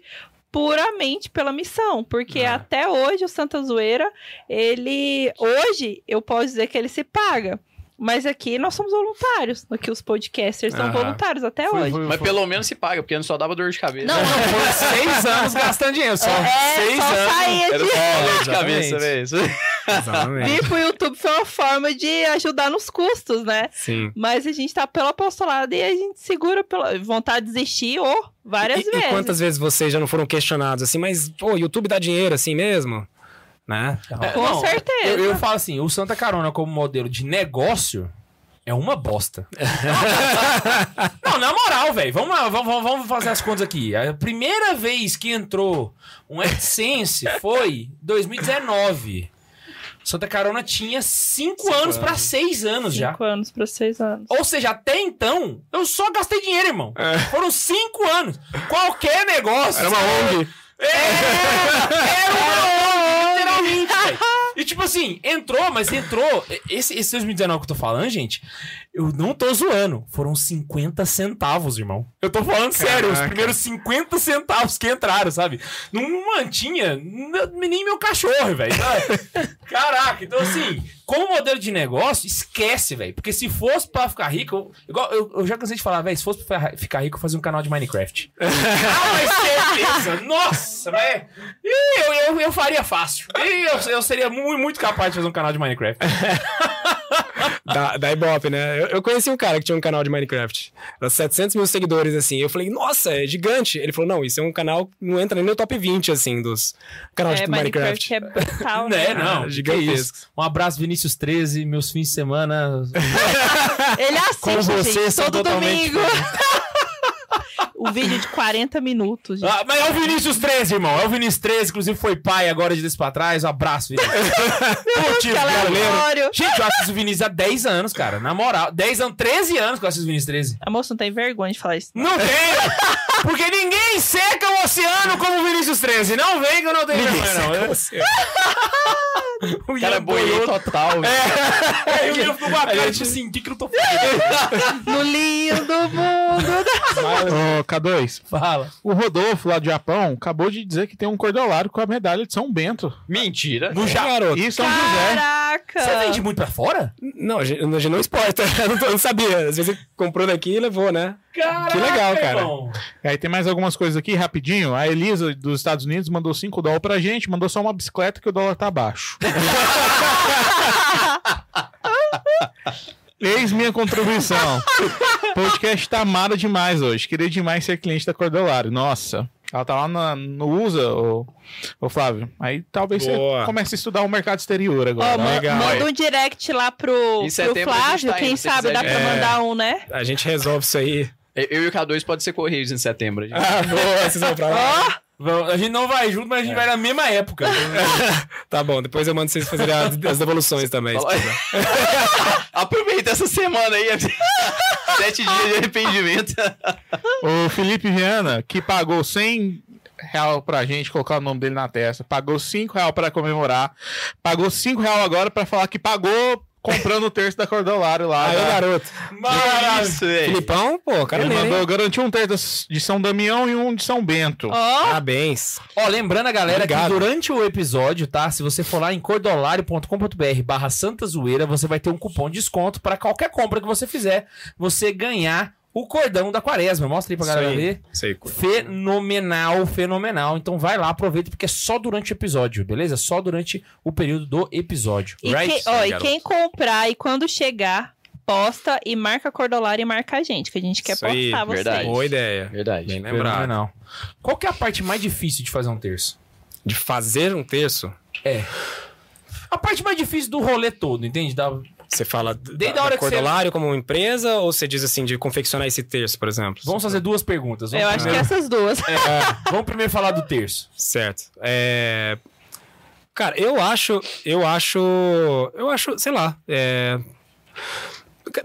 puramente pela missão, porque É. até hoje o Santa Zoeira, ele hoje eu posso dizer que ele se paga. Mas aqui nós somos voluntários. Aqui os podcasters são Aham. voluntários até Foi- hoje. foi- Mas pelo menos se paga, porque não só dava dor de cabeça. Não, Foram seis anos gastando dinheiro, só. É, seis só anos. saía Era de... só dor de cabeça, velho. Exatamente. Vir pro YouTube foi uma forma de ajudar nos custos, né? Sim. Mas a gente tá pelo apostolado e a gente segura pela vontade de desistir ou várias E, e vezes. quantas vezes vocês já não foram questionados assim, mas, pô, YouTube dá dinheiro assim mesmo? Né? É, Com não, certeza. Eu, eu falo assim, o Santa Carona como modelo de negócio é uma bosta. não, na moral, velho. Vamos, lá, vamos, vamos- fazer as contas aqui. A primeira vez que entrou um AdSense foi 2019. Santa Carona tinha 5 anos pra 6 anos já. Cinco anos pra seis anos. Ou seja, até então, eu só gastei dinheiro, irmão. Foram 5 anos. Qualquer negócio. Era uma ONG. É, era uma ONG, literalmente, velho. E tipo assim, entrou, mas entrou. Esse, esse 2019 que eu tô falando, gente, eu não tô zoando. Foram 50 centavos, irmão. Eu tô falando sério, os Caraca. primeiros 50 centavos que entraram, sabe? Não mantinha nem meu cachorro, velho. Caraca, então assim, como modelo de negócio, esquece, velho. Porque se fosse pra ficar rico, eu, igual, eu, eu já cansei de falar, velho, se fosse pra ficar rico, eu fazia um canal de Minecraft. Ah, mas certeza! Nossa, velho! Eu, eu, eu faria fácil. Ih, Eu, eu seria muito, muito capaz de fazer um canal de Minecraft. Da, da Ibope, né? Eu, eu conheci um cara que tinha um canal de Minecraft. Era 700 mil seguidores, assim. Eu falei, nossa, é gigante. Ele falou, não, isso é um canal que não entra nem no top 20, assim, dos canais É, de Minecraft, Minecraft. é brutal, né? né? Não, Ah, gigantesco. Um abraço, Vinícius 13, meus fins de semana. Ele assiste, Com você, gente, todo domingo. O vídeo de 40 minutos, gente. Ah, mas é o Vinícius 13, irmão. É o Vinícius 13, inclusive foi pai agora de desse pra trás. Um abraço, Vinícius. Aleatório. Gente, eu assisto o Vinícius há 10 anos, cara. Na moral. 10 anos, 13 anos que eu assisto o Vinícius 13. A moça não tem vergonha de falar isso. Não tem! Porque ninguém seca o oceano como o Vinícius 13. Não vem que eu não tenho vergonha, não. Eu- O Cara, Ian boiei boiou. total, velho. É, o Ian ficou com a cara, tipo assim, o que que eu tô fazendo? No lindo mundo. Ô, K2, Fala. o Rodolfo lá do Japão acabou de dizer que tem um cordolário com a medalha de São Bento. Mentira. No ja... Garoto. E São José. Caraca. Você vende muito pra fora? Não, a gente, a gente não exporta. Eu não, eu não sabia. Às vezes ele comprou daqui e levou, né? Caraca, Que legal, cara. irmão. Aí tem mais algumas coisas aqui, rapidinho. A Elisa dos Estados Unidos mandou 5 dólares pra gente, mandou só uma bicicleta que o dólar tá baixo. Eis minha contribuição. O podcast tá amado demais hoje. Queria demais ser cliente da Cordolário. Nossa. Ela tá lá na- no USA, ô, ô Flávio. Aí talvez Boa. você comece a estudar o mercado exterior agora. Ma- Legal. manda um direct lá pro, pro Flávio, tá quem sabe quiser dá pra É. mandar um, né? A gente resolve isso aí. Eu e o K2 pode ser Correios em setembro. gente. Ah, boa, vocês vão pra lá. Vamos- A gente não vai junto, mas a gente vai na mesma época. Tá bom, depois eu mando vocês fazerem as, as devoluções também. Aproveita essa semana aí. Sete dias de arrependimento. O Felipe Viana, que pagou 100 real pra gente colocar o nome dele na testa, pagou 5 real pra comemorar, pagou 5 real agora pra falar que pagou comprando o terço da Cordolário lá. Aí, da- garoto. Maravilha. Isso, velho. Filipão, pô, cara Ele mandou, hein? garantiu um terço de São Damião e um de São Bento. Ó, Parabéns. Ó, lembrando a galera Obrigado. que durante o episódio, tá? Se você for lá em cordolário.com.br barra Santa Zoeira, você vai ter um cupom de desconto para qualquer compra que você fizer, você ganhar o cordão da quaresma. Mostra aí pra galera aí. ver. Sei. Fenomenal, fenomenal. Então vai lá, aproveita, porque é só durante o episódio, beleza? Só durante o período do episódio. E, right? que- ó, e quem comprar e quando chegar, posta e marca a Cordolar e marca a gente, que a gente quer Isso aí, postar vocês. verdade. Boa ideia. Verdade. Bem lembrado. Fenomenal. Qual que é a parte mais difícil de fazer um terço? De fazer um terço, A parte mais difícil do rolê todo, entende? Da... você fala Desde da, a hora da que você- Cordolário como empresa ou você diz assim de confeccionar esse terço, por exemplo? Vamos fazer duas perguntas. Vamos Eu acho que essas duas. Vamos primeiro falar do terço. Certo. É... Cara, eu acho. Eu acho. Eu acho, sei lá. é,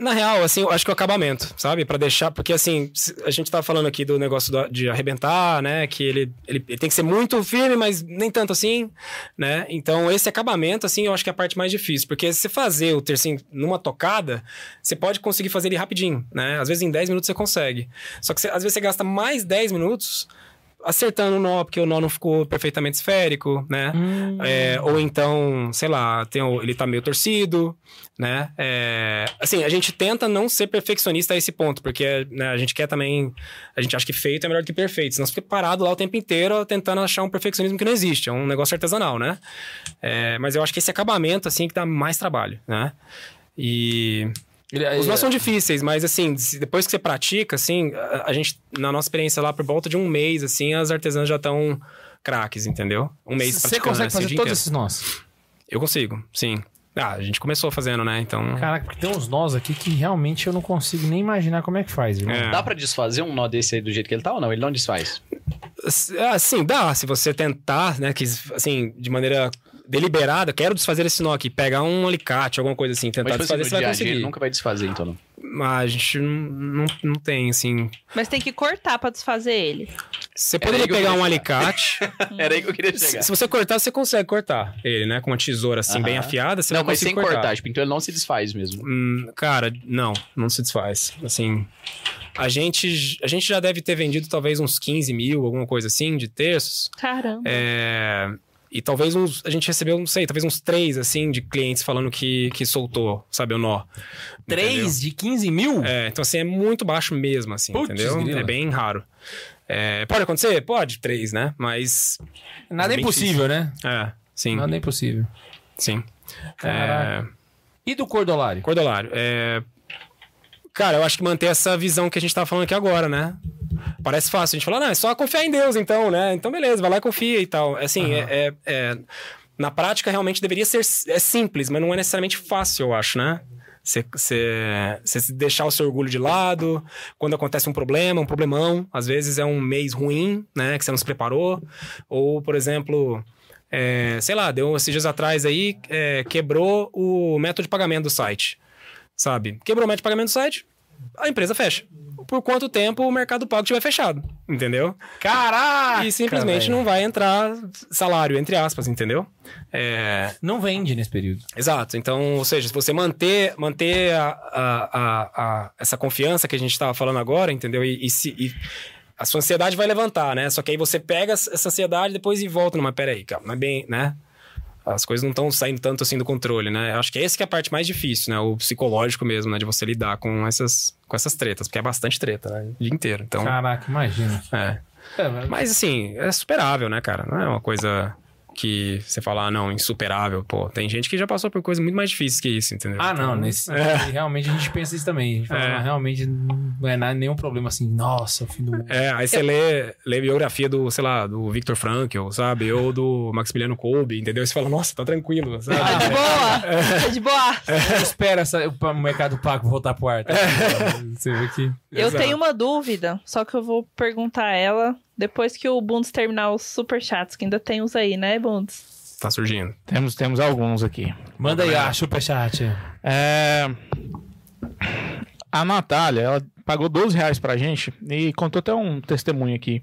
Na real, assim, eu acho que o acabamento, sabe? Pra deixar. Porque, assim, a gente tava falando aqui do negócio do- de arrebentar, né? Que ele, ele, ele tem que ser muito firme, mas nem tanto assim, né? Então, esse acabamento, assim, eu acho que é a parte mais difícil. Porque se fazer o tercinho numa tocada, você pode conseguir fazer ele rapidinho, né? Às vezes em 10 minutos você consegue. Só que você- às vezes você gasta mais 10 minutos acertando o nó, porque o nó não ficou perfeitamente esférico, né? É, ou então, sei lá, tem o- ele tá meio torcido, né? É, assim, a gente tenta não ser perfeccionista a esse ponto, porque né, a gente quer também. A gente acha que feito é melhor do que perfeito. Senão você fica parado lá o tempo inteiro tentando achar um perfeccionismo que não existe. É um negócio artesanal, né? É, mas eu acho que esse acabamento, assim, que dá mais trabalho, né? E. Os nós são difíceis, mas assim, depois que você pratica, assim, a, a gente, na nossa experiência lá, por volta de um mês, assim, as artesãs já estão craques, entendeu? Um mês Você praticando, consegue assim, fazer todos esses nós? Eu consigo, sim. Ah, a gente começou fazendo, né? Então. Caraca, porque tem uns nós aqui que realmente eu não consigo nem imaginar como é que faz, irmão. É. Dá pra desfazer um nó desse aí do jeito que ele tá ou não? Ele não desfaz. Ah, sim, dá. Se você tentar, né, que, assim, de maneira deliberada, quero desfazer esse nó aqui, pegar um alicate, alguma coisa assim, tentar Mas, tipo assim, desfazer, você vai dia a dia ele conseguir. nunca vai desfazer, então não. Mas a gente não, não, não tem, assim. Mas tem que cortar pra desfazer ele. Você poderia pegar um alicate. Era aí que eu queria se, chegar. se você cortar, você consegue cortar ele, né? Com uma tesoura assim, bem Aham. afiada, você Não, vai mas sem conseguir cortar. tipo, então ele não se desfaz mesmo. Hum, cara, não, não se desfaz. Assim, a gente, a gente já deve ter vendido talvez uns 15 mil, alguma coisa assim, de terços. Caramba. É, e talvez uns, a gente recebeu, não sei, talvez uns três, assim, de clientes falando que, que soltou, sabe, o nó. 3 de 15 mil? É, então assim, é muito baixo mesmo, assim, Putz, entendeu? grila. É bem raro. É, pode acontecer? Pode, três, né? Mas, Nada é impossível, né? é, sim, Nada é impossível. sim. Caraca. É, E do cordolário? Cordolário, é... Cara, eu acho que manter essa visão que a gente tá falando aqui agora, né? Parece fácil. A gente fala, não, é só confiar em Deus, então, né? Então, beleza, vai lá e confia e tal. Assim, é, é- é- Na prática, realmente deveria ser é simples, mas não é necessariamente fácil, eu acho, né? Você, deixar o seu orgulho de lado, quando acontece um problema, um problemão, às vezes é um mês ruim, né? Que você não se preparou. Ou, por exemplo, é, sei lá, deu esses dias atrás aí, é, quebrou o método de pagamento do site. Sabe? Quebrou o método de pagamento do site, a empresa fecha. Por quanto tempo o mercado pago estiver fechado, entendeu? Caraca! e simplesmente não vai entrar salário, entre aspas, entendeu? É, Não vende nesse período. Exato. Então, ou seja, se você manter, manter a, a- a- a- essa confiança que a gente estava falando agora, entendeu? E, e se, e a sua ansiedade vai levantar, né? Só que aí você pega essa ansiedade depois e volta numa, peraí, calma, não é bem, né? As coisas não estão saindo tanto assim do controle, né? Acho que esse que é a parte mais difícil, né? O psicológico mesmo, né? De você lidar com essas, com essas tretas, porque é bastante treta, né? O dia inteiro. Então, Caraca, imagina. é. É, mas- Mas assim, é superável, né, cara? Não é uma coisa que você fala, ah, não, insuperável. Pô, tem gente que já passou por coisas muito mais difíceis que isso, entendeu? Ah, não, nesse É. realmente a gente pensa isso também. A gente fala, É. não, realmente não é nenhum problema assim, nossa, o fim do mundo. É, aí você lê, lê biografia do, sei lá, do Victor Frankl, sabe? Ou do Maximiliano Kolbe, entendeu? E você fala, nossa, tá tranquilo, sabe? Tá de boa. Tá de boa. Eu espero essa, o mercado pago voltar pro ar. Tá? Você vê que... Eu Exato. tenho uma dúvida, só que eu vou perguntar ela depois que o Bundes terminar os superchats, que ainda tem uns aí, né, Bundes? Tá surgindo. Temos, temos alguns aqui. Manda aí a superchat. É... A Natália, ela pagou 12 reais pra gente e contou até um testemunho aqui.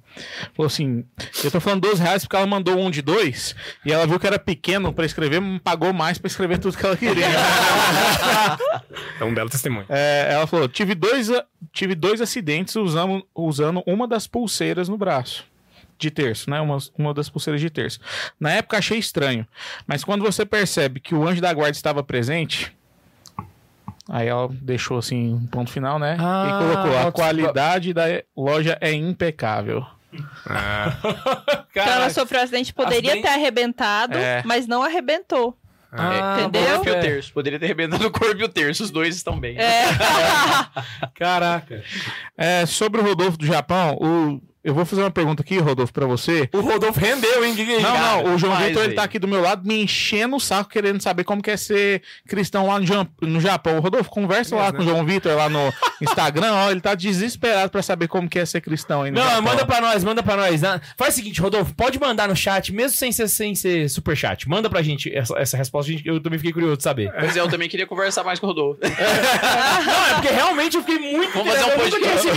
Falou assim: eu tô falando 12 reais porque ela mandou um de dois e ela viu que era pequeno pra escrever, pagou mais pra escrever tudo que ela queria. É um belo testemunho. É, ela falou: tive dois, tive dois acidentes usando, usando uma das pulseiras no braço. De terço, né? Uma, uma das pulseiras de terço. Na época achei estranho, mas quando você percebe que o anjo da guarda estava presente, Aí ela deixou assim um ponto final, né? Ah, e colocou: a qualidade da loja é impecável. Então ela sofreu um acidente, poderia acidente- ter arrebentado, É. mas não arrebentou. Ah, Entendeu? O corpo e o é. terço. Poderia ter arrebentado o corpo e o terço. Os dois estão bem. É. Caraca. É, sobre o Rodolfo do Japão, o... eu vou fazer uma pergunta aqui, Rodolfo, pra você. O Rodolfo rendeu, hein? É? Não, cara, não, o João Vitor ele tá aqui do meu lado me enchendo o saco querendo saber como que é ser cristão lá no, Japão. Rodolfo, conversa lá Mesmo, com o João Vitor lá no Instagram, ó, ele tá desesperado pra saber como que é ser cristão aí no Não, Japão. manda pra nós, manda pra nós. Ah, Faz o seguinte, Rodolfo, pode mandar no chat, mesmo sem ser, sem ser superchat. Manda pra gente essa, essa resposta, gente, eu também fiquei curioso de saber. Mas eu também queria conversar mais com o Rodolfo. Não, é porque realmente eu fiquei muito Vamos fazer um podcast.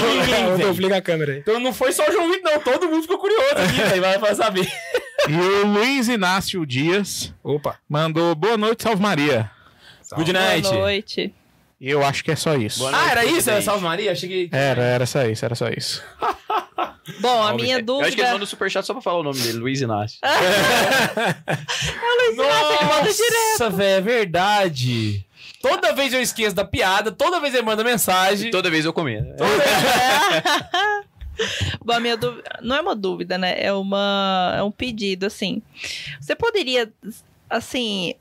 Rodolfo, liga a câmera aí. Então não foi só o João Vitor, não. Todo mundo ficou curioso aqui, velho. Vai, vai saber. E o Luiz Inácio Dias Opa. mandou boa noite, salve Maria. Good night. Boa noite. E eu acho que é só isso. Boa Ah, era isso? Era. Salve Maria? Achei que... Era, era só isso, era só isso. Bom, a minha ver. Eu acho que ele dúvida. mandou superchat só pra falar o nome dele, Luiz Inácio. Nossa, velho, é verdade. Toda vez eu esqueço da piada, toda vez ele manda mensagem. Toda vez eu comia. Bom, a minha dúvida. Não é uma dúvida, né? É, uma... é um pedido, assim. Você poderia, assim.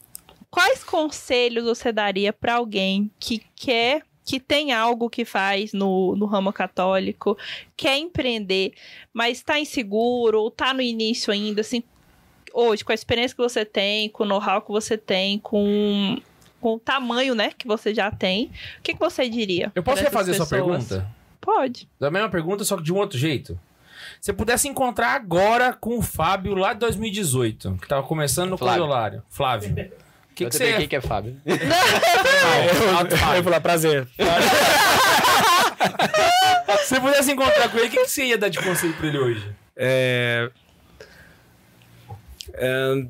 Quais conselhos você daria pra alguém que quer. Que tem algo que faz no, no ramo católico, quer empreender, mas tá inseguro ou tá no início ainda, assim, hoje, com a experiência que você tem, com o know-how que você tem, com, com o tamanho, né, que você já tem, o que, que você diria? Eu posso refazer sua pergunta? Pode. Da mesma pergunta, só que de um outro jeito. Se pudesse encontrar agora com o Fábio lá de 2018, que tava começando no Flávio. Coriolário. Flávio. O que, eu que você quem que é Fábio. Eu vou falar prazer. Se você pudesse encontrar com ele, o que, que você ia dar de conselho pra ele hoje? É... é,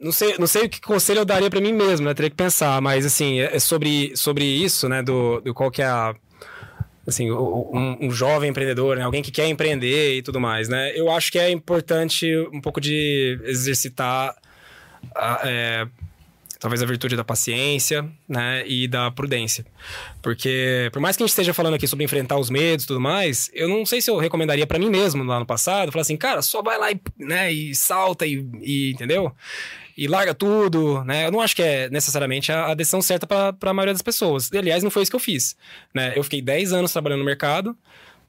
Não sei, não sei o que conselho eu daria pra mim mesmo, né? Teria que pensar, mas assim, é é sobre, sobre isso, né? Do, do qual que é a. Assim, um, um jovem empreendedor, né? Alguém que quer empreender e tudo mais, né? Eu acho que é importante um pouco de exercitar a- é, talvez a virtude da paciência, né? E da prudência. Porque, por mais que a gente esteja falando aqui sobre enfrentar os medos e tudo mais, eu não sei se eu recomendaria pra mim mesmo lá no passado, falar assim, cara, só vai lá e, né, e salta e, e- entendeu? E larga tudo, né? Eu não acho que é necessariamente a, a decisão certa pra pra maioria das pessoas. E, aliás, não foi isso que eu fiz, né? Eu fiquei 10 anos trabalhando no mercado,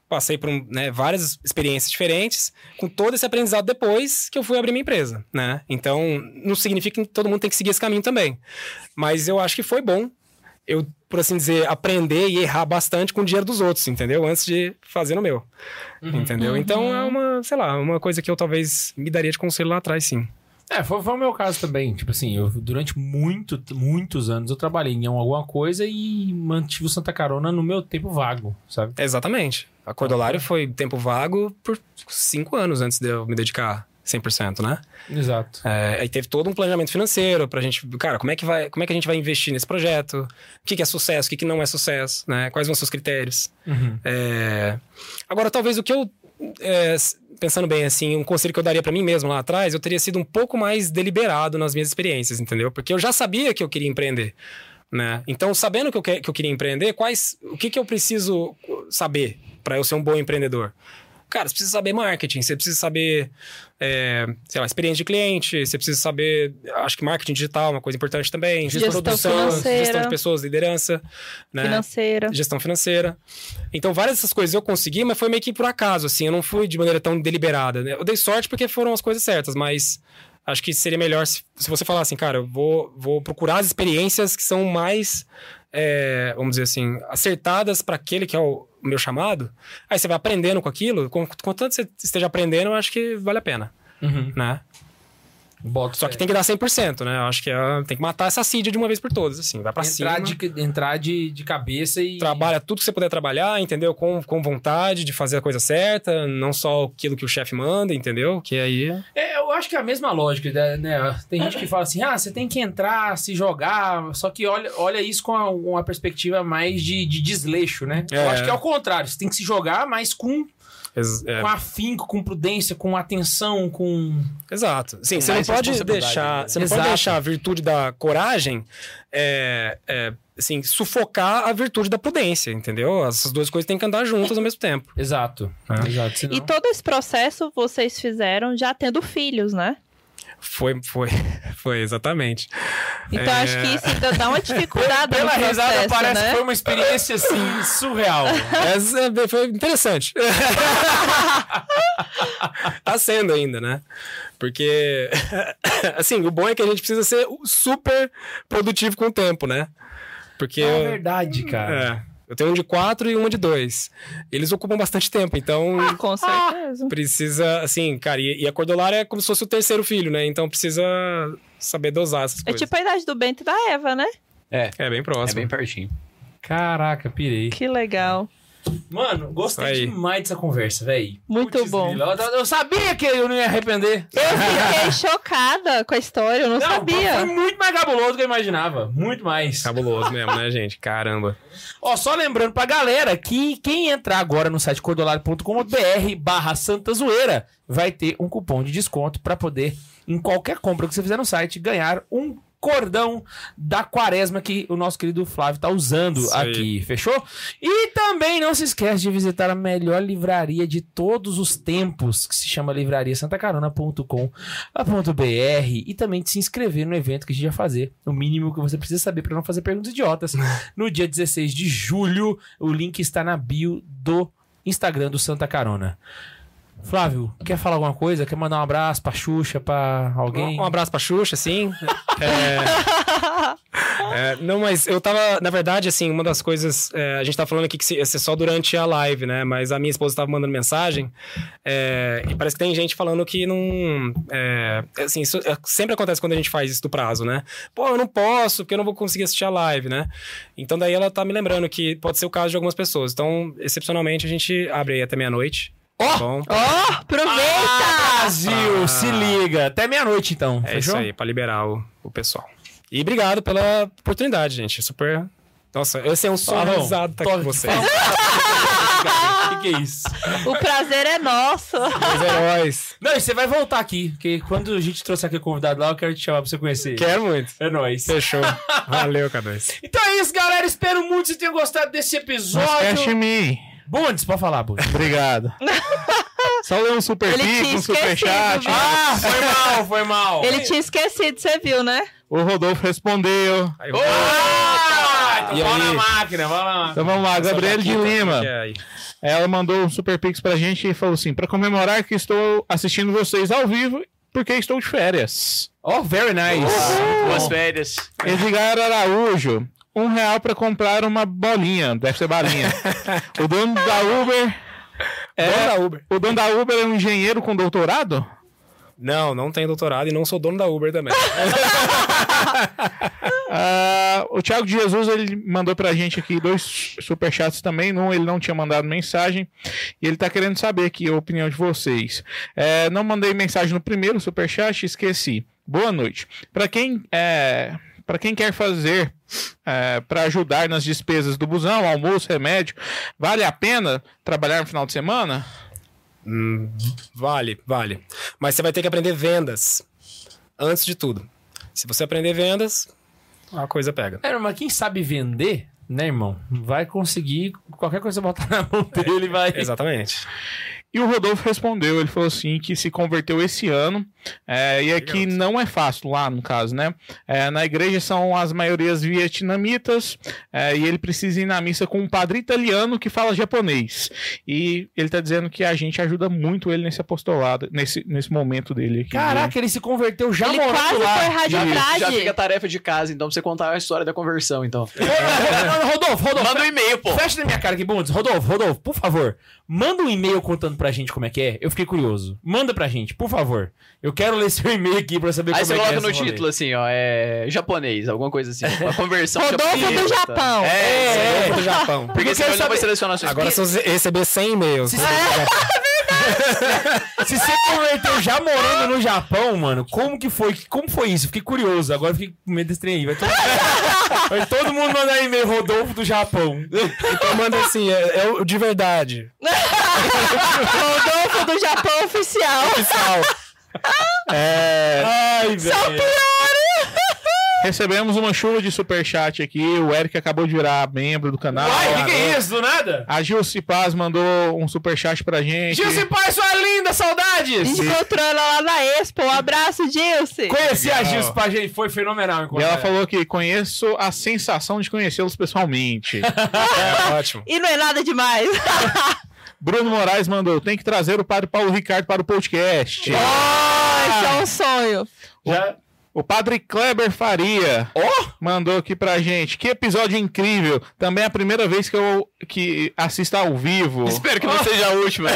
passei por né, várias experiências diferentes, com todo esse aprendizado depois que eu fui abrir minha empresa, né? Então, não significa que todo mundo tem que seguir esse caminho também. Mas eu acho que foi bom eu, por assim dizer, aprender e errar bastante com o dinheiro dos outros, entendeu? Antes de fazer no meu. Entendeu? Então é uma, sei lá, uma coisa que eu talvez me daria de conselho lá atrás, sim. É, foi, foi o meu caso também. Tipo assim, eu, durante muito, muitos anos eu trabalhei em alguma coisa e mantive o Santa Carona no meu tempo vago, sabe? Exatamente. A Cordolário foi tempo vago por cinco anos antes de eu me dedicar 100%, né? Exato. É, aí teve todo um planejamento financeiro pra gente, cara, como é que, vai, como é que a gente vai investir nesse projeto? O que, que é sucesso, o que, que não é sucesso, né? Quais vão ser os critérios? Uhum. É, Agora, talvez o que eu. é, pensando bem, assim, um conselho que eu daria pra mim mesmo lá atrás, eu teria sido um pouco mais deliberado nas minhas experiências, entendeu? Porque eu já sabia que eu queria empreender. Né? Então, sabendo que eu, que, que eu queria empreender, quais, o que, que eu preciso saber pra eu ser um bom empreendedor? Cara, você precisa saber marketing, você precisa saber, é, sei lá, experiência de cliente, você precisa saber, acho que marketing digital é uma coisa importante também, Gestão produção, financeira. gestão de pessoas, liderança, né? Financeira. gestão financeira. Então, várias dessas coisas eu consegui, mas foi meio que por acaso, assim. Eu não fui de maneira tão deliberada, né? Eu dei sorte porque foram as coisas certas, mas acho que seria melhor se, se você falar assim, cara, eu vou, vou procurar as experiências que são mais, é, vamos dizer assim, acertadas para aquele que é o meu chamado. Aí você vai aprendendo com aquilo. Com- Contanto você esteja aprendendo, eu acho que vale a pena, Uhum. né? Boto Só que tem que dar 100%, né? Eu acho que é- tem que matar essa seed de uma vez por todas, assim. Vai pra entrar, cima. de, entrar de, de cabeça e. Trabalha tudo que você puder trabalhar, entendeu? Com, com vontade de fazer a coisa certa, não só aquilo que o chefe manda, entendeu? Que aí. É, eu acho que é a mesma lógica, né, né? Tem gente que fala assim, ah, você tem que entrar, se jogar, só que olha, olha isso com a- uma perspectiva mais de, de desleixo, né? Eu É. acho que é o contrário, você tem que se jogar, mas com, é, com afinco, com prudência, com atenção, com... Exato. Sim, Com você não pode deixar. né? Você não Exato. pode deixar a virtude da coragem é, é, assim, sufocar a virtude da prudência, entendeu? Essas duas coisas têm que andar juntas ao mesmo tempo. Exato. É. Exato. senão- E todo esse processo vocês fizeram já tendo filhos, né? Foi, foi, foi, exatamente. Então É. acho que isso ainda dá uma dificuldade Pela no risada processo, parece né? que foi uma experiência assim surreal. Essa é- foi interessante. tá sendo ainda, né? Porque, assim, o bom é que a gente precisa ser super produtivo com o tempo, né? Porque. É verdade, cara. é, eu tenho um de quatro e uma de dois. Eles ocupam bastante tempo, então Ah, Com certeza. precisa, assim, cara, e, e a Cordolar é como se fosse o terceiro filho, né? Então precisa saber dosar essas É coisas. tipo a idade do Bento e da Eva, né? É, É bem é próximo. bem pertinho. Caraca, pirei. Que legal. Mano, gostei demais dessa conversa, velho. Muito bom. Eu, eu sabia que eu não ia arrepender. Eu fiquei chocada com a história, eu não, sabia. Foi muito mais cabuloso do que eu imaginava. Muito mais. Cabuloso mesmo, né, gente? Caramba. Ó, só lembrando pra galera que quem entrar agora no site cordolari.com.br barra Santa Zoeira vai ter um cupom de desconto pra poder, em qualquer compra que você fizer no site, ganhar um cordão da quaresma que o nosso querido Flávio tá usando Isso aí. aqui, fechou? E também não se esquece de visitar a melhor livraria de todos os tempos, que se chama livrariasantacarona.com.br e também de se inscrever no evento que a gente vai fazer, o mínimo que você precisa saber pra não fazer perguntas idiotas. no dia 16 de julho, o link está na bio do Instagram do Santa Carona. Flávio, quer falar alguma coisa? Quer mandar um abraço pra Xuxa, pra alguém? Um abraço pra Xuxa, sim. É, é, não, mas eu tava, na verdade, assim, uma das coisas. é, a gente tá falando aqui que ia ser só durante a live, né? Mas a minha esposa tava mandando mensagem. é, e parece que tem gente falando que não. é, assim, isso é, sempre acontece quando a gente faz isso do prazo, né? Pô, eu não posso, porque eu não vou conseguir assistir a live, né? Então daí ela tá me lembrando que pode ser o caso de algumas pessoas. Então, excepcionalmente, a gente abre aí até meia-noite. Ó! tá bom? Ó, aproveita! Ah, Brasil, Ah. se liga. Até meia-noite, então. É fechou? isso aí, pra liberar o, o pessoal. E obrigado pela oportunidade, gente. Super. Nossa, esse é um aqui toque, com vocês. O que, que é isso? O prazer é nosso. Os heróis. Não, e você vai voltar aqui, porque quando a gente trouxer aqui o convidado lá, eu quero te chamar pra você conhecer. Quero muito. É nóis. Fechou. Valeu, K2. Então é isso, galera. Espero muito que vocês tenham gostado desse episódio. mim. Bundes, pode falar, Bundes. Obrigado. Só ler um super Ele pix, tinha um super esquecido, chat. viu? Ah, foi mal, foi mal. Ele tinha esquecido, você viu, né? O Rodolfo respondeu. Aí, Ah, então E aí? na máquina, na máquina. Então vamos lá, Gabriele de Lima. É? Ela mandou um super pix pra gente e falou assim: pra comemorar que estou assistindo vocês ao vivo, porque estou de férias. Oh, very nice. Boas férias. Edgar Araújo, um real pra comprar uma bolinha, deve ser balinha. o dono da Uber. É, Dono da Uber. O dono da Uber é um engenheiro com doutorado? Não, não tenho doutorado e não sou dono da Uber também. Ah, o Thiago de Jesus ele mandou pra gente aqui dois superchats também. Num ele não tinha mandado mensagem e ele tá querendo saber aqui a opinião de vocês. É, não mandei mensagem no primeiro superchat, esqueci. Boa noite. Pra quem é, para quem quer fazer é, para ajudar nas despesas do busão, almoço, remédio, vale a pena trabalhar no final de semana? Hum, vale, vale. Mas você vai ter que aprender vendas. Antes de tudo. Se você aprender vendas, a coisa pega. É, mas quem sabe vender, né, irmão? Vai conseguir. Qualquer coisa botar na mão dele, vai. Exatamente. E o Rodolfo respondeu, ele falou assim que se converteu esse ano, é, e aqui não é fácil lá no caso, né? É, na igreja são as maiorias vietnamitas, é, e ele precisa ir na missa com um padre italiano que fala japonês. E ele tá dizendo que a gente ajuda muito ele nesse apostolado, nesse, nesse momento dele aqui. Caraca, ele se converteu já Ele morando quase lá. foi radiograde. Já fica a tarefa de casa, então, pra você contar a história da conversão, então. Rodolfo, Rodolfo. Manda um e-mail, pô. Fecha na minha cara aqui, Bundes. Rodolfo, Rodolfo, por favor, manda um e-mail contando pra gente como é que é. Eu fiquei curioso. Manda pra gente, por favor. Eu quero ler seu e-mail aqui pra saber Aí como você é que é coloca no esse rolê. título assim, ó, é japonês, alguma coisa assim. A conversão Rodolfo japonesa, do? Japão. É, É, é. do Japão. Porque ele não vai saber- selecionar suas Agora se você receber 100 e-mails. Se você converteu já morando no Japão, mano, como que foi? Como foi isso? Fiquei curioso. Agora fiquei com medo desse trem aí. Vai todo, vai todo mundo mandar e-mail Rodolfo do Japão. Então manda assim, é, é o de verdade. Rodolfo do Japão oficial. Oficial. É, Ai, velho. Recebemos uma chuva de superchat aqui. O Eric acabou de virar membro do canal. Uai, o que, que é isso? Do nada? A Gilce Paz mandou um superchat pra gente. Gilce Pai, sua linda, saudades! encontrou ela lá na Expo. Um abraço, Dilce. Conheci a. Gilce Pai, gente, foi fenomenal. E encontrar ela ela. falou que conheço a sensação de conhecê-los pessoalmente. É, ótimo. E não é nada demais. Bruno Moraes mandou: tem que trazer o padre Paulo Ricardo para o podcast. Oh, isso é um sonho. Já... O padre Kleber Faria Ó! mandou aqui pra gente. Que episódio incrível. Também é a primeira vez que eu que assisto ao vivo. Espero que não seja a última.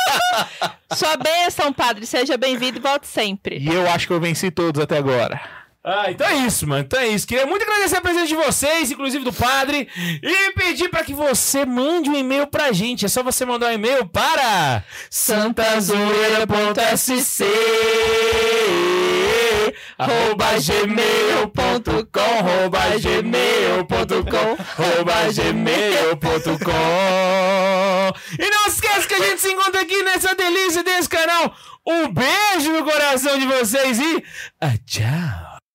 Sua bênção, padre. Seja bem-vindo e volte sempre. E eu acho que eu venci todos até agora. Ah, então é isso, mano. Então é isso. Queria muito agradecer a presença de vocês, inclusive do padre, e pedir para que você mande um e-mail pra gente. É só você mandar um e-mail para santazoeira.sc arroba gmail.com arroba gmail.com arroba gmail.com E não esqueça que a gente se encontra aqui nessa delícia desse canal. Um beijo no coração de vocês e ah, tchau.